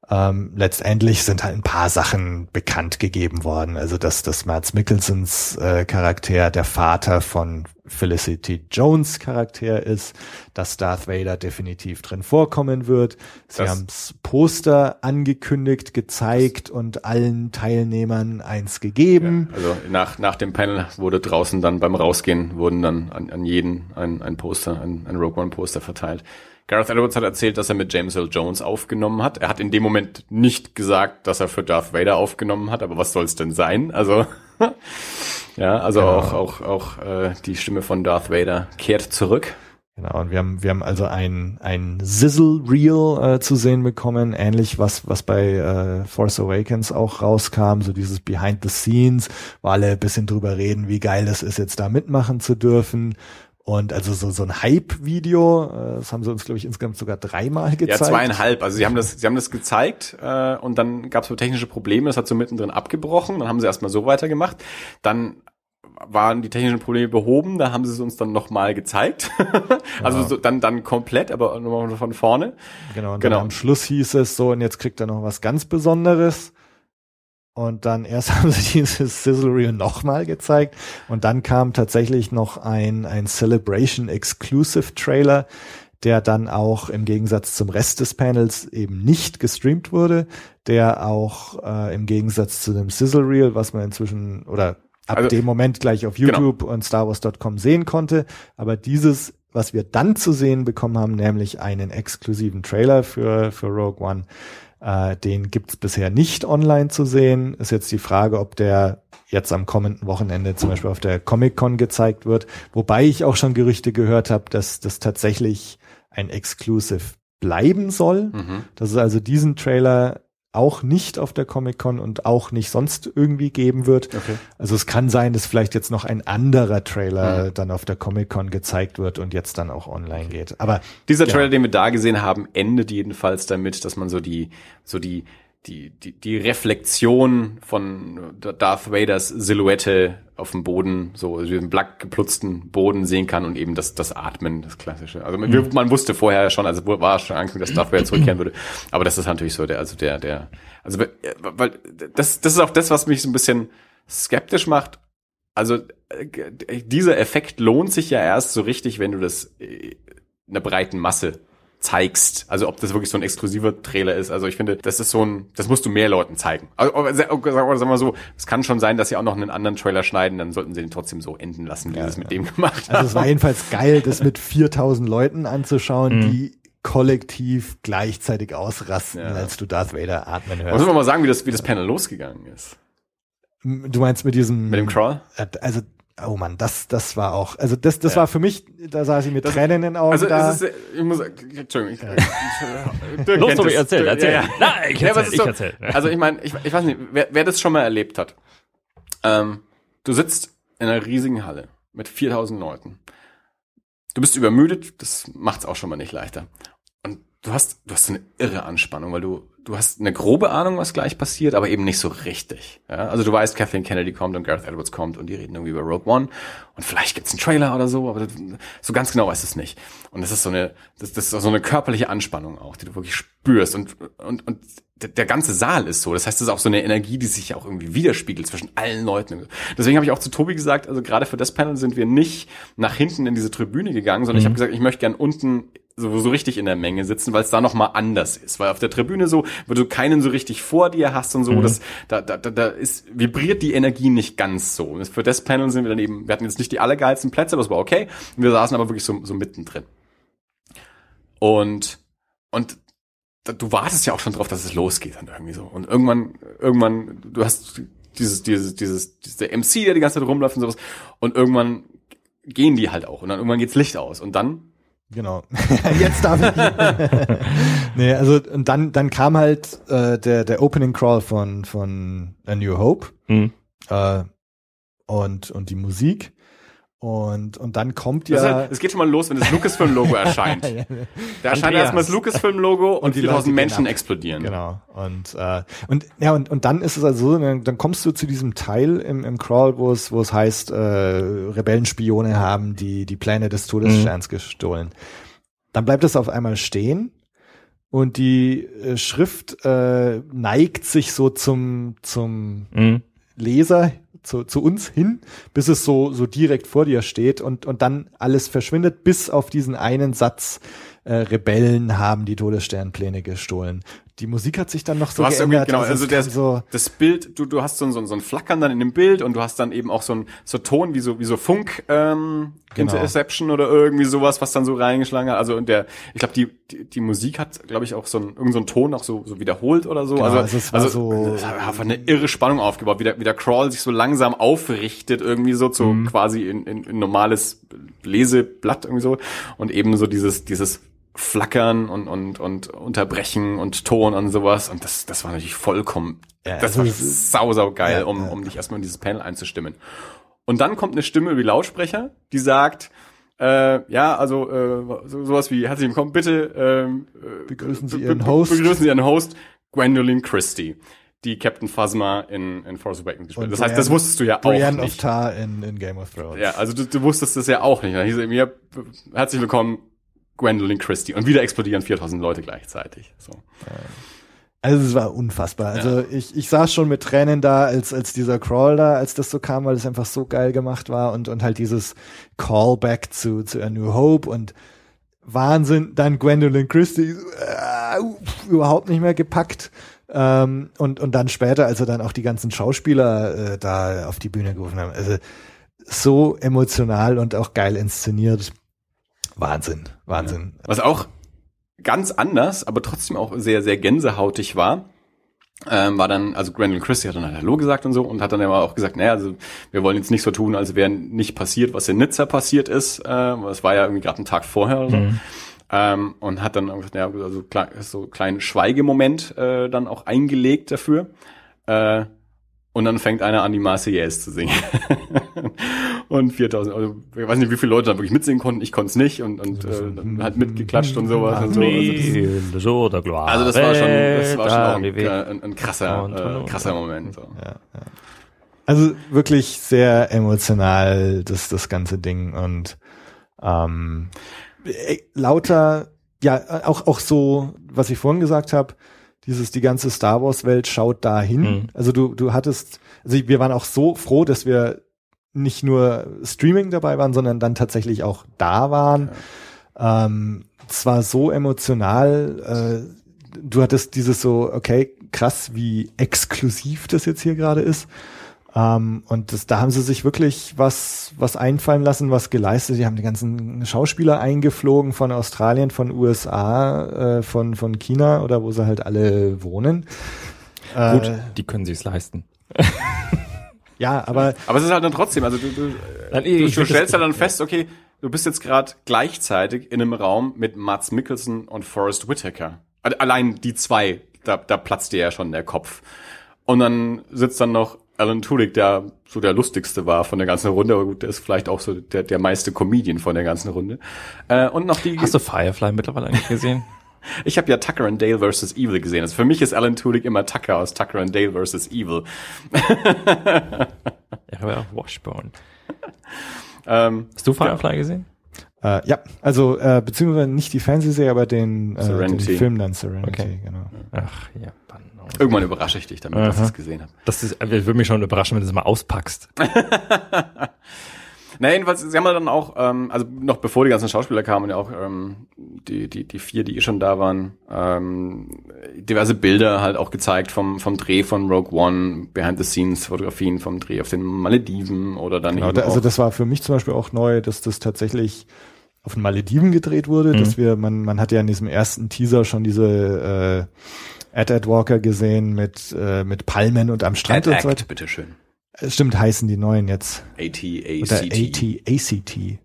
Ähm, letztendlich sind halt ein paar Sachen bekannt gegeben worden. Also dass das Mads Mikkelsens äh, Charakter der Vater von Felicity Jones Charakter ist, dass Darth Vader definitiv drin vorkommen wird. Sie Das- haben's Poster angekündigt, gezeigt und allen Teilnehmern eins gegeben. Also nach, nach dem Panel wurde draußen dann beim Rausgehen wurden dann an, an jeden ein, ein Poster, ein, ein Rogue One Poster verteilt. Gareth Edwards hat erzählt, dass er mit James Earl Jones aufgenommen hat. Er hat in dem Moment nicht gesagt, dass er für Darth Vader aufgenommen hat, aber was soll es denn sein? Also *laughs* ja, also Genau. auch auch auch äh, die Stimme von Darth Vader kehrt zurück. Genau, und wir haben, wir haben also ein, ein Sizzle-Reel äh, zu sehen bekommen, ähnlich was, was bei äh, Force Awakens auch rauskam, so dieses Behind the Scenes, wo alle ein bisschen drüber reden, wie geil es ist, jetzt da mitmachen zu dürfen. Und also so, so ein Hype-Video, äh, das haben sie uns, glaube ich, insgesamt sogar dreimal gezeigt. Ja, zweieinhalb. Also sie haben das, sie haben das gezeigt äh, und dann gab es so technische Probleme. Das hat so mittendrin abgebrochen. Dann haben sie erstmal so weitergemacht. Dann waren die technischen Probleme behoben. Da haben sie es uns dann nochmal gezeigt. *laughs* also so, dann dann komplett, aber nochmal von vorne. Genau, und Genau. am Schluss hieß es so, und jetzt kriegt er noch was ganz Besonderes. Und dann *laughs* erst haben sie dieses Sizzle Reel nochmal gezeigt. Und dann kam tatsächlich noch ein, ein Celebration Exclusive Trailer, der dann auch im Gegensatz zum Rest des Panels eben nicht gestreamt wurde, der auch äh, im Gegensatz zu dem Sizzle Reel, was man inzwischen oder ab Also- dem Moment gleich auf Genau. YouTube und StarWars.com sehen konnte, aber dieses, was wir dann zu sehen bekommen haben, nämlich einen exklusiven Trailer für, für Rogue One, äh, den gibt's bisher nicht online zu sehen. Ist jetzt die Frage, ob der jetzt am kommenden Wochenende zum Beispiel auf der Comic-Con gezeigt wird. Wobei ich auch schon Gerüchte gehört habe, dass das tatsächlich ein Exclusive bleiben soll. Mhm. Dass es also diesen Trailer auch nicht auf der Comic-Con und auch nicht sonst irgendwie geben wird. Okay. Also es kann sein, dass vielleicht jetzt noch ein anderer Trailer Mhm. dann auf der Comic-Con gezeigt wird und jetzt dann auch online geht. Aber Dieser Ja. Trailer, den wir da gesehen haben, endet jedenfalls damit, dass man so die, so die, die, die, die Reflexion von Darth Vaders Silhouette auf dem Boden, so den black geplutzten Boden sehen kann und eben das, das Atmen, das klassische. Also man, Mhm. man wusste vorher schon, also war schon angekündigt, dass Darth Vader zurückkehren würde. Aber das ist natürlich so der, also der, der, also weil das, das ist auch das, was mich so ein bisschen skeptisch macht. Also äh, dieser Effekt lohnt sich ja erst so richtig, wenn du das äh, einer breiten Masse zeigst. Also ob das wirklich so ein exklusiver Trailer ist. Also ich finde, das ist so ein, das musst du mehr Leuten zeigen. Also, oder sagen wir mal so, es kann schon sein, dass sie auch noch einen anderen Trailer schneiden, dann sollten sie den trotzdem so enden lassen, wie sie es mit dem gemacht also es war haben. jedenfalls geil, das mit *laughs* 4000 Leuten anzuschauen, Mhm. die kollektiv gleichzeitig ausrasten, Ja. als du Darth Vader atmen Muss hörst. man mal sagen, wie das, wie das Panel losgegangen ist. Du meinst mit diesem Mit dem Crawl? Äh, Also Oh man, das, das war auch, also das, das Ja. war für mich, da saß ich mit Tränen in den Augen Also da. es ist, ich muss, Entschuldigung, ich, ich, Los, kennt Tobi, erzähl, erzähl. Ja, ja. Nein, ich Ja, erzähl, ist ich so- erzähl. Also ich meine, ich, ich weiß nicht, wer, wer das schon mal erlebt hat. Ähm, du sitzt in einer riesigen Halle mit 4000 Leuten. Du bist übermüdet, das macht's auch schon mal nicht leichter. Und du hast, du hast so eine irre Anspannung, weil du, du hast eine grobe Ahnung, was gleich passiert, aber eben nicht so richtig. Ja? Also du weißt, Kathleen Kennedy kommt und Gareth Edwards kommt und die reden irgendwie über Rogue One und vielleicht gibt's einen Trailer oder so, aber so ganz genau weißt du es nicht. Und das ist so eine, das, das ist so eine körperliche Anspannung auch, die du wirklich spürst und und und der ganze Saal ist so. Das heißt, es ist auch so eine Energie, die sich auch irgendwie widerspiegelt zwischen allen Leuten. Deswegen habe ich auch zu Tobi gesagt, also gerade für das Panel sind wir nicht nach hinten in diese Tribüne gegangen, sondern mhm. ich habe gesagt, ich möchte gern unten so, so richtig in der Menge sitzen, weil es da noch mal anders ist. Weil auf der Tribüne so, wo du keinen so richtig vor dir hast und so, mhm. das, da, da, da ist, vibriert die Energie nicht ganz so. Und für das Panel sind wir dann eben, wir hatten jetzt nicht die allergeilsten Plätze, das war okay. Wir saßen aber wirklich so, so mittendrin. Und, und du wartest ja auch schon drauf, dass es losgeht dann irgendwie so. Und irgendwann, irgendwann, du hast dieses, dieses, dieses, dieser MC, der die ganze Zeit rumläuft und sowas. Und irgendwann gehen die halt auch. Und dann irgendwann geht's Licht aus. Und dann Genau. *laughs* Jetzt darf ich. *laughs* nee, also und dann dann kam halt äh, der der Opening Crawl von von A New Hope mhm. äh, und und die Musik und, und dann kommt ja. Halt, es geht schon mal los, wenn das Lucasfilm-Logo *laughs* erscheint. da erscheint erstmal das Lucasfilm-Logo *laughs* und, und die 4000 Menschen explodieren. Genau. Und, äh, und, ja, und, und dann ist es also so, dann, dann kommst du zu diesem Teil im, im Crawl, wo es, wo es heißt, äh, Rebellenspione haben die, die Pläne des Todessterns mhm. gestohlen. Dann bleibt es auf einmal stehen und die äh, Schrift äh, neigt sich so zum, zum mhm. Leser zu, zu uns hin, bis es so, so direkt vor dir steht und, und dann alles verschwindet, bis auf diesen einen Satz, äh, Rebellen haben die Todessternpläne gestohlen die Musik hat sich dann noch so du hast geändert. Genau, also, also der, so das Bild, du, du hast so, so, so ein Flackern dann in dem Bild und du hast dann eben auch so ein so Ton wie so wie so Funk ähm, genau. Interception oder irgendwie sowas, was dann so reingeschlagen hat. Also und der, ich glaube die, die die Musik hat, glaube ich, auch so ein irgend so Ton auch so so wiederholt oder so. Genau, also also, es war also so einfach eine irre Spannung aufgebaut, wie der, wie der Crawl sich so langsam aufrichtet irgendwie so zu mhm. quasi in, in, in normales Leseblatt irgendwie so und eben so dieses dieses Flackern und, und, und Unterbrechen und Ton und sowas. Und das, das war natürlich vollkommen, ja, das war sau, sau geil, ja, um, ja. um dich erstmal in dieses Panel einzustimmen. Und dann kommt eine Stimme über die Lautsprecher, die sagt, äh, ja, also äh, so, sowas wie herzlich willkommen, bitte ähm, äh, begrüßen Sie Ihren Host. Begrüßen Sie Ihren Host, Gwendolyn Christie, die Captain Phasma in, in Force Awakens gespielt. Das heißt, das wusstest du ja Brienne auch nicht. of Tar in, in Game of Thrones. Ja, also du, du wusstest das ja auch nicht. Da hieß ja, herzlich willkommen, Gwendolyn Christie. Und wieder explodieren 4000 Leute gleichzeitig. So. Also es war unfassbar. Also ja. ich, ich saß schon mit Tränen da, als, als dieser Crawl da, als das so kam, weil es einfach so geil gemacht war und, und halt dieses Callback zu, zu A New Hope und Wahnsinn, dann Gwendolyn Christie äh, überhaupt nicht mehr gepackt. Ähm, und, und dann später, als er dann auch die ganzen Schauspieler äh, da auf die Bühne gerufen haben. Also so emotional und auch geil inszeniert. Wahnsinn, Wahnsinn. Ja. Was auch ganz anders, aber trotzdem auch sehr, sehr gänsehautig war, ähm, war dann, also Gwendolyn Christie hat dann halt Hallo gesagt und so und hat dann aber auch gesagt, naja, also wir wollen jetzt nicht so tun, als wäre nicht passiert, was in Nizza passiert ist. Äh, das war ja irgendwie gerade ein Tag vorher oder so. Mhm. Ähm, und hat dann gesagt, ja, also so kleinen Schweigemoment äh, dann auch eingelegt dafür. Äh, und dann fängt einer an, die Marseillaise zu singen. *laughs* und 4000, also ich weiß nicht, wie viele Leute da wirklich mitsingen konnten. Ich konnte es nicht und, und äh, dann hat mitgeklatscht und sowas. Und so. Also, das, also das war schon, das war schon auch ein, ein, ein krasser, äh, krasser Moment. So. Ja, ja. Also wirklich sehr emotional, das, das ganze Ding und ähm, äh, lauter, ja, auch, auch so, was ich vorhin gesagt habe, dieses, die ganze Star Wars Welt schaut dahin. Mhm. Also du, du hattest, also wir waren auch so froh, dass wir nicht nur Streaming dabei waren, sondern dann tatsächlich auch da waren. Ja. Ähm, es war so emotional. Äh, du hattest dieses so, okay, krass, wie exklusiv das jetzt hier gerade ist. Ähm, und das, da haben sie sich wirklich was, was einfallen lassen, was geleistet. Die haben die ganzen Schauspieler eingeflogen von Australien, von USA, äh, von, von China oder wo sie halt alle wohnen. Gut, äh, die können sich's leisten. *laughs* ja, aber. Aber es ist halt dann trotzdem, also du, du, Nein, ich, du, du stellst ja dann fest, okay, du bist jetzt gerade gleichzeitig in einem Raum mit Mats Mikkelsen und Forrest Whitaker. Allein die zwei, da, da platzt dir ja schon der Kopf. Und dann sitzt dann noch Alan Tudyk, der so der lustigste war von der ganzen Runde, aber gut, der ist vielleicht auch so der, der meiste Comedian von der ganzen Runde. Äh, und noch die. Hast du Firefly mittlerweile eigentlich gesehen? *laughs* Ich habe ja Tucker and Dale vs. Evil gesehen. Also für mich ist Alan Tudyk immer Tucker aus Tucker and Dale vs. Evil. *laughs* Ja, aber auch Washbone. Ähm, Hast du Firefly gesehen? Äh, ja, also äh, beziehungsweise nicht die Fernsehserie, aber den, äh, den. Film dann Serenity, Okay. genau. Ach, ja, irgendwann überrasche ich dich damit, dass ich Aha. es gesehen habe. Das ist, äh, würde mich schon überraschen, wenn du es mal auspackst. *laughs* Na, jedenfalls, sie haben ja dann auch, ähm, also noch bevor die ganzen Schauspieler kamen, ja auch ähm, die, die, die vier, die eh schon da waren, ähm, diverse Bilder halt auch gezeigt vom, vom Dreh von Rogue One, Behind-the-Scenes-Fotografien vom Dreh auf den Malediven oder dann Genau, eben da, also das war für mich zum Beispiel auch neu, dass das tatsächlich auf den Malediven gedreht wurde, Mhm. dass wir, man, man hat ja in diesem ersten Teaser schon diese äh, Ad Ad Walker gesehen mit, äh, mit Palmen und am Strand Ad und so weiter. Act, bitteschön. Stimmt, heißen die neuen jetzt. AT, Oder ACT. AT, ACT.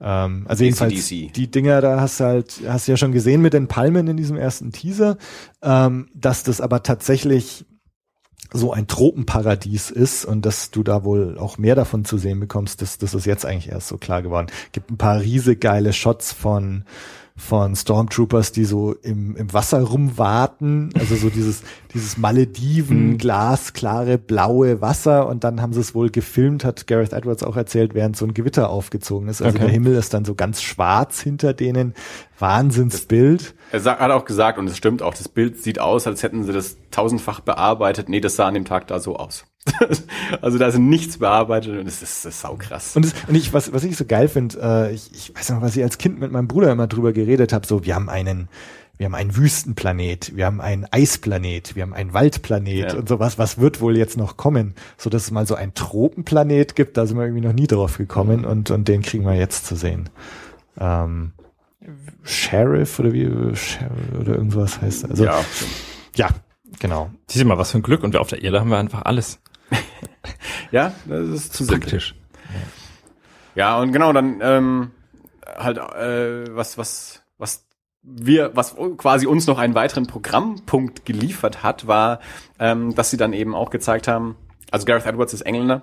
Ähm, also jedenfalls AC/DC. die Dinger, da hast du halt, hast du ja schon gesehen mit den Palmen in diesem ersten Teaser, ähm, dass das aber tatsächlich so ein Tropenparadies ist und dass du da wohl auch mehr davon zu sehen bekommst, das, das ist jetzt eigentlich erst so klar geworden. Gibt ein paar riesig geile Shots von von Stormtroopers, die so im, im Wasser rumwarten, also so dieses, *laughs* dieses Malediven, glasklare, blaue Wasser und dann haben sie es wohl gefilmt, hat Gareth Edwards auch erzählt, während so ein Gewitter aufgezogen ist. Also Okay. der Himmel ist dann so ganz schwarz hinter denen. Wahnsinnsbild. Er sa- hat auch gesagt, und es stimmt auch, das Bild sieht aus, als hätten sie das tausendfach bearbeitet. Nee, das sah an dem Tag da so aus. *laughs* also da ist nichts bearbeitet und es ist, das ist saukrass. Und, es, und ich, was, was ich so geil finde, äh, ich, ich weiß noch, was ich als Kind mit meinem Bruder immer drüber geredet habe, so, wir haben einen, wir haben einen Wüstenplanet, wir haben einen Eisplanet, wir haben einen Waldplanet Ja. und sowas, was wird wohl jetzt noch kommen? So, dass es mal so einen Tropenplanet gibt, da sind wir irgendwie noch nie drauf gekommen und, und den kriegen wir jetzt zu sehen. Ähm, Sheriff oder wie, Sheriff oder irgendwas heißt. Also, ja. ja, genau. Sieh mal, was für ein Glück. Und wir auf der Erde haben wir einfach alles. *laughs* ja, das ist zu simpel. Praktisch. Ja, und genau, dann ähm, halt äh, was, was, was wir, was quasi uns noch einen weiteren Programmpunkt geliefert hat, war, ähm, dass sie dann eben auch gezeigt haben, also Gareth Edwards ist Engländer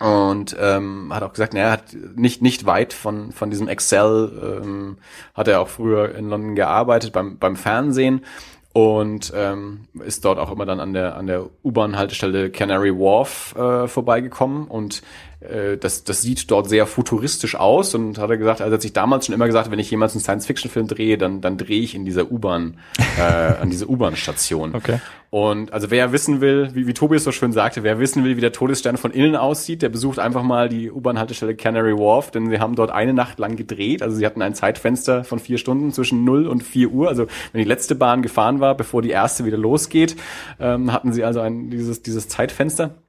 und ähm, hat auch gesagt, naja, er hat nicht nicht weit von von diesem Excel ähm, hat er auch früher in London gearbeitet beim beim Fernsehen und ähm, ist dort auch immer dann an der an der U-Bahn-Haltestelle Canary Wharf äh, vorbeigekommen. Und das das sieht dort sehr futuristisch aus und hat er gesagt, also hat sich damals schon immer gesagt, wenn ich jemals einen Science-Fiction-Film drehe, dann dann drehe ich in dieser U-Bahn äh, an dieser U-Bahn-Station. *laughs* Okay. Und also wer wissen will, wie, wie Tobias so schön sagte, wer wissen will, wie der Todesstern von innen aussieht, der besucht einfach mal die U-Bahn-Haltestelle Canary Wharf, denn sie haben dort eine Nacht lang gedreht. Also sie hatten ein Zeitfenster von vier Stunden zwischen 0 und 4 Uhr. Also wenn die letzte Bahn gefahren war, bevor die erste wieder losgeht, ähm, hatten sie also ein, dieses, dieses Zeitfenster.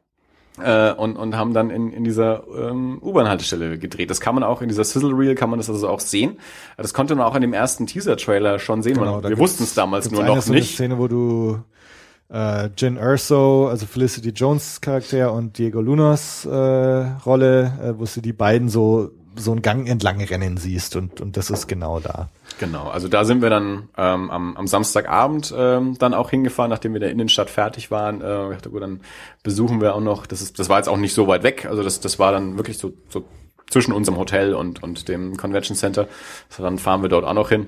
Äh, und, und haben dann in, in dieser ähm, U-Bahn-Haltestelle gedreht. Das kann man auch in dieser Sizzle Reel, kann man das also auch sehen. Das konnte man auch in dem ersten Teaser-Trailer schon sehen. Genau, wir wussten es damals nur eine noch so eine nicht. Szene, wo du äh, Jin Erso, also Felicity Jones Charakter und Diego Lunas äh, Rolle, äh, wo du die beiden so so einen Gang entlang rennen siehst und und das ist genau da. Genau, also da sind wir dann ähm, am, am Samstagabend ähm, dann auch hingefahren, nachdem wir der Innenstadt fertig waren. Äh, ich dachte, gut, dann besuchen wir auch noch. Das ist, das war jetzt auch nicht so weit weg. Also das, das war dann wirklich so, so zwischen unserem Hotel und und dem Convention Center. Also dann fahren wir dort auch noch hin.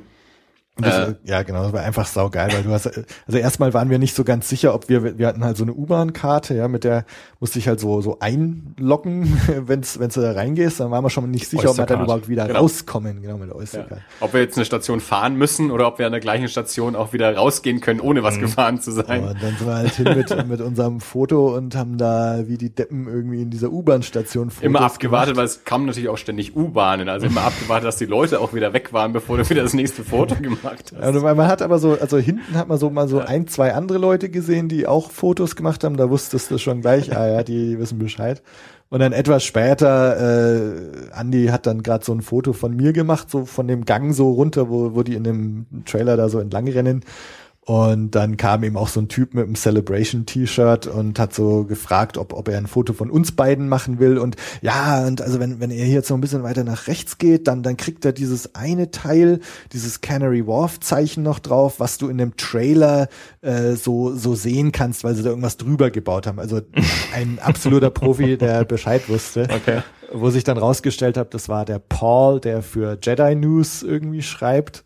Das, Äh. ja, genau, das war einfach saugeil, weil du hast, also erstmal waren wir nicht so ganz sicher, ob wir, wir hatten halt so eine U-Bahn-Karte, ja, mit der musste ich halt so, so einloggen, *laughs* wenn's, wenn's du da reingehst, dann waren wir schon nicht sicher, ob wir dann überhaupt wieder Genau. rauskommen, genau, mit der Ja. Oystercard. Ob wir jetzt eine Station fahren müssen oder ob wir an der gleichen Station auch wieder rausgehen können, ohne was gefahren zu sein. Und dann sind wir halt hin mit, mit unserem Foto und haben da wie die Deppen irgendwie in dieser U-Bahn-Station Fotos Immer abgewartet, gemacht. weil es kamen natürlich auch ständig U-Bahnen. Also immer abgewartet, dass die Leute auch wieder weg waren, bevor du wieder das nächste Foto gemacht hast. Also man hat aber so, also hinten hat man so mal so ein, zwei andere Leute gesehen, die auch Fotos gemacht haben. Da wusstest du schon gleich, *laughs* ah ja, die wissen Bescheid. Und dann etwas später, äh, Andy hat dann gerade so ein Foto von mir gemacht, so von dem Gang so runter, wo, wo die in dem Trailer da so entlang rennen. Und dann kam ihm auch so ein Typ mit einem Celebration-T-Shirt und hat so gefragt, ob, ob er ein Foto von uns beiden machen will. Und ja, und also wenn, wenn er hier jetzt so ein bisschen weiter nach rechts geht, dann, dann kriegt er dieses eine Teil, dieses Canary Wharf-Zeichen noch drauf, was du in dem Trailer äh, so, so sehen kannst, weil sie da irgendwas drüber gebaut haben. Also ein *laughs* absoluter Profi, der Bescheid wusste. Okay. Wo sich dann rausgestellt hat, das war der Paul, der für Jedi News irgendwie schreibt.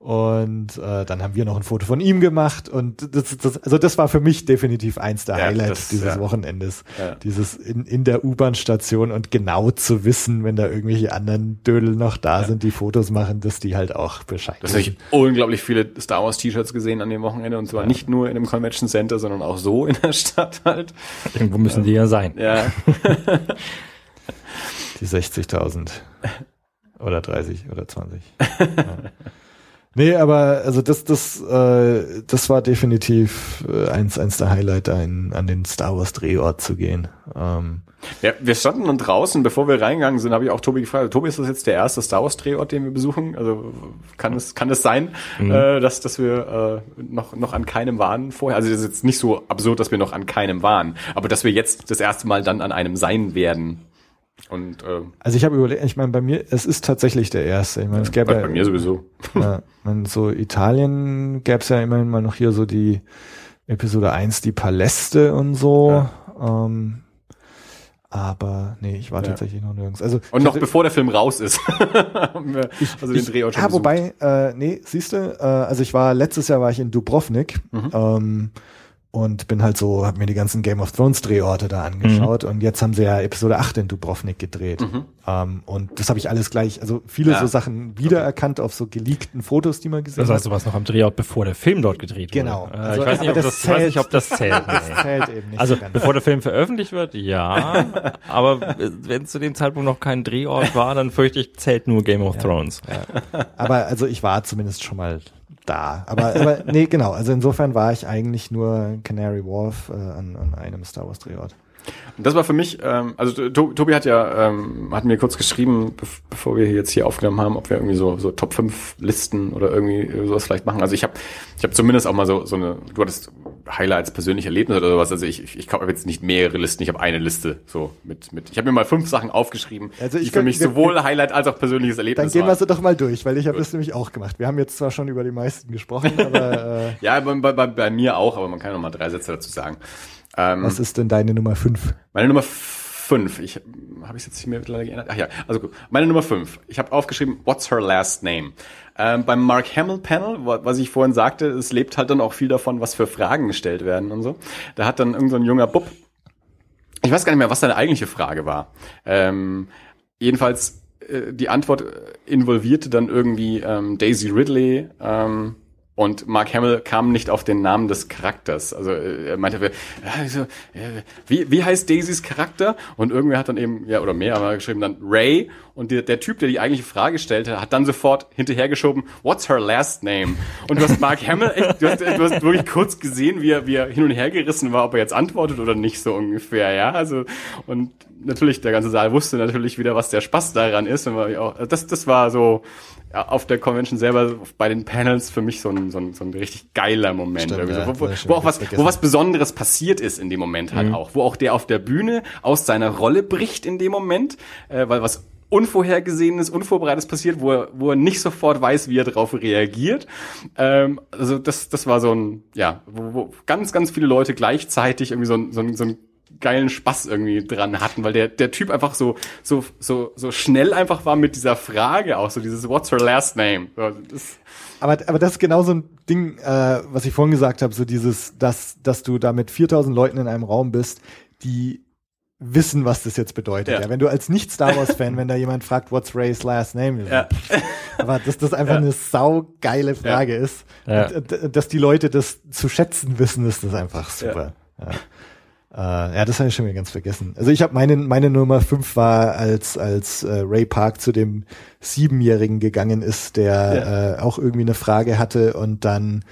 Und äh, dann haben wir noch ein Foto von ihm gemacht und das, das, also das war für mich definitiv eins der Ja, Highlights das- dieses ja. Wochenendes. Ja. Dieses in, in der U-Bahn-Station und genau zu wissen, wenn da irgendwelche anderen Dödel noch da sind, die Fotos machen, dass die halt auch Bescheid hast nämlich wissen. unglaublich viele Star Wars T-Shirts gesehen an dem Wochenende und zwar nicht nur in einem Convention Center, sondern auch so in der *laughs* Stadt halt. Irgendwo müssen die ja sein. Ja, *laughs* Die 60.000 oder 30 oder 20. *laughs* Nee, aber also das, das, äh, das war definitiv äh, eins, eins der Highlight, da in, an den Star Wars Drehort zu gehen. Ähm, Ja, wir standen dann draußen, bevor wir reingegangen sind, habe ich auch Tobi gefragt, Tobi, ist das jetzt der erste Star Wars Drehort, den wir besuchen? Also kann es, kann es sein, äh, dass, dass wir äh, noch, noch an keinem waren vorher? Also das ist jetzt nicht so absurd, dass wir noch an keinem waren, aber dass wir jetzt das erste Mal dann an einem sein werden. Und äh, also ich habe überlegt, ich meine, bei mir, es ist tatsächlich der erste. Ich meine, es gäbe bei, ja, bei mir sowieso. Ja, man, so Italien gäbe es ja immerhin mal noch hier so die Episode 1, die Paläste und so. Ähm, aber nee, ich war Ja. tatsächlich noch nirgends. Also Und noch hatte- bevor der Film raus ist. *laughs* haben wir also den ich, Drehort schon ja, besucht. wobei, äh, nee, siehst du, äh, also ich war letztes Jahr war ich in Dubrovnik Mhm. ähm, und bin halt so, hab mir die ganzen Game of Thrones Drehorte da angeschaut Mhm. und jetzt haben sie ja Episode 8 in Dubrovnik gedreht. Ähm, und das habe ich alles gleich, also viele Ja. so Sachen wiedererkannt auf so geleakten Fotos, die man gesehen Das hat. heißt, du warst noch am Drehort, bevor der Film dort gedreht Genau. wurde. Äh, Also, ich weiß nicht, ob das das, ich weiß nicht, ob das zählt. *laughs* Das Nee. zählt eben nicht Also so bevor der Film veröffentlicht wird, ja. *laughs* aber wenn zu dem Zeitpunkt noch kein Drehort war, dann fürchte ich, zählt nur Game of Thrones. Aber also ich war zumindest schon mal da. Aber, aber nee, genau. Also insofern war ich eigentlich nur Canary Wharf äh, an, an einem Star Wars Drehort. Und das war für mich, ähm, also To- Tobi hat ja, ähm, hat mir kurz geschrieben, bev- bevor wir jetzt hier aufgenommen haben, ob wir irgendwie so, so Top 5 Listen oder irgendwie sowas vielleicht machen. Also ich habe ich hab zumindest auch mal so, so eine, du hattest Highlights, persönliche Erlebnisse oder sowas. Also ich, ich, ich habe jetzt nicht mehrere Listen, ich habe eine Liste so mit, mit. Ich habe mir mal fünf Sachen aufgeschrieben, Also ich die für kann- mich wir- sowohl Highlight als auch persönliches Erlebnis Dann gehen wir sie doch mal durch, weil ich habe das nämlich auch gemacht. Wir haben jetzt zwar schon über die meisten gesprochen, aber *laughs* äh, Ja, bei, bei, bei, bei mir auch, aber man kann noch mal drei Sätze dazu sagen. Ähm, was ist denn deine Nummer 5? Meine Nummer fünf. Ich habe ich jetzt nicht mehr mittlerweile geändert. Ach ja, also gut. Meine Nummer fünf. Ich habe aufgeschrieben, what's her last name? Ähm, beim Mark Hamill Panel, wa- was ich vorhin sagte, es lebt halt dann auch viel davon, was für Fragen gestellt werden und so. Da hat dann irgendein so ein junger Bub, ich weiß gar nicht mehr, was seine eigentliche Frage war. Ähm, jedenfalls äh, die Antwort äh, involvierte dann irgendwie ähm, Daisy Ridley. Ähm, und Mark Hamill kam nicht auf den Namen des Charakters. Also äh, er meinte, ja, so, äh, wie, wie heißt Daisys Charakter? Und irgendwer hat dann eben, ja, oder mehr, aber geschrieben dann Ray. Und der, der Typ, der die eigentliche Frage stellte, hat dann sofort hinterhergeschoben, what's her last name? Und du hast Mark Hamill, echt, du hast, du hast wirklich kurz gesehen, wie er, wie er hin und her gerissen war, ob er jetzt antwortet oder nicht, so ungefähr, ja. Also, und natürlich, der ganze Saal wusste natürlich wieder, was der Spaß daran ist. Und war auch, das, das war so, ja, auf der Convention selber, bei den Panels für mich so ein, so ein, so ein richtig geiler Moment. Stimmt, ja, so, wo, wo, wo auch was, wo was Besonderes passiert ist in dem Moment halt auch. Wo auch der auf der Bühne aus seiner Rolle bricht in dem Moment, äh, weil was Unvorhergesehenes, Unvorbereitetes passiert, wo er, wo er nicht sofort weiß, wie er darauf reagiert. Ähm, also das, das war so ein, ja, wo, wo ganz, ganz viele Leute gleichzeitig irgendwie so ein, so ein, so ein geilen Spaß irgendwie dran hatten, weil der, der Typ einfach so, so, so, so schnell einfach war mit dieser Frage auch, so dieses What's her last name? Das, Aber, aber das ist genau so ein Ding, äh, was ich vorhin gesagt habe, so dieses, dass, dass du da mit 4000 Leuten in einem Raum bist, die wissen, was das jetzt bedeutet. Ja. Ja. wenn du als Nicht-Star Wars-Fan, wenn da *laughs* jemand fragt, what's Ray's last name? Ja. Aber dass das einfach eine saugeile Frage ist, Ja. und, äh, dass die Leute das zu schätzen wissen, ist das einfach super. Ja. Äh, ja, das habe ich schon wieder ganz vergessen. Also ich habe meine meine Nummer fünf war als als äh, Ray Park zu dem siebenjährigen gegangen ist, der äh, auch irgendwie eine Frage hatte und dann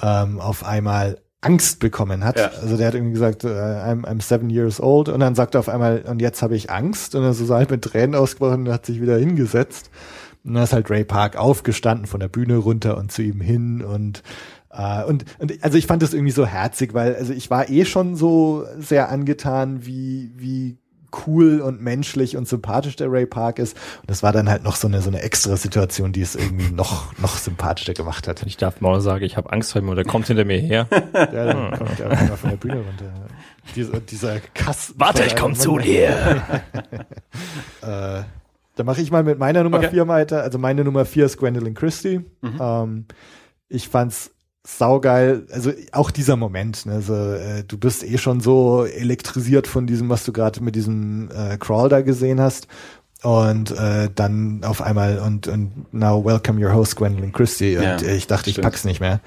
ähm, auf einmal Angst bekommen hat. Ja. Also der hat irgendwie gesagt, äh, I'm, I'm seven years old und dann sagt er auf einmal, und jetzt habe ich Angst und dann so halt mit Tränen ausgebrochen und hat sich wieder hingesetzt. Und dann ist halt Ray Park aufgestanden von der Bühne runter und zu ihm hin und äh, und, und also ich fand das irgendwie so herzig, weil also ich war eh schon so sehr angetan, wie wie cool und menschlich und sympathisch der Ray Park ist. Und das war dann halt noch so eine so eine extra Situation, die es irgendwie noch noch sympathischer gemacht hat. Ich darf mal sagen, ich habe Angst vor ihm und er kommt hinter mir her. *laughs* Ja, dann kommt er einfach von der Bühne runter. Dieser, dieser Kass. Warte, ich komm zu dir. *laughs* Äh, Da mache ich mal mit meiner Nummer Okay. vier weiter. Also meine Nummer vier ist Gwendolyn Christie. Ähm, ich fand's saugeil. Also auch dieser Moment. Ne? Also, äh, du bist eh schon so elektrisiert von diesem, was du gerade mit diesem äh, Crawl da gesehen hast. Und äh, dann auf einmal und, und now welcome your host Gwendolyn Christie. Und Ja, äh, ich dachte, ich stimmt. pack's nicht mehr.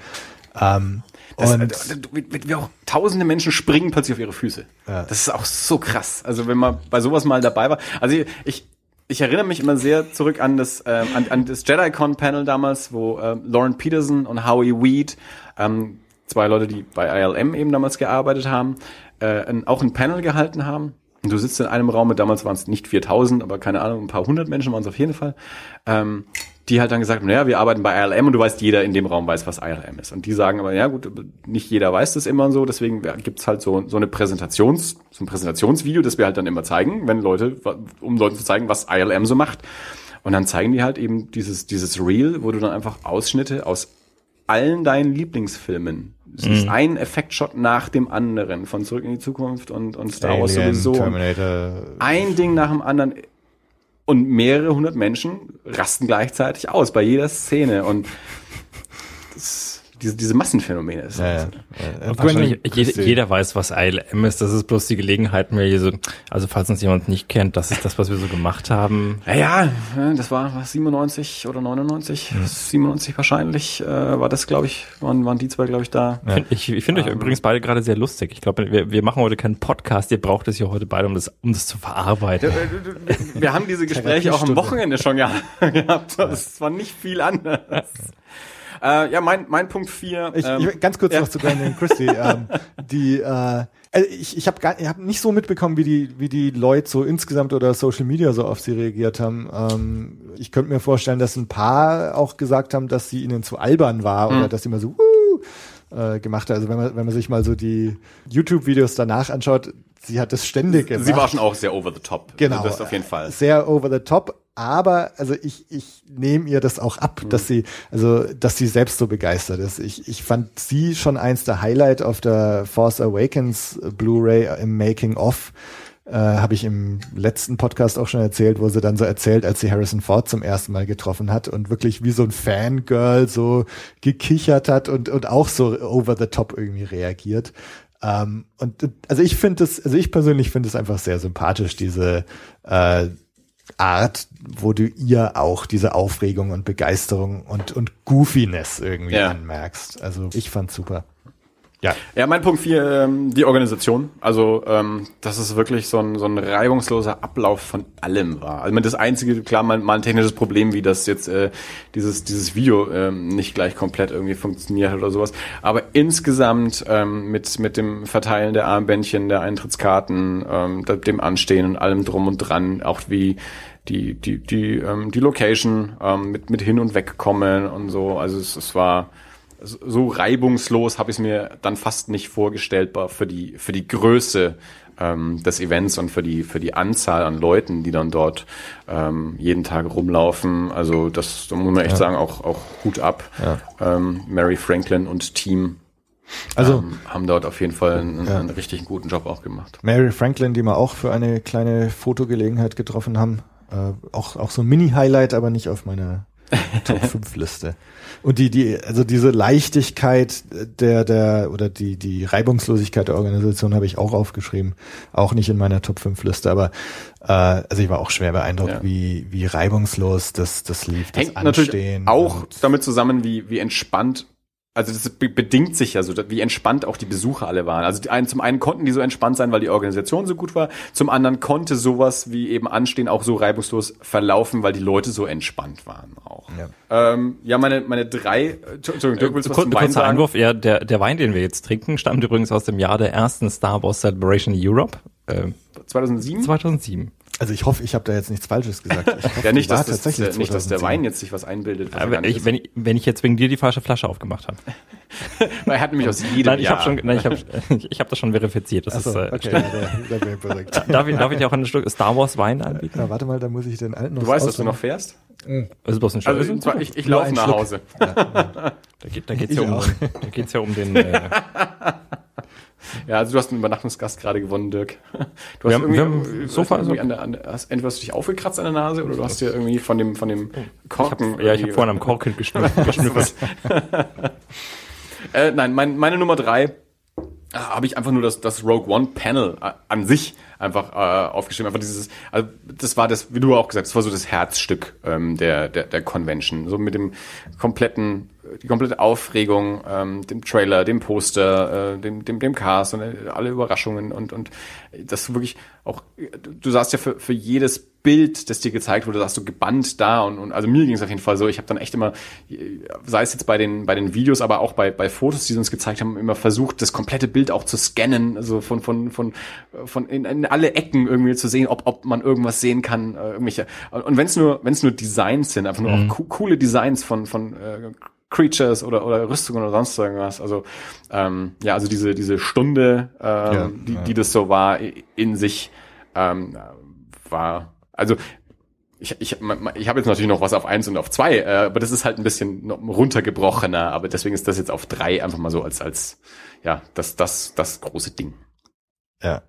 Ähm, Das, und wie, wie auch tausende Menschen springen plötzlich auf ihre Füße. Ja. Das ist auch so krass. Also wenn man bei sowas mal dabei war. Also ich, ich, ich erinnere mich immer sehr zurück an das, ähm, an, an das JediCon-Panel damals, wo ähm, Lauren Peterson und Howie Weed, ähm, zwei Leute, die bei ILM eben damals gearbeitet haben, äh, ein, auch ein Panel gehalten haben. Und du sitzt in einem Raum, mit damals waren es nicht 4000, aber keine Ahnung, ein paar hundert Menschen waren es auf jeden Fall. Ähm, die halt dann gesagt haben, naja, wir arbeiten bei ILM und du weißt, jeder in dem Raum weiß, was ILM ist. Und die sagen aber, ja gut, nicht jeder weiß das immer so, deswegen gibt's halt so, so eine Präsentations, so ein Präsentationsvideo, das wir halt dann immer zeigen, wenn Leute, um Leuten zu zeigen, was ILM so macht. Und dann zeigen die halt eben dieses, dieses Reel, wo du dann einfach Ausschnitte aus allen deinen Lieblingsfilmen. Es ist ein Effektshot nach dem anderen, von Zurück in die Zukunft und, und Star Wars sowieso. Terminator. Ein Ding nach dem anderen. Und mehrere hundert Menschen rasten gleichzeitig aus bei jeder Szene. Und das, *laughs* diese, diese Massenphänomene. Ist Ja, ja. halt- Äh, Wahrscheinlich Gwendolyn jeder, jeder weiß, was ILM ist. Das ist bloß die Gelegenheit, mir hier so, also falls uns jemand nicht kennt, das ist das, was wir so gemacht haben. Ja, ja, ja, das war was, 97 oder 99, 97 wahrscheinlich, äh, war das, glaube ich, waren, waren die zwei, glaube ich, da. Find- Ich, ich finde euch übrigens beide gerade sehr lustig. Ich glaube, wir, wir machen heute keinen Podcast. Ihr braucht es ja heute beide, um das, um das zu verarbeiten. Wir haben diese *laughs* Gespräche auch am Wochenende schon geha- gehabt. *laughs* Das war nicht viel anders. Äh, ja, mein, mein Punkt vier. Ich, ähm, ich, ganz kurz ja. noch zu Gwendolyn Christie. *laughs* ähm, die, äh, also ich, ich habe hab nicht so mitbekommen, wie die, wie die Leute so insgesamt oder Social Media so auf sie reagiert haben. Ähm, ich könnte mir vorstellen, dass ein paar auch gesagt haben, dass sie ihnen zu albern war Mhm. oder dass sie immer so Wuh! Äh, gemacht hat. Also wenn man, wenn man sich mal so die YouTube-Videos danach anschaut, sie hat das ständig gemacht. Sie war schon auch sehr over the top. Genau. Also das auf jeden Fall. Sehr over the top. Aber also ich, ich nehme ihr das auch ab, Mhm. dass sie, also dass sie selbst so begeistert ist. Ich, ich fand sie schon eins der Highlight auf der Force Awakens Blu-ray im Making of. Äh, Habe ich im letzten Podcast auch schon erzählt, wo sie dann so erzählt, als sie Harrison Ford zum ersten Mal getroffen hat und wirklich wie so ein Fangirl so gekichert hat und, und auch so over the top irgendwie reagiert. Ähm, und also ich finde es, also ich persönlich finde es einfach sehr sympathisch, diese äh, Art, wo du ihr auch diese Aufregung und Begeisterung und, und Goofiness irgendwie Ja. anmerkst. Also ich fand's super. Ja. Ja, mein Punkt vier, ähm, die Organisation. Also, ähm, dass es wirklich so ein, so ein reibungsloser Ablauf von allem war. Also das einzige, klar, mal, mal ein technisches Problem, wie das jetzt äh, dieses, dieses Video ähm, nicht gleich komplett irgendwie funktioniert hat oder sowas. Aber insgesamt ähm, mit, mit dem Verteilen der Armbändchen, der Eintrittskarten, ähm, dem Anstehen und allem drum und dran, auch wie die, die, die, ähm, die Location ähm, mit, mit hin und wegkommen und so. Also es, es war so reibungslos habe ich es mir dann fast nicht vorgestellt war für die für die Größe ähm, des Events und für die für die Anzahl an Leuten, die dann dort ähm, jeden Tag rumlaufen. Also das da muss man echt sagen, auch auch Hut ab. Ähm, Mary Franklin und Team Also ähm, haben dort auf jeden Fall einen, einen richtig guten Job auch gemacht. Mary Franklin, die wir auch für eine kleine Fotogelegenheit getroffen haben. Äh, auch, auch so ein Mini-Highlight, aber nicht auf meiner *laughs* Top 5 Liste. Und die, die, also diese Leichtigkeit der, der, oder die, die Reibungslosigkeit der Organisation habe ich auch aufgeschrieben. Auch nicht in meiner Top 5 Liste, aber äh, also ich war auch schwer beeindruckt, Ja. wie, wie reibungslos das, das lief. Das Hängt natürlich Anstehen auch und- damit zusammen, wie, wie entspannt, also das be bedingt sich ja so, wie entspannt auch die Besucher alle waren. Also die einen, zum einen konnten die so entspannt sein, weil die Organisation so gut war, zum anderen konnte sowas wie eben Anstehen auch so reibungslos verlaufen, weil die Leute so entspannt waren auch. Ja. Ähm, ja meine, meine drei, äh, Entschuldigung, Dirk, willst du was Kur zum Wein kurzer sagen? Einwurf, ja, der, der Wein, den wir jetzt trinken, stammt übrigens aus dem Jahr der ersten Star Wars Celebration Europe, äh, 2007? 2007. Also ich hoffe, ich habe da jetzt nichts Falsches gesagt. Ich *laughs* hoffe, Ja, nicht, dass, das, tatsächlich nicht, dass der 2007. Wein jetzt sich was einbildet. was er Aber ich, wenn, ich, wenn ich jetzt wegen dir die falsche Flasche aufgemacht habe. *laughs* Weil er hat nämlich aus *laughs* jedem Nein, ich Jahr. habe schon, nein, ich habe, ich habe das schon verifiziert. Das Achso, ist, äh, okay, ja, da, da ich. Darf ich, darf ich dir auch ein Stück Star Wars Wein anbieten? Ja, warte mal, da muss ich den alten noch Du weißt, dass du noch fährst? Das ist bloß ein Stück. Also, Also, ich, ich Nur laufe nach Schluck. Hause. da geht, da geht's ja Ich um, da geht's ja um den, äh, Ja, also du hast einen Übernachtungsgast gerade gewonnen, Dirk. Du Wir hast haben- irgendwie, Sofa- irgendwie an der, an der, hast, entweder hast du dich aufgekratzt an der Nase oder du hast dir irgendwie von dem, von dem Korken. Ja, ich habe vorhin am Korken *laughs* geschnüffelt. Äh, nein, mein, meine Nummer drei äh, habe ich einfach nur das, das Rogue One Panel an sich einfach äh, aufgeschrieben. Einfach dieses, also das war das, wie du auch gesagt hast, das war so das Herzstück ähm, der, der, der Convention. So mit dem kompletten, die komplette Aufregung, ähm, dem Trailer, dem Poster, äh, dem, dem, dem Cast und äh, alle Überraschungen und, und das du wirklich auch, du, du saßt ja für, für jedes Bild, das dir gezeigt wurde, saßt du gebannt da und, und also mir ging es auf jeden Fall so. Ich habe dann echt immer, sei es jetzt bei den bei den Videos, aber auch bei bei Fotos, die sie uns gezeigt haben, immer versucht, das komplette Bild auch zu scannen, also von von von von in, in alle Ecken irgendwie zu sehen, ob ob man irgendwas sehen kann, äh, irgendwelche. Und wenn es nur wenn es nur Designs sind, einfach nur auch co coole Designs von von äh, Creatures oder oder Rüstungen oder sonst irgendwas. Also ähm, ja, also diese diese Stunde, ähm, Ja, die ja. die das so war in sich ähm, war also ich, ich, ich habe jetzt natürlich noch was auf eins und auf zwei, äh, aber das ist halt ein bisschen runtergebrochener, aber deswegen ist das jetzt auf drei einfach mal so als, als ja, das, das, das große Ding. Ja,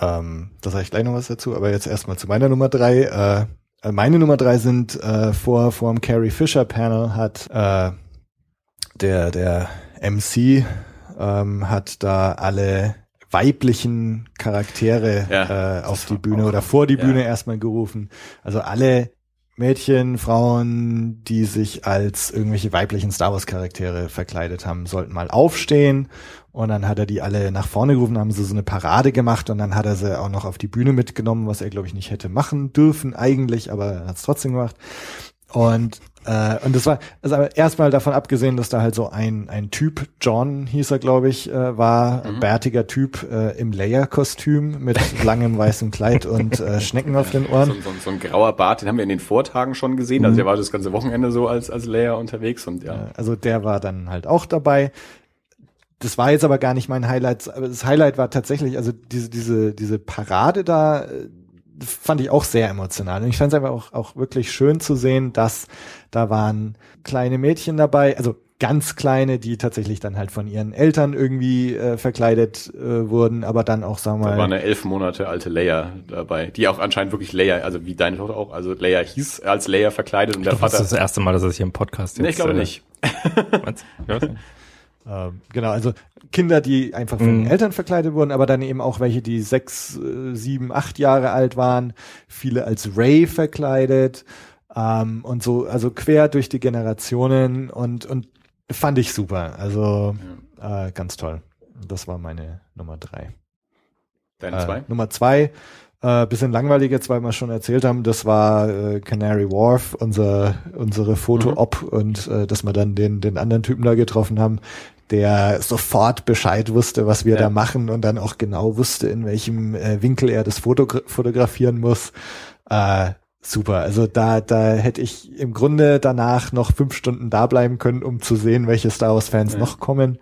ähm, da sage ich gleich noch was dazu, aber jetzt erstmal zu meiner Nummer drei. Äh, meine Nummer drei sind äh, vor vor dem Carrie Fisher Panel hat äh, der der MC ähm, hat da alle weiblichen Charaktere Ja, äh, auf die Bühne oder vor die ja. Bühne erstmal gerufen. Also alle Mädchen, Frauen, die sich als irgendwelche weiblichen Star Wars Charaktere verkleidet haben, sollten mal aufstehen. Und dann hat er die alle nach vorne gerufen, haben sie so eine Parade gemacht und dann hat er sie auch noch auf die Bühne mitgenommen, was er glaube ich nicht hätte machen dürfen eigentlich, aber er hat es trotzdem gemacht. Und äh, und das war also erstmal davon abgesehen, dass da halt so ein ein Typ John hieß er glaube ich äh, war ein bärtiger Typ äh, im Leia-Kostüm mit langem weißem Kleid und äh, *laughs* Schnecken auf den Ohren. So, so, so ein grauer Bart, den haben wir in den Vortagen schon gesehen, also der war das ganze Wochenende so als, als Leia unterwegs und ja. Also der war dann halt auch dabei. Das war jetzt aber gar nicht mein Highlight. Das Highlight war tatsächlich, also diese, diese, diese Parade da, äh, fand ich auch sehr emotional. Und ich fand es einfach auch, auch wirklich schön zu sehen, dass da waren kleine Mädchen dabei, also ganz kleine, die tatsächlich dann halt von ihren Eltern irgendwie äh, verkleidet äh, wurden, aber dann auch, sagen wir Da mal, war eine elf Monate alte Leia dabei, die auch anscheinend wirklich Leia, also wie deine Tochter auch, also Leia hieß als Leia verkleidet und der Das ist Vater. das erste Mal, dass er sich hier im Podcast nee, ich glaube äh, nicht. *laughs* was? Ähm, genau, also Kinder, die einfach von Mhm. den Eltern verkleidet wurden, aber dann eben auch welche, die sechs, äh, sieben, acht Jahre alt waren, viele als Ray verkleidet ähm, und so, also quer durch die Generationen und und fand ich super, also äh, ganz toll. Das war meine Nummer drei. Deine Äh, zwei? Nummer zwei, äh, bisschen langweilig jetzt, weil wir schon erzählt haben, das war äh, Canary Wharf, unser, unsere Foto-Op und äh, dass wir dann den, den anderen Typen da getroffen haben, der sofort Bescheid wusste, was wir Ja. da machen und dann auch genau wusste, in welchem äh, Winkel er das Foto fotografieren muss. Äh, super. Also da, da hätte ich im Grunde danach noch fünf Stunden da bleiben können, um zu sehen, welche Star Wars-Fans Ja. noch kommen.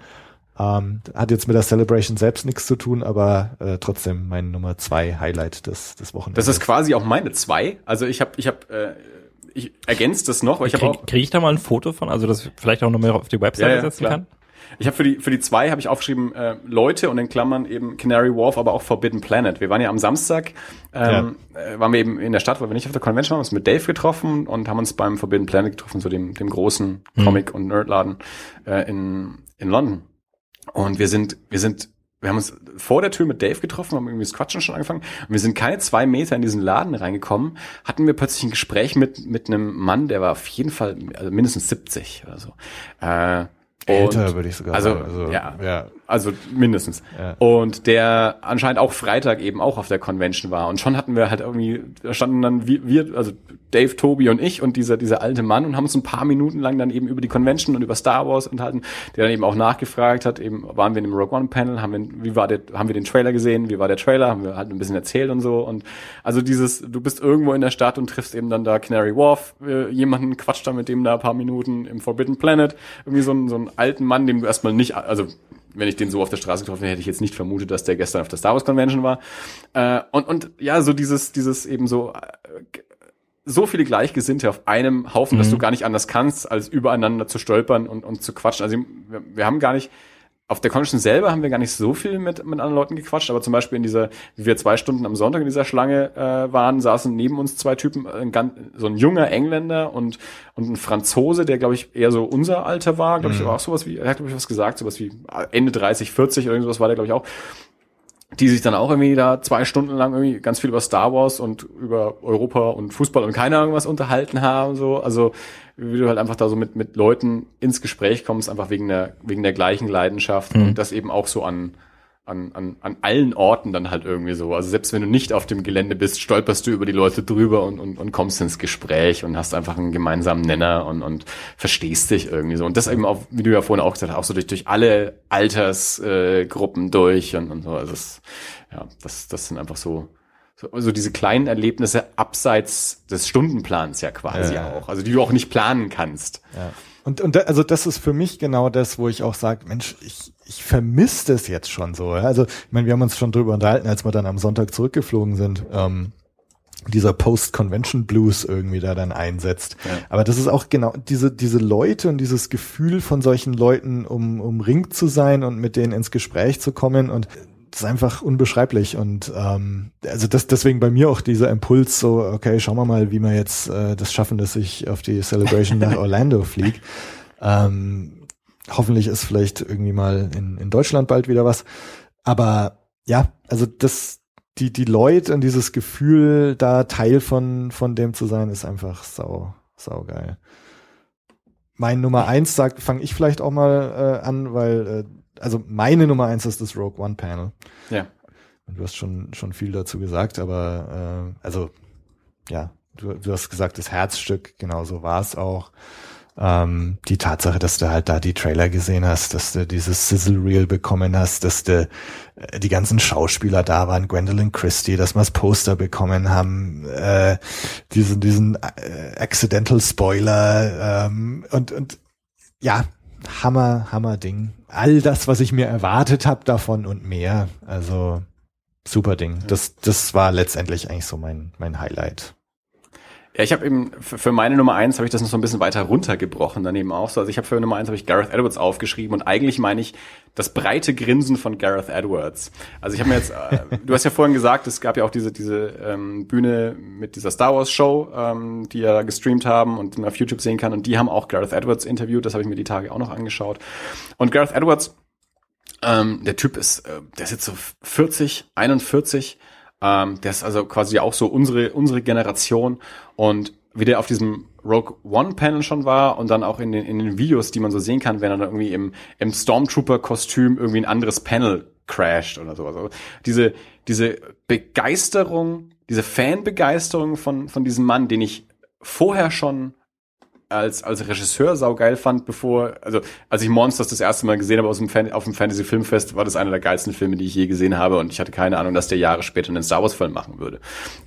Ähm, hat jetzt mit der Celebration selbst nichts zu tun, aber äh, trotzdem mein Nummer zwei Highlight des, des Wochenendes. Das ist quasi auch meine zwei. Also ich habe, ich habe, äh, ich ergänze das noch, weil ich habe auch Krieg, krieg ich da mal ein Foto von, also das vielleicht auch noch mehr auf die Webseite Ja, ja, setzen klar. kann? Ich habe für die für die zwei habe ich aufgeschrieben äh, Leute und in Klammern eben Canary Wharf, aber auch Forbidden Planet. Wir waren ja am Samstag, ähm, äh, waren wir eben in der Stadt, weil wir nicht auf der Convention waren, haben uns mit Dave getroffen und haben uns beim Forbidden Planet getroffen, so dem dem großen Comic und Nerdladen äh, in in London. Und wir sind wir sind wir haben uns vor der Tür mit Dave getroffen, haben irgendwie das Quatschen schon angefangen. Und wir sind keine zwei Meter in diesen Laden reingekommen, hatten wir plötzlich ein Gespräch mit mit einem Mann, der war auf jeden Fall also mindestens 70 oder so. Äh, älter, würde ich sogar also, sagen. Also, ja, ja. Also mindestens. Ja. Und der anscheinend auch Freitag eben auch auf der Convention war. Und schon hatten wir halt irgendwie, da standen dann wir, wir also Dave, Tobi und ich und dieser, dieser alte Mann und haben uns ein paar Minuten lang dann eben über die Convention und über Star Wars enthalten, der dann eben auch nachgefragt hat, eben waren wir in dem Rogue One Panel, haben wir, wie war der, haben wir den Trailer gesehen, wie war der Trailer, haben wir halt ein bisschen erzählt und so. Und also dieses, du bist irgendwo in der Stadt und triffst eben dann da Canary Wharf, äh, jemanden quatscht da mit dem da ein paar Minuten im Forbidden Planet, irgendwie so einen, so einen alten Mann, dem du erstmal nicht, also wenn ich den so auf der Straße getroffen hätte, hätte ich jetzt nicht vermutet, dass der gestern auf der Star Wars Convention war. Äh, und, und ja, so dieses, dieses eben so, äh, so viele Gleichgesinnte auf einem Haufen, dass du gar nicht anders kannst, als übereinander zu stolpern und, und zu quatschen. Also wir, wir haben gar nicht, auf der Convention selber haben wir gar nicht so viel mit, mit anderen Leuten gequatscht, aber zum Beispiel in dieser, wie wir zwei Stunden am Sonntag in dieser Schlange äh, waren, saßen neben uns zwei Typen, ein ganz, so ein junger Engländer und, und ein Franzose, der, glaube ich, eher so unser Alter war, glaube ich, Mhm. auch sowas wie, er hat, glaube ich, was gesagt, sowas wie Ende 30, 40 oder irgendwas war der, glaube ich, auch die sich dann auch irgendwie da zwei Stunden lang irgendwie ganz viel über Star Wars und über Europa und Fußball und keine Ahnung was unterhalten haben, so. Also, wie du halt einfach da so mit, mit Leuten ins Gespräch kommst, einfach wegen der, wegen der gleichen Leidenschaft und das eben auch so an, an, an, an allen Orten dann halt irgendwie so. Also selbst wenn du nicht auf dem Gelände bist, stolperst du über die Leute drüber und, und, und kommst ins Gespräch und hast einfach einen gemeinsamen Nenner und, und verstehst dich irgendwie so. Und das eben auch, wie du ja vorhin auch gesagt hast, auch so durch, durch alle Altersgruppen äh, Gruppen durch und, und so. Also das, ja, das, das sind einfach so, so also diese kleinen Erlebnisse abseits des Stundenplans ja quasi Ja. auch. Also die du auch nicht planen kannst. Ja. Und, und da, also das ist für mich genau das, wo ich auch sage, Mensch, ich, ich vermisse das jetzt schon so. Also, ich meine, wir haben uns schon drüber unterhalten, als wir dann am Sonntag zurückgeflogen sind. Ähm, dieser Post-Convention Blues irgendwie da dann einsetzt. Ja. Aber das ist auch genau diese, diese Leute und dieses Gefühl von solchen Leuten, um, umringt zu sein und mit denen ins Gespräch zu kommen und das ist einfach unbeschreiblich und ähm, also das deswegen bei mir auch dieser Impuls so okay schauen wir mal wie wir jetzt äh, das schaffen dass ich auf die Celebration nach *laughs* Orlando fliege. Ähm, hoffentlich ist vielleicht irgendwie mal in, in Deutschland bald wieder was. Aber ja also das die die Leute und dieses Gefühl da Teil von von dem zu sein ist einfach sau sau geil. Mein Nummer eins sagt fange ich vielleicht auch mal äh, an weil äh, also meine Nummer eins ist das Rogue One Panel. Ja. Und du hast schon, schon viel dazu gesagt, aber äh, also ja, du, du hast gesagt, das Herzstück, genau so war es auch. Ähm, die Tatsache, dass du halt da die Trailer gesehen hast, dass du dieses Sizzle Reel bekommen hast, dass du äh, die ganzen Schauspieler da waren, Gwendolyn Christie, dass wir das Poster bekommen haben, äh, diesen, diesen äh, Accidental Spoiler ähm, und, und ja, Hammer, Hammer Ding. All das, was ich mir erwartet habe davon und mehr. Also super Ding. Das, das war letztendlich eigentlich so mein, mein Highlight. Ja, ich habe eben für meine Nummer eins habe ich das noch so ein bisschen weiter runtergebrochen daneben auch so. Also ich habe für Nummer eins habe ich Gareth Edwards aufgeschrieben und eigentlich meine ich das breite Grinsen von Gareth Edwards. Also ich habe mir jetzt, äh, du hast ja vorhin gesagt, es gab ja auch diese diese ähm, Bühne mit dieser Star Wars Show, ähm, die ja gestreamt haben und man auf YouTube sehen kann und die haben auch Gareth Edwards interviewt. Das habe ich mir die Tage auch noch angeschaut. Und Gareth Edwards, ähm, der Typ ist, äh, der ist jetzt so 40, 41. Ähm, der ist also quasi auch so unsere, unsere Generation und wie der auf diesem Rogue One Panel schon war und dann auch in den, in den Videos, die man so sehen kann, wenn er dann irgendwie im, im Stormtrooper-Kostüm irgendwie ein anderes Panel crasht oder so. Also diese, diese Begeisterung, diese Fanbegeisterung von, von diesem Mann, den ich vorher schon als, als Regisseur saugeil fand, bevor, also als ich Monsters das erste Mal gesehen habe aus dem Fan, auf dem Fantasy Filmfest, war das einer der geilsten Filme, die ich je gesehen habe und ich hatte keine Ahnung, dass der Jahre später einen Star Wars Film machen würde.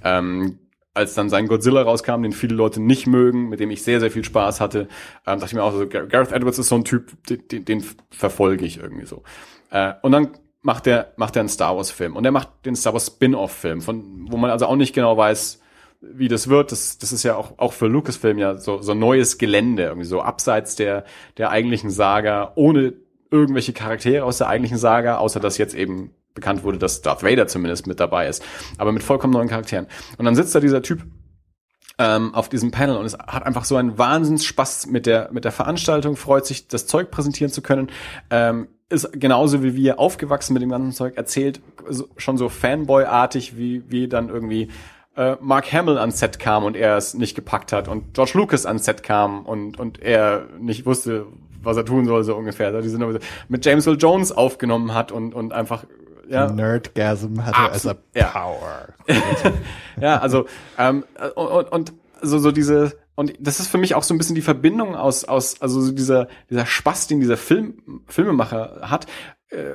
Ähm, als dann sein Godzilla rauskam, den viele Leute nicht mögen, mit dem ich sehr, sehr viel Spaß hatte, ähm, dachte ich mir auch so, Gar- Gareth Edwards ist so ein Typ, den, den, den verfolge ich irgendwie so. Äh, und dann macht er macht er einen Star Wars Film und er macht den Star Wars Spin-off Film, von wo man also auch nicht genau weiß, wie das wird. Das, das ist ja auch, auch für Lucasfilm ja so, so neues Gelände, irgendwie so abseits der, der eigentlichen Saga, ohne irgendwelche Charaktere aus der eigentlichen Saga, außer dass jetzt eben bekannt wurde, dass Darth Vader zumindest mit dabei ist, aber mit vollkommen neuen Charakteren. Und dann sitzt da dieser Typ ähm, auf diesem Panel und es hat einfach so einen Wahnsinnsspaß mit der mit der Veranstaltung, freut sich, das Zeug präsentieren zu können. Ähm, ist genauso wie wir aufgewachsen mit dem ganzen Zeug, erzählt schon so Fanboy-artig, wie, wie dann irgendwie äh, Mark Hamill ans Set kam und er es nicht gepackt hat und George Lucas ans Set kam und, und er nicht wusste, was er tun soll, so ungefähr. Die sind mit James Earl Jones aufgenommen hat und, und einfach, ja. Nerdgasm hatte Absolut, ja. Power. *laughs* Ja, also ähm, und, und, so so diese und das ist für mich auch so ein bisschen die Verbindung aus aus also so dieser dieser Spaß, den dieser Film Filmemacher hat äh,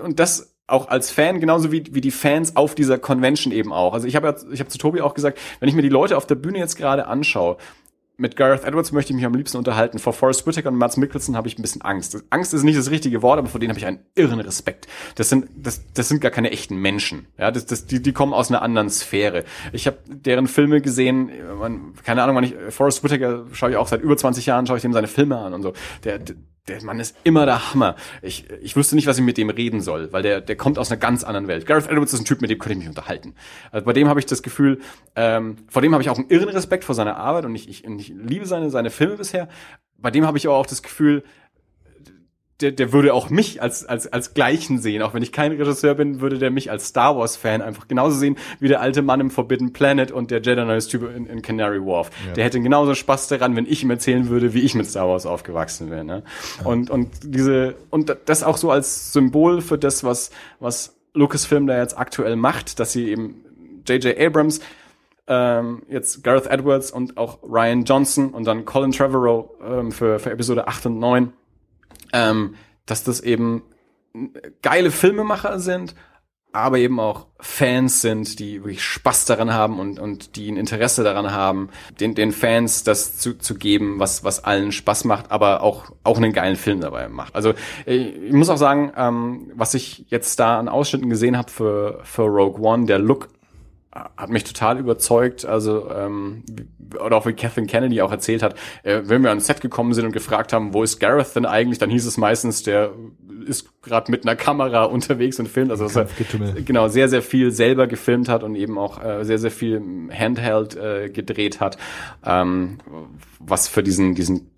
und das auch als Fan genauso wie wie die Fans auf dieser Convention eben auch. Also ich habe ich habe zu Tobi auch gesagt, wenn ich mir die Leute auf der Bühne jetzt gerade anschaue, mit Gareth Edwards möchte ich mich am liebsten unterhalten. Vor Forrest Whitaker und Mads Mikkelsen habe ich ein bisschen Angst. Angst ist nicht das richtige Wort, aber vor denen habe ich einen irren Respekt. Das sind, das, das sind gar keine echten Menschen. Ja, das, das, die, die kommen aus einer anderen Sphäre. Ich habe deren Filme gesehen, man, keine Ahnung, wann ich, Forrest Whitaker schaue ich auch seit über 20 Jahren, schaue ich dem seine Filme an und so. Der, der Mann ist immer der Hammer. Ich, ich wüsste nicht, was ich mit dem reden soll, weil der, der kommt aus einer ganz anderen Welt. Gareth Edwards ist ein Typ, mit dem könnte ich mich unterhalten. Also bei dem habe ich das Gefühl, ähm, vor dem habe ich auch einen irren Respekt vor seiner Arbeit und ich, ich, ich liebe seine, seine Filme bisher. Bei dem habe ich aber auch das Gefühl, der, der würde auch mich als, als, als Gleichen sehen. Auch wenn ich kein Regisseur bin, würde der mich als Star Wars Fan einfach genauso sehen wie der alte Mann im Forbidden Planet und der Jedi Knight Typ in, in Canary Wharf. Ja. Der hätte genauso Spaß daran, wenn ich ihm erzählen würde, wie ich mit Star Wars aufgewachsen wäre. Ne? Ja. Und, und diese, und das auch so als Symbol für das, was, was Lucasfilm da jetzt aktuell macht, dass sie eben J.J. Abrams ähm, jetzt Gareth Edwards und auch Ryan Johnson und dann Colin Trevorrow ähm, für, für Episode 8 und 9 ähm, dass das eben geile Filmemacher sind, aber eben auch Fans sind, die wirklich Spaß daran haben und, und die ein Interesse daran haben, den, den Fans das zu, zu geben, was, was allen Spaß macht, aber auch, auch einen geilen Film dabei macht. Also ich muss auch sagen, ähm, was ich jetzt da an Ausschnitten gesehen habe für, für Rogue One, der Look hat mich total überzeugt. Also ähm, oder auch wie Kathleen Kennedy auch erzählt hat, äh, wenn wir ans Set gekommen sind und gefragt haben, wo ist Gareth denn eigentlich, dann hieß es meistens, der ist gerade mit einer Kamera *laughs* unterwegs und filmt. Also dass er genau sehr sehr viel selber gefilmt hat und eben auch äh, sehr sehr viel Handheld äh, gedreht hat, ähm, was für diesen diesen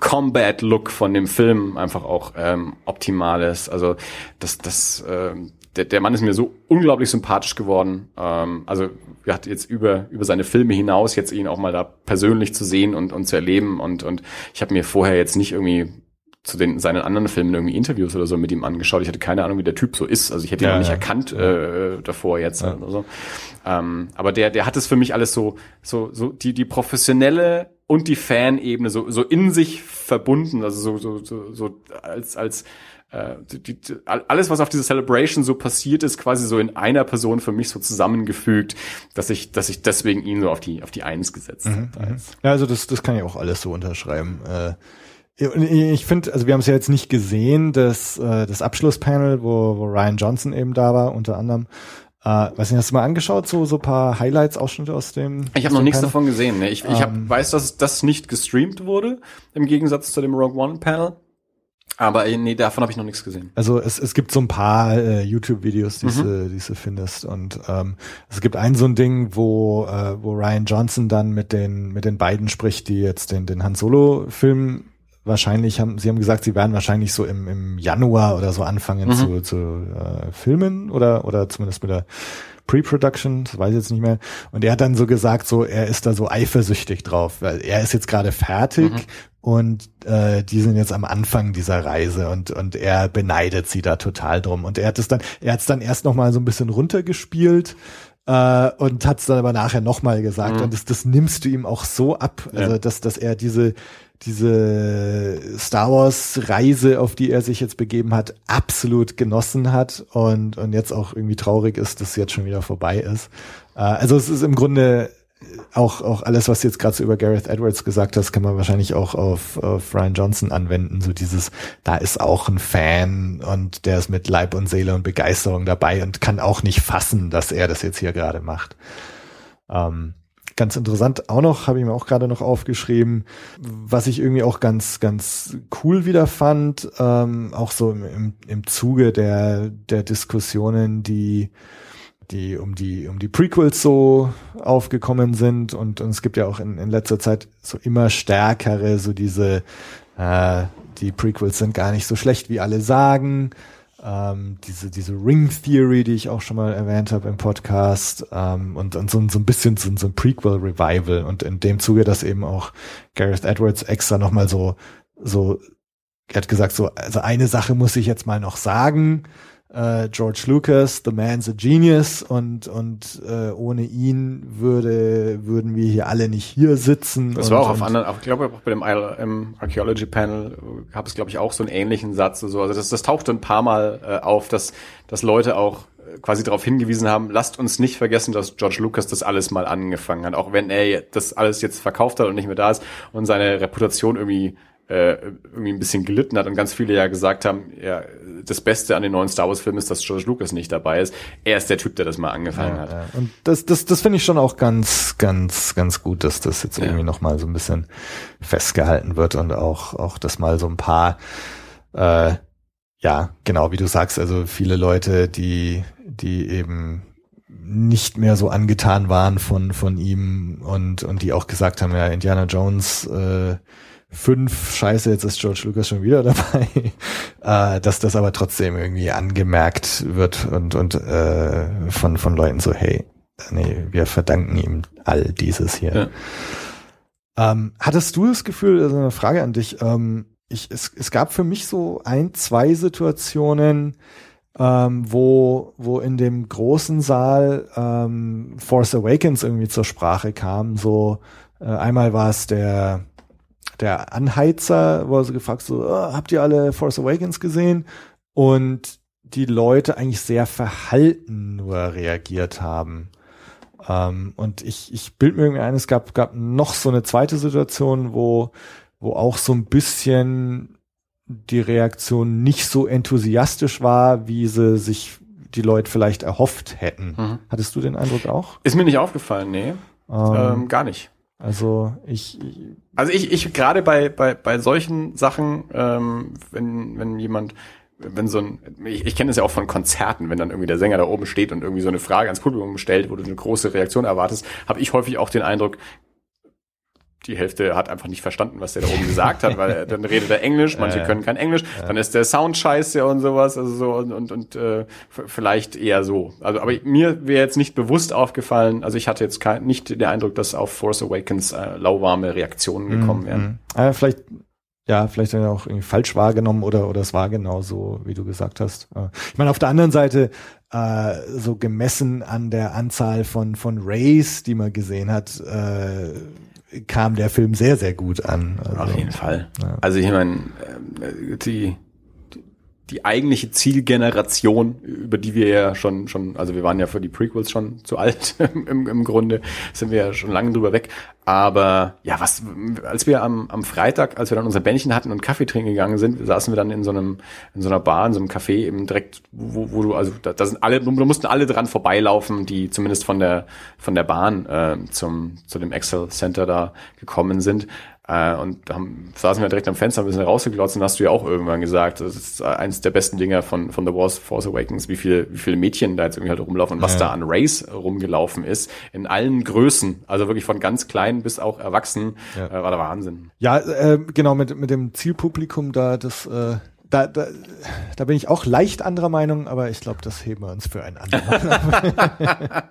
Combat-Look von dem Film einfach auch ähm, optimal ist. Also das das ähm, der, der Mann ist mir so unglaublich sympathisch geworden. Ähm, also wir hatten jetzt über über seine Filme hinaus jetzt ihn auch mal da persönlich zu sehen und und zu erleben und und ich habe mir vorher jetzt nicht irgendwie zu den seinen anderen Filmen irgendwie Interviews oder so mit ihm angeschaut. Ich hatte keine Ahnung, wie der Typ so ist. Also ich hätte ihn noch nicht ja. erkannt äh, davor jetzt ja. oder so. Ähm, aber der der hat es für mich alles so so so die die professionelle und die Fanebene so so in sich verbunden. Also so so so, so als als äh, die, die, alles, was auf dieser Celebration so passiert ist, quasi so in einer Person für mich so zusammengefügt, dass ich, dass ich deswegen ihn so auf die, auf die Eins gesetzt mhm, habe. Mhm. Ja, also das, das kann ich auch alles so unterschreiben. Äh, ich finde, also wir haben es ja jetzt nicht gesehen, das, äh, das Abschlusspanel, wo, wo Ryan Johnson eben da war, unter anderem. Äh, weiß nicht, hast du mal angeschaut, so so paar Highlights, Ausschnitte aus dem? Ich habe noch nichts davon gesehen. Ne? Ich, ich hab, ähm, weiß, dass das nicht gestreamt wurde, im Gegensatz zu dem Rogue One Panel. Aber äh, nee, davon habe ich noch nichts gesehen. Also es, es gibt so ein paar äh, YouTube-Videos, die, mhm. du findest. Und ähm, es gibt ein so ein Ding, wo, äh, wo Ryan Johnson dann mit den, mit den beiden spricht, die jetzt den, den Han Solo-Film wahrscheinlich haben, sie haben gesagt, sie werden wahrscheinlich so im, im Januar oder so anfangen mhm. zu, zu äh, filmen oder, oder zumindest mit der Pre-Production, das weiß ich jetzt nicht mehr. Und er hat dann so gesagt, so er ist da so eifersüchtig drauf, weil er ist jetzt gerade fertig mhm. und äh, die sind jetzt am Anfang dieser Reise und und er beneidet sie da total drum. Und er hat es dann, er hat es dann erst noch mal so ein bisschen runtergespielt äh, und hat es dann aber nachher noch mal gesagt. Mhm. Und das, das nimmst du ihm auch so ab, also ja. dass dass er diese diese Star Wars Reise, auf die er sich jetzt begeben hat, absolut genossen hat und, und jetzt auch irgendwie traurig ist, dass sie jetzt schon wieder vorbei ist. Äh, also es ist im Grunde auch, auch alles, was du jetzt gerade so über Gareth Edwards gesagt hast, kann man wahrscheinlich auch auf, auf Ryan Johnson anwenden. So dieses, da ist auch ein Fan und der ist mit Leib und Seele und Begeisterung dabei und kann auch nicht fassen, dass er das jetzt hier gerade macht. Ähm, ganz interessant auch noch, habe ich mir auch gerade noch aufgeschrieben, was ich irgendwie auch ganz, ganz cool wieder fand, ähm, auch so im, im, im Zuge der, der Diskussionen, die die um die um die Prequels so aufgekommen sind. Und, und es gibt ja auch in, in letzter Zeit so immer stärkere so diese äh, die Prequels sind gar nicht so schlecht wie alle sagen ähm, diese, diese Ring Theory, die ich auch schon mal erwähnt habe im Podcast, ähm, und, und so, so ein bisschen so, so ein Prequel-Revival und in dem Zuge, dass eben auch Gareth Edwards extra nochmal so, so, er hat gesagt, so, also eine Sache muss ich jetzt mal noch sagen, äh, George Lucas, The Man's a Genius und und äh, ohne ihn würde würden wir hier alle nicht hier sitzen. Das und, war auch auf anderen, ich glaube auch bei dem ILM Archaeology Panel gab es glaube ich auch so einen ähnlichen Satz. So. Also das, das tauchte ein paar Mal äh, auf, dass dass Leute auch äh, quasi darauf hingewiesen haben, lasst uns nicht vergessen, dass George Lucas das alles mal angefangen hat, auch wenn er das alles jetzt verkauft hat und nicht mehr da ist und seine Reputation irgendwie äh, irgendwie ein bisschen gelitten hat und ganz viele ja gesagt haben, ja, das Beste an den neuen Star Wars Filmen ist, dass George Lucas nicht dabei ist. Er ist der Typ, der das mal angefangen Ja, hat. ja. Und das, das, das finde ich schon auch ganz, ganz, ganz gut, dass das jetzt Ja. irgendwie noch mal so ein bisschen festgehalten wird und auch, auch das mal so ein paar, äh, ja, genau, wie du sagst, also viele Leute, die, die eben nicht mehr so angetan waren von, von ihm und, und die auch gesagt haben, ja, Indiana Jones, äh, fünf, scheiße, jetzt ist George Lucas schon wieder *laughs* dabei, äh, dass das aber trotzdem irgendwie angemerkt wird und, und äh, von, von Leuten so, hey, nee, wir verdanken ihm all dieses hier. Ähm, hattest du das Gefühl, also eine Frage an dich, ähm, ich, es, es gab für mich so ein, zwei Situationen, ähm, wo, wo in dem großen Saal ähm, Force Awakens irgendwie zur Sprache kam. So äh, einmal war es der der Anheizer, wo er so gefragt so, oh, habt ihr alle Force Awakens gesehen? Und die Leute eigentlich sehr verhalten nur reagiert haben. Ähm, und ich, ich bild mir irgendwie ein, es gab, gab noch so eine zweite Situation, wo, wo auch so ein bisschen die Reaktion nicht so enthusiastisch war, wie sie sich die Leute vielleicht erhofft hätten. Mhm. Hattest du den Eindruck auch? Ist mir nicht aufgefallen, nee, Ähm, ähm, gar nicht. Also ich, ich Also ich, ich gerade bei, bei, bei solchen Sachen, ähm, wenn, wenn jemand, wenn so ein, ich, ich kenne das ja auch von Konzerten, wenn dann irgendwie der Sänger da oben steht und irgendwie so eine Frage ans Publikum stellt, wo du eine große Reaktion erwartest, habe ich häufig auch den Eindruck, die Hälfte hat einfach nicht verstanden, was der da oben gesagt hat, weil dann redet er Englisch, *laughs* manche können kein Englisch, dann ist der Sound scheiße und sowas, also so und und, und äh, vielleicht eher so. Also aber mir wäre jetzt nicht bewusst aufgefallen, also ich hatte jetzt kein, nicht den Eindruck, dass auf Force Awakens äh, lauwarme Reaktionen gekommen wären. Mhm. Äh, vielleicht, ja, vielleicht dann auch irgendwie falsch wahrgenommen oder, oder es war genau so, wie du gesagt hast. Äh, ich meine, auf der anderen Seite, äh, so gemessen an der Anzahl von, von Rays, die man gesehen hat, äh, kam der Film sehr, sehr gut an. Also, Auf jeden Fall. Ja. Also ich meine, ähm, die, die eigentliche Zielgeneration, über die wir ja schon, schon, also wir waren ja für die Prequels schon zu alt *laughs* im, im Grunde, sind wir ja schon lange drüber weg. Aber ja, was, als wir am, am Freitag, als wir dann unser Bändchen hatten und Kaffee trinken gegangen sind, saßen wir dann in so einem, in so einer Bar, in so einem Café eben direkt, wo, wo du, also da, da sind alle, da mussten alle dran vorbeilaufen, die zumindest von der, von der Bahn äh, zum, zu dem Excel Center da gekommen sind. Äh, und haben, saßen wir direkt am Fenster, ein bisschen rausgeglotzt und hast du ja auch irgendwann gesagt, das ist eins der besten Dinger von, von The Wars Force Awakens, wie viel, wie viele Mädchen da jetzt irgendwie halt rumlaufen und was Ja. da an Race rumgelaufen ist, in allen Größen, also wirklich von ganz klein bis auch erwachsen, Ja. äh, war der Wahnsinn. Ja, äh, genau, mit, mit dem Zielpublikum da, das, äh, da, da, da bin ich auch leicht anderer Meinung, aber ich glaube, das heben wir uns für ein andermal. *laughs*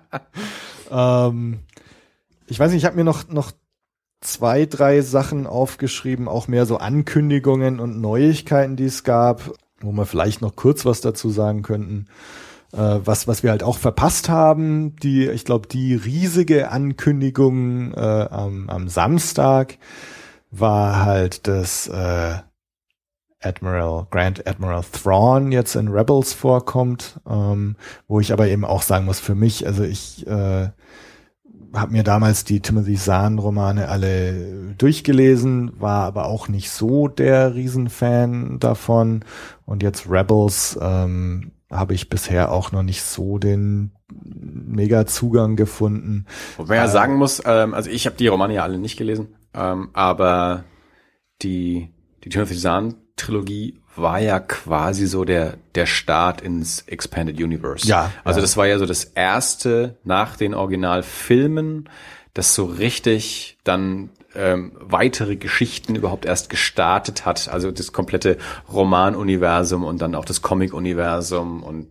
*laughs* ähm, ich weiß nicht, ich habe mir noch, noch zwei, drei Sachen aufgeschrieben, auch mehr so Ankündigungen und Neuigkeiten, die es gab, wo wir vielleicht noch kurz was dazu sagen könnten. Äh, was, was wir halt auch verpasst haben, die, ich glaube, die riesige Ankündigung äh, am, am Samstag war halt, dass äh, Admiral, Grand Admiral Thrawn jetzt in Rebels vorkommt, ähm, wo ich aber eben auch sagen muss, für mich, also ich äh, habe mir damals die Timothy Zahn-Romane alle durchgelesen, war aber auch nicht so der Riesenfan davon. Und jetzt Rebels ähm, habe ich bisher auch noch nicht so den Mega-Zugang gefunden. Wobei man ja Äh, sagen muss, ähm, also ich habe die Romane ja alle nicht gelesen, ähm, aber die, die Timothy Zahn Trilogie war ja quasi so der, der Start ins Expanded Universe. Ja, Also ja. das war ja so das erste nach den Originalfilmen, das so richtig dann ähm, weitere Geschichten überhaupt erst gestartet hat. Also das komplette Romanuniversum und dann auch das Comic-Universum und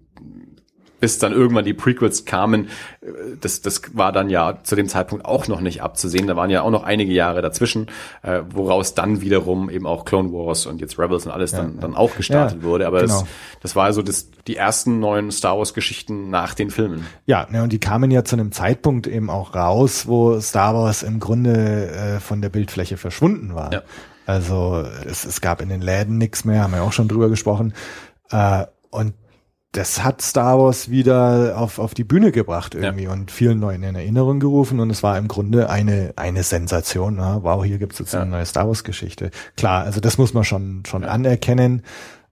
bis dann irgendwann die Prequels kamen, äh, das, das war dann ja zu dem Zeitpunkt auch noch nicht abzusehen. Da waren ja auch noch einige Jahre dazwischen, äh, woraus dann wiederum eben auch Clone Wars und jetzt Rebels und alles dann, dann auch gestartet Ja, wurde. Aber genau. das, das war also das, die ersten neuen Star Wars Geschichten nach den Filmen. Ja, ne, und die kamen ja zu einem Zeitpunkt eben auch raus, wo Star Wars im Grunde äh, von der Bildfläche verschwunden war. Ja. Also es, es gab in den Läden nichts mehr, haben wir auch schon drüber gesprochen. Äh, und das hat Star Wars wieder auf, auf die Bühne gebracht irgendwie ja. und vielen Neuen in Erinnerung gerufen und es war im Grunde eine, eine Sensation. Ne? Wow, hier gibt's jetzt ja. eine neue Star Wars Geschichte. Klar, also das muss man schon, schon ja. anerkennen.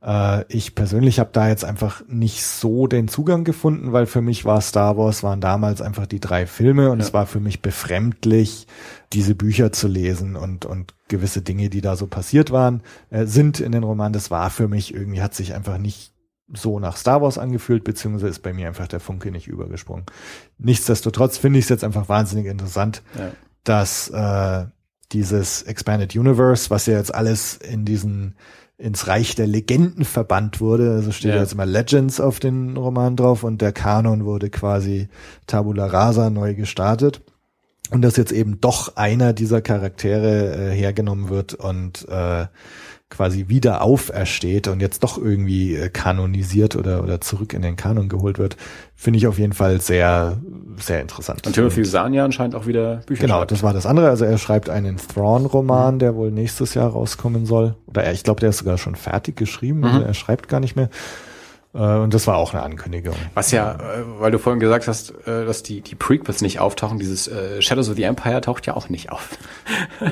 Äh, ich persönlich habe da jetzt einfach nicht so den Zugang gefunden, weil für mich war Star Wars, waren damals einfach die drei Filme und es war für mich befremdlich, diese Bücher zu lesen und, und gewisse Dinge, die da so passiert waren, äh, sind in den Romanen. Das war für mich irgendwie, hat sich einfach nicht so nach Star Wars angefühlt, beziehungsweise ist bei mir einfach der Funke nicht übergesprungen. Nichtsdestotrotz finde ich es jetzt einfach wahnsinnig interessant, ja. dass äh, dieses Expanded Universe, was ja jetzt alles in diesen ins Reich der Legenden verbannt wurde, also steht ja. jetzt mal Legends auf den Roman drauf und der Kanon wurde quasi Tabula Rasa neu gestartet und dass jetzt eben doch einer dieser Charaktere äh, hergenommen wird und äh, quasi wieder aufersteht und jetzt doch irgendwie äh, kanonisiert oder, oder zurück in den Kanon geholt wird, finde ich auf jeden Fall sehr, sehr interessant. Und Timothy Sanya anscheinend auch wieder Bücher Genau, schreibt. das war das andere. Also er schreibt einen Thrawn-Roman, mhm. der wohl nächstes Jahr rauskommen soll. Oder er, ich glaube, der ist sogar schon fertig geschrieben. Mhm. Also er schreibt gar nicht mehr. Äh, und das war auch eine Ankündigung. Was ja, äh, weil du vorhin gesagt hast, äh, dass die, die Prequels nicht auftauchen, dieses Shadows of the Empire taucht ja auch nicht auf. *laughs* also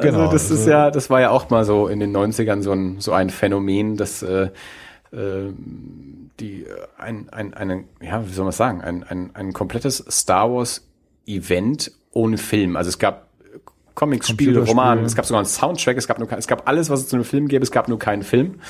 genau. Das ist also ja, das war ja auch mal so in den 90ern so ein, so ein Phänomen, dass äh, die ein, ein, eine, ja, wie soll man sagen, ein, ein, ein komplettes Star Wars Event ohne Film. Also es gab Comics, Spiele, Roman, es gab sogar einen Soundtrack, es gab nur, es gab alles, was es zu einem Film gäbe, es gab nur keinen Film.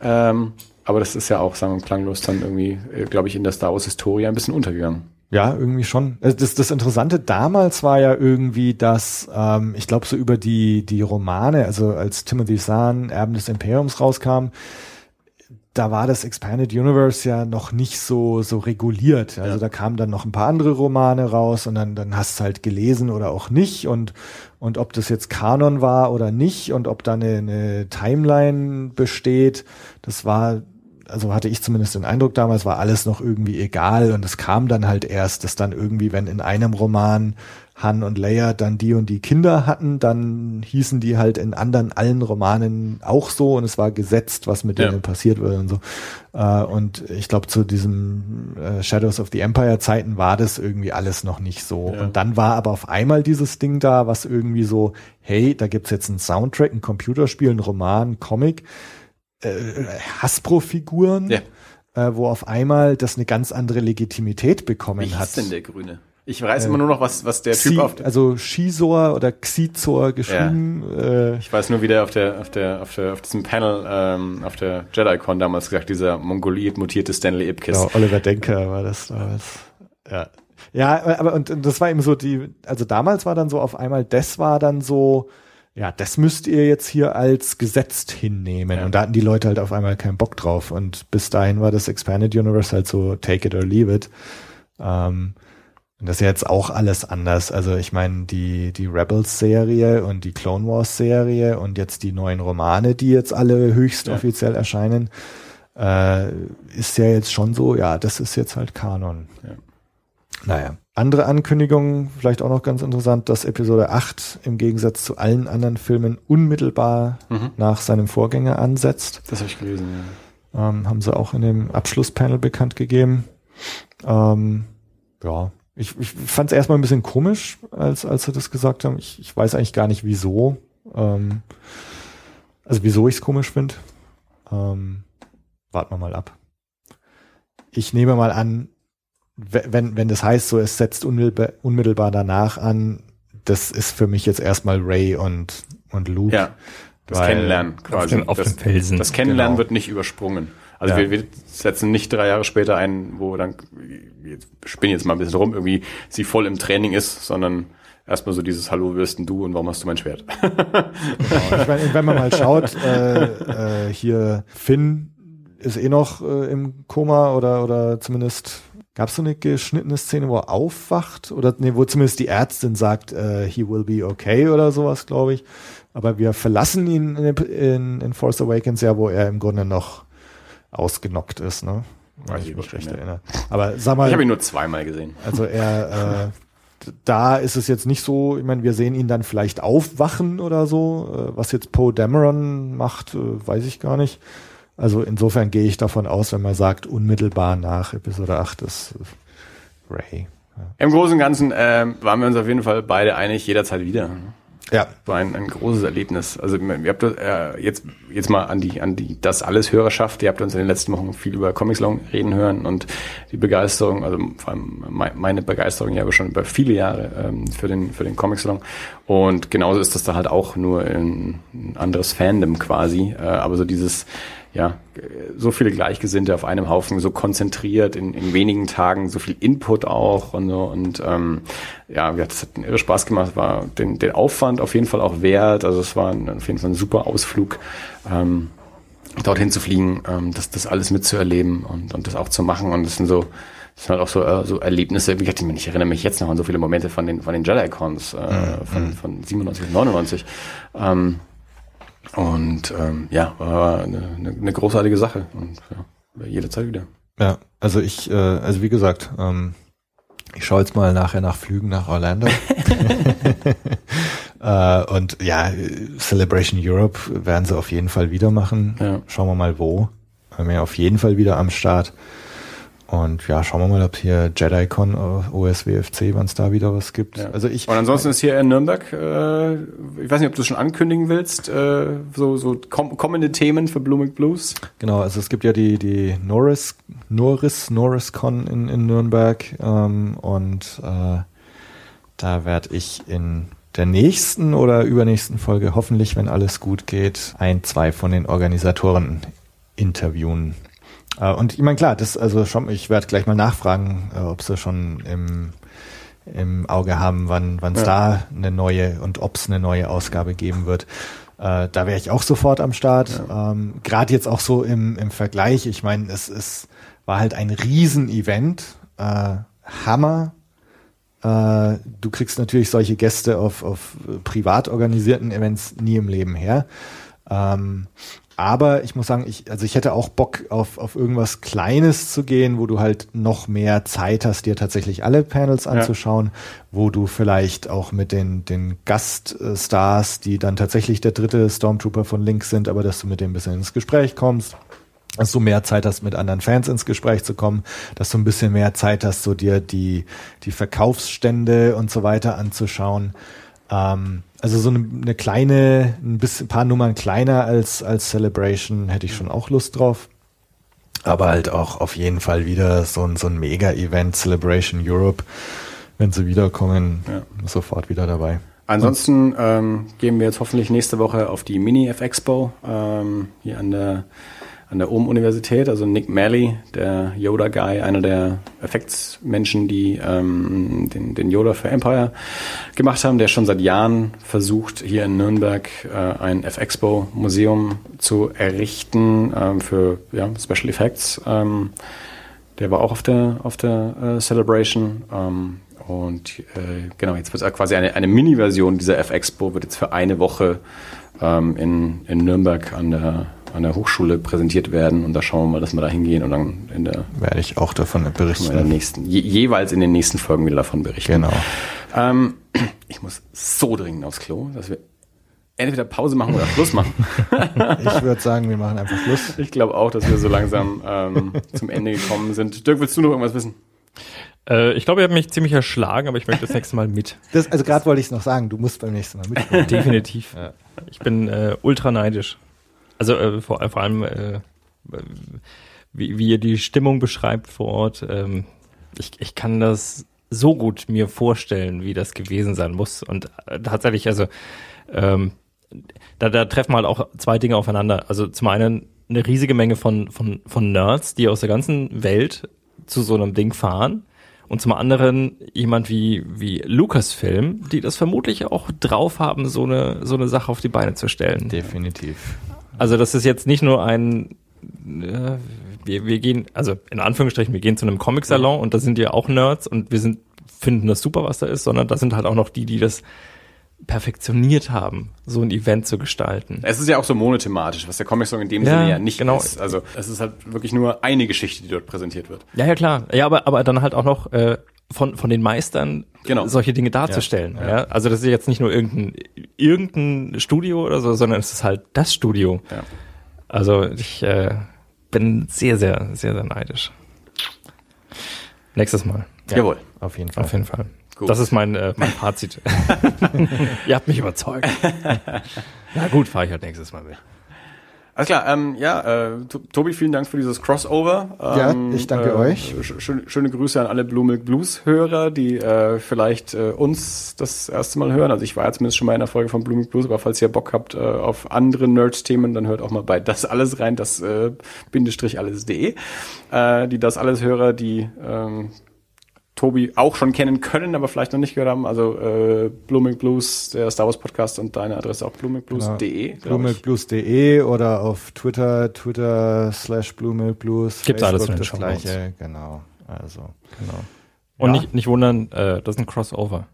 Ja. Ähm, aber das ist ja auch, sagen wir klanglos dann irgendwie, äh, glaube ich, in der Star Wars Historie ein bisschen untergegangen. Ja, irgendwie schon. Also das, das Interessante damals war ja irgendwie, dass ähm, ich glaube so über die die Romane, also als Timothy Zahn Erben des Imperiums rauskam, da war das Expanded Universe ja noch nicht so so reguliert. Also ja. da kamen dann noch ein paar andere Romane raus und dann dann hast du halt gelesen oder auch nicht und und ob das jetzt Kanon war oder nicht und ob da eine, eine Timeline besteht, das war also hatte ich zumindest den Eindruck damals, war alles noch irgendwie egal und es kam dann halt erst, dass dann irgendwie, wenn in einem Roman Han und Leia dann die und die Kinder hatten, dann hießen die halt in anderen allen Romanen auch so und es war gesetzt, was mit ja. denen passiert würde und so. Äh, und ich glaube, zu diesem äh, Shadows of the Empire Zeiten war das irgendwie alles noch nicht so. Ja. Und dann war aber auf einmal dieses Ding da, was irgendwie so, hey, da gibt's jetzt einen Soundtrack, ein Computerspiel, ein Roman, ein Comic äh, Hasbro-Figuren, ja. äh, wo auf einmal das eine ganz andere Legitimität bekommen Wie hat. Was ist denn der Grüne? Ich weiß äh, immer nur noch, was, was der Xi, Typ auf Also Shizor oder Xizor geschrieben. Ja. Äh, ich weiß nur, wie der auf der, auf der, auf der, auf diesem Panel, ähm, auf der JediCon damals gesagt, dieser mongoliert mutierte Stanley Ipkiss. Genau, Oliver Denker war das damals. Ja. Ja, aber und, und das war eben so die, also damals war dann so auf einmal, das war dann so, ja, das müsst ihr jetzt hier als gesetzt hinnehmen. Ja. Und da hatten die Leute halt auf einmal keinen Bock drauf. Und bis dahin war das Expanded Universe halt so take it or leave it. Ähm, und das ist jetzt auch alles anders. Also ich meine, die, die Rebels-Serie und die Clone Wars-Serie und jetzt die neuen Romane, die jetzt alle höchst ja. offiziell erscheinen, äh, ist ja jetzt schon so, ja, das ist jetzt halt Kanon. Ja. Naja. Andere Ankündigungen, vielleicht auch noch ganz interessant, dass Episode 8 im Gegensatz zu allen anderen Filmen unmittelbar mhm. nach seinem Vorgänger ansetzt. Das habe ich gelesen, ja. Ähm, haben sie auch in dem Abschlusspanel bekannt gegeben. Ähm, ja, ich, ich fand es erstmal ein bisschen komisch, als, als sie das gesagt haben. Ich, ich weiß eigentlich gar nicht, wieso. Ähm, also wieso ich es komisch finde. Ähm, warten wir mal ab. Ich nehme mal an, wenn, wenn das heißt, so es setzt unmittelbar, unmittelbar danach an, das ist für mich jetzt erstmal Ray und, und Luke. Ja, das weil, Kennenlernen quasi. Auf, den, auf das, den Felsen. Das Kennenlernen genau. wird nicht übersprungen. Also ja. wir, wir setzen nicht drei Jahre später ein, wo dann, ich spinne jetzt mal ein bisschen rum, irgendwie sie voll im Training ist, sondern erstmal so dieses Hallo, wirst denn du und warum hast du mein Schwert? *laughs* genau. ich meine, wenn man mal schaut, äh, äh, hier Finn ist eh noch äh, im Koma oder, oder zumindest Gab es so eine geschnittene Szene, wo er aufwacht? Oder nee, wo zumindest die Ärztin sagt, uh, he will be okay oder sowas, glaube ich. Aber wir verlassen ihn in, in, in Force Awakens ja, wo er im Grunde noch ausgenockt ist, ne? Weiß ich mich recht erinnere. Aber sag mal. Ich habe ihn nur zweimal gesehen. Also er, äh, da ist es jetzt nicht so, ich meine, wir sehen ihn dann vielleicht aufwachen oder so. Äh, was jetzt Poe Dameron macht, äh, weiß ich gar nicht. Also insofern gehe ich davon aus, wenn man sagt, unmittelbar nach Episode 8 ist Ray. Im Großen und Ganzen äh, waren wir uns auf jeden Fall beide einig, jederzeit wieder. Ja, war ein, ein großes Erlebnis. Also ihr habt äh, jetzt jetzt mal an die an die das alles Hörerschaft. Ihr habt uns in den letzten Wochen viel über Comics Long reden hören und die Begeisterung, also vor allem meine Begeisterung ja aber schon über viele Jahre ähm, für den für den Comics Long. Und genauso ist das da halt auch nur ein, ein anderes Fandom quasi. Äh, aber so dieses ja, so viele Gleichgesinnte auf einem Haufen, so konzentriert in, in wenigen Tagen, so viel Input auch und so. Und ähm, ja, das hat irre Spaß gemacht, war den, den Aufwand auf jeden Fall auch wert. Also es war ein, auf jeden Fall ein super Ausflug, ähm, dorthin zu fliegen, ähm, das, das alles mitzuerleben und, und das auch zu machen. Und das sind so, das sind halt auch so, äh, so Erlebnisse, wie gesagt, ich erinnere mich jetzt noch an so viele Momente von den, von den Jedi-Cons, äh, mhm. von, von 97 und 99. Ähm, und ähm, ja, war eine, eine, großartige Sache und ja, jederzeit wieder. Ja, also ich, äh, also wie gesagt, ähm, ich schaue jetzt mal nachher nach Flügen nach Orlando. *laughs* *laughs* äh, und ja, Celebration Europe werden sie auf jeden Fall wieder machen. Ja. Schauen wir mal wo. Haben wir auf jeden Fall wieder am Start. Und ja, schauen wir mal, ob hier JediCon, äh, OSWFC, wann es da wieder was gibt. Ja. Also ich. Und ansonsten ist hier in Nürnberg, äh, ich weiß nicht, ob du schon ankündigen willst, äh, so, so kom kommende Themen für Blooming Blues. Genau, also es gibt ja die, die Norris, Norris, NorrisCon in, in Nürnberg ähm, und äh, da werde ich in der nächsten oder übernächsten Folge hoffentlich, wenn alles gut geht, ein, zwei von den Organisatoren interviewen. Äh, und ich meine, klar, das also schon, ich werde gleich mal nachfragen, äh, ob sie schon im, im Auge haben, wann es ja. da eine neue und ob es eine neue Ausgabe geben wird. Äh, da wäre ich auch sofort am Start. Ja. Ähm, Gerade jetzt auch so im, im Vergleich. Ich meine, es, es war halt ein Riesen-Event. Äh, Hammer. Äh, du kriegst natürlich solche Gäste auf, auf privat organisierten Events nie im Leben her. Ähm, aber ich muss sagen, ich, also ich hätte auch Bock auf, auf irgendwas Kleines zu gehen, wo du halt noch mehr Zeit hast, dir tatsächlich alle Panels anzuschauen, ja. wo du vielleicht auch mit den, den Gaststars, die dann tatsächlich der dritte Stormtrooper von Link sind, aber dass du mit dem ein bisschen ins Gespräch kommst dass du mehr Zeit hast, mit anderen Fans ins Gespräch zu kommen, dass du ein bisschen mehr Zeit hast, so dir die, die Verkaufsstände und so weiter anzuschauen. Ähm, also so eine, eine kleine, ein bisschen, ein paar Nummern kleiner als, als Celebration hätte ich schon auch Lust drauf. Aber halt auch auf jeden Fall wieder so ein, so ein Mega-Event, Celebration Europe. Wenn sie wiederkommen, ja. sofort wieder dabei. Ansonsten ähm, gehen wir jetzt hoffentlich nächste Woche auf die Mini-F-Expo ähm, hier an der an der Ohm-Universität, also Nick Malley, der Yoda-Guy, einer der Effektsmenschen, die ähm, den, den Yoda für Empire gemacht haben, der schon seit Jahren versucht, hier in Nürnberg äh, ein F-Expo-Museum zu errichten ähm, für ja, Special Effects. Ähm, der war auch auf der, auf der äh, Celebration. Ähm, und äh, genau, jetzt wird quasi eine, eine Mini-Version dieser F-Expo, wird jetzt für eine Woche ähm, in, in Nürnberg an der an der Hochschule präsentiert werden und da schauen wir mal, dass wir da hingehen und dann in der werde ich auch davon berichten. In der nächsten, je, jeweils in den nächsten Folgen wieder davon berichten. Genau. Ähm, ich muss so dringend aufs Klo, dass wir entweder Pause machen oder Schluss machen. *laughs* ich würde sagen, wir machen einfach Schluss. Ich glaube auch, dass wir so langsam ähm, zum Ende gekommen sind. Dirk, willst du noch irgendwas wissen? Äh, ich glaube, ihr habt mich ziemlich erschlagen, aber ich möchte das nächste Mal mit. Das, also gerade wollte ich es noch sagen, du musst beim nächsten Mal mit. Definitiv. Ja. Ich bin äh, ultra neidisch. Also äh, vor, vor allem, äh, wie, wie ihr die Stimmung beschreibt vor Ort. Ähm, ich, ich kann das so gut mir vorstellen, wie das gewesen sein muss. Und äh, tatsächlich, also ähm, da, da treffen halt auch zwei Dinge aufeinander. Also zum einen eine riesige Menge von, von, von Nerds, die aus der ganzen Welt zu so einem Ding fahren. Und zum anderen jemand wie, wie Lucasfilm, die das vermutlich auch drauf haben, so eine, so eine Sache auf die Beine zu stellen. Definitiv. Also das ist jetzt nicht nur ein, äh, wir, wir gehen, also in Anführungsstrichen, wir gehen zu einem Comic-Salon und da sind ja auch Nerds und wir sind, finden das super, was da ist, sondern da sind halt auch noch die, die das perfektioniert haben, so ein Event zu gestalten. Es ist ja auch so monothematisch, was der Comic-Song in dem ja, Sinne ja nicht genau. ist. Also es ist halt wirklich nur eine Geschichte, die dort präsentiert wird. Ja, ja, klar. Ja, aber, aber dann halt auch noch äh, von, von den Meistern genau. solche Dinge darzustellen. Ja, ja. Also das ist jetzt nicht nur irgendein, irgendein Studio oder so, sondern es ist halt das Studio. Ja. Also ich äh, bin sehr, sehr, sehr, sehr neidisch. Nächstes Mal. Jawohl. Auf jeden Fall. Auf jeden Fall. Gut. Das ist mein, äh, mein Fazit. *laughs* *laughs* Ihr habt mich überzeugt. *laughs* Na gut, fahre ich halt nächstes Mal mit. Alles klar, ähm, ja, äh, To- Tobi, vielen Dank für dieses Crossover. Ja, Ähm, ich danke euch. sch schön, schöne Grüße an alle Blue Milk Blues Hörer, die äh, vielleicht äh, uns das erste Mal hören. Also ich war ja zumindest schon mal in der Folge von Blue Milk Blues, aber falls ihr Bock habt äh, auf andere Nerds-Themen, dann hört auch mal bei das alles rein, das äh, Bindestrich alles.de. Äh, die das alles Hörer, die ähm, Tobi auch schon kennen können, aber vielleicht noch nicht gehört haben. Also äh, Blooming Blues, der Star Wars Podcast und deine Adresse auch bloomingBlues.de. glaub ich. Bluemilkblues.de oder auf Twitter, Twitter slash Bluemilkblues. Gibt's alles in den das gleiche, genau. Also, Genau. Und Ja. nicht, nicht wundern, äh, das ist ein Crossover.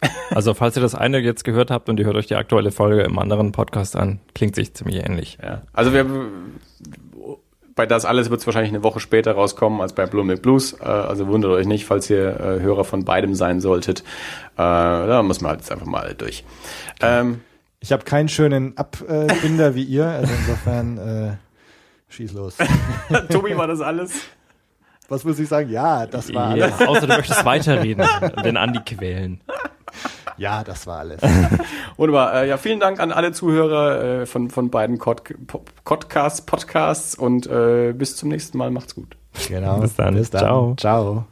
*laughs* Also falls ihr das eine jetzt gehört habt und ihr hört euch die aktuelle Folge im anderen Podcast an, klingt sich ziemlich ähnlich. Ja. Also wir bei das alles wird es wahrscheinlich eine Woche später rauskommen als bei Blue Milk Blues. Äh, also wundert euch nicht, falls ihr äh, Hörer von beidem sein solltet. Äh, da muss man halt jetzt einfach mal durch. Ähm, ich habe keinen schönen Abbinder wie ihr, also insofern äh, schieß los. *laughs* Tobi war das alles. Was muss ich sagen? Ja, das war alles. Ja, außer du möchtest weiterreden und *laughs* den Andi quälen. Ja, das war alles. *laughs* Wunderbar. Äh, ja, vielen Dank an alle Zuhörer äh, von, von beiden Podcasts, Podcasts und äh, bis zum nächsten Mal. Macht's gut. Genau. Bis dann. Bis dann. Ciao. Ciao.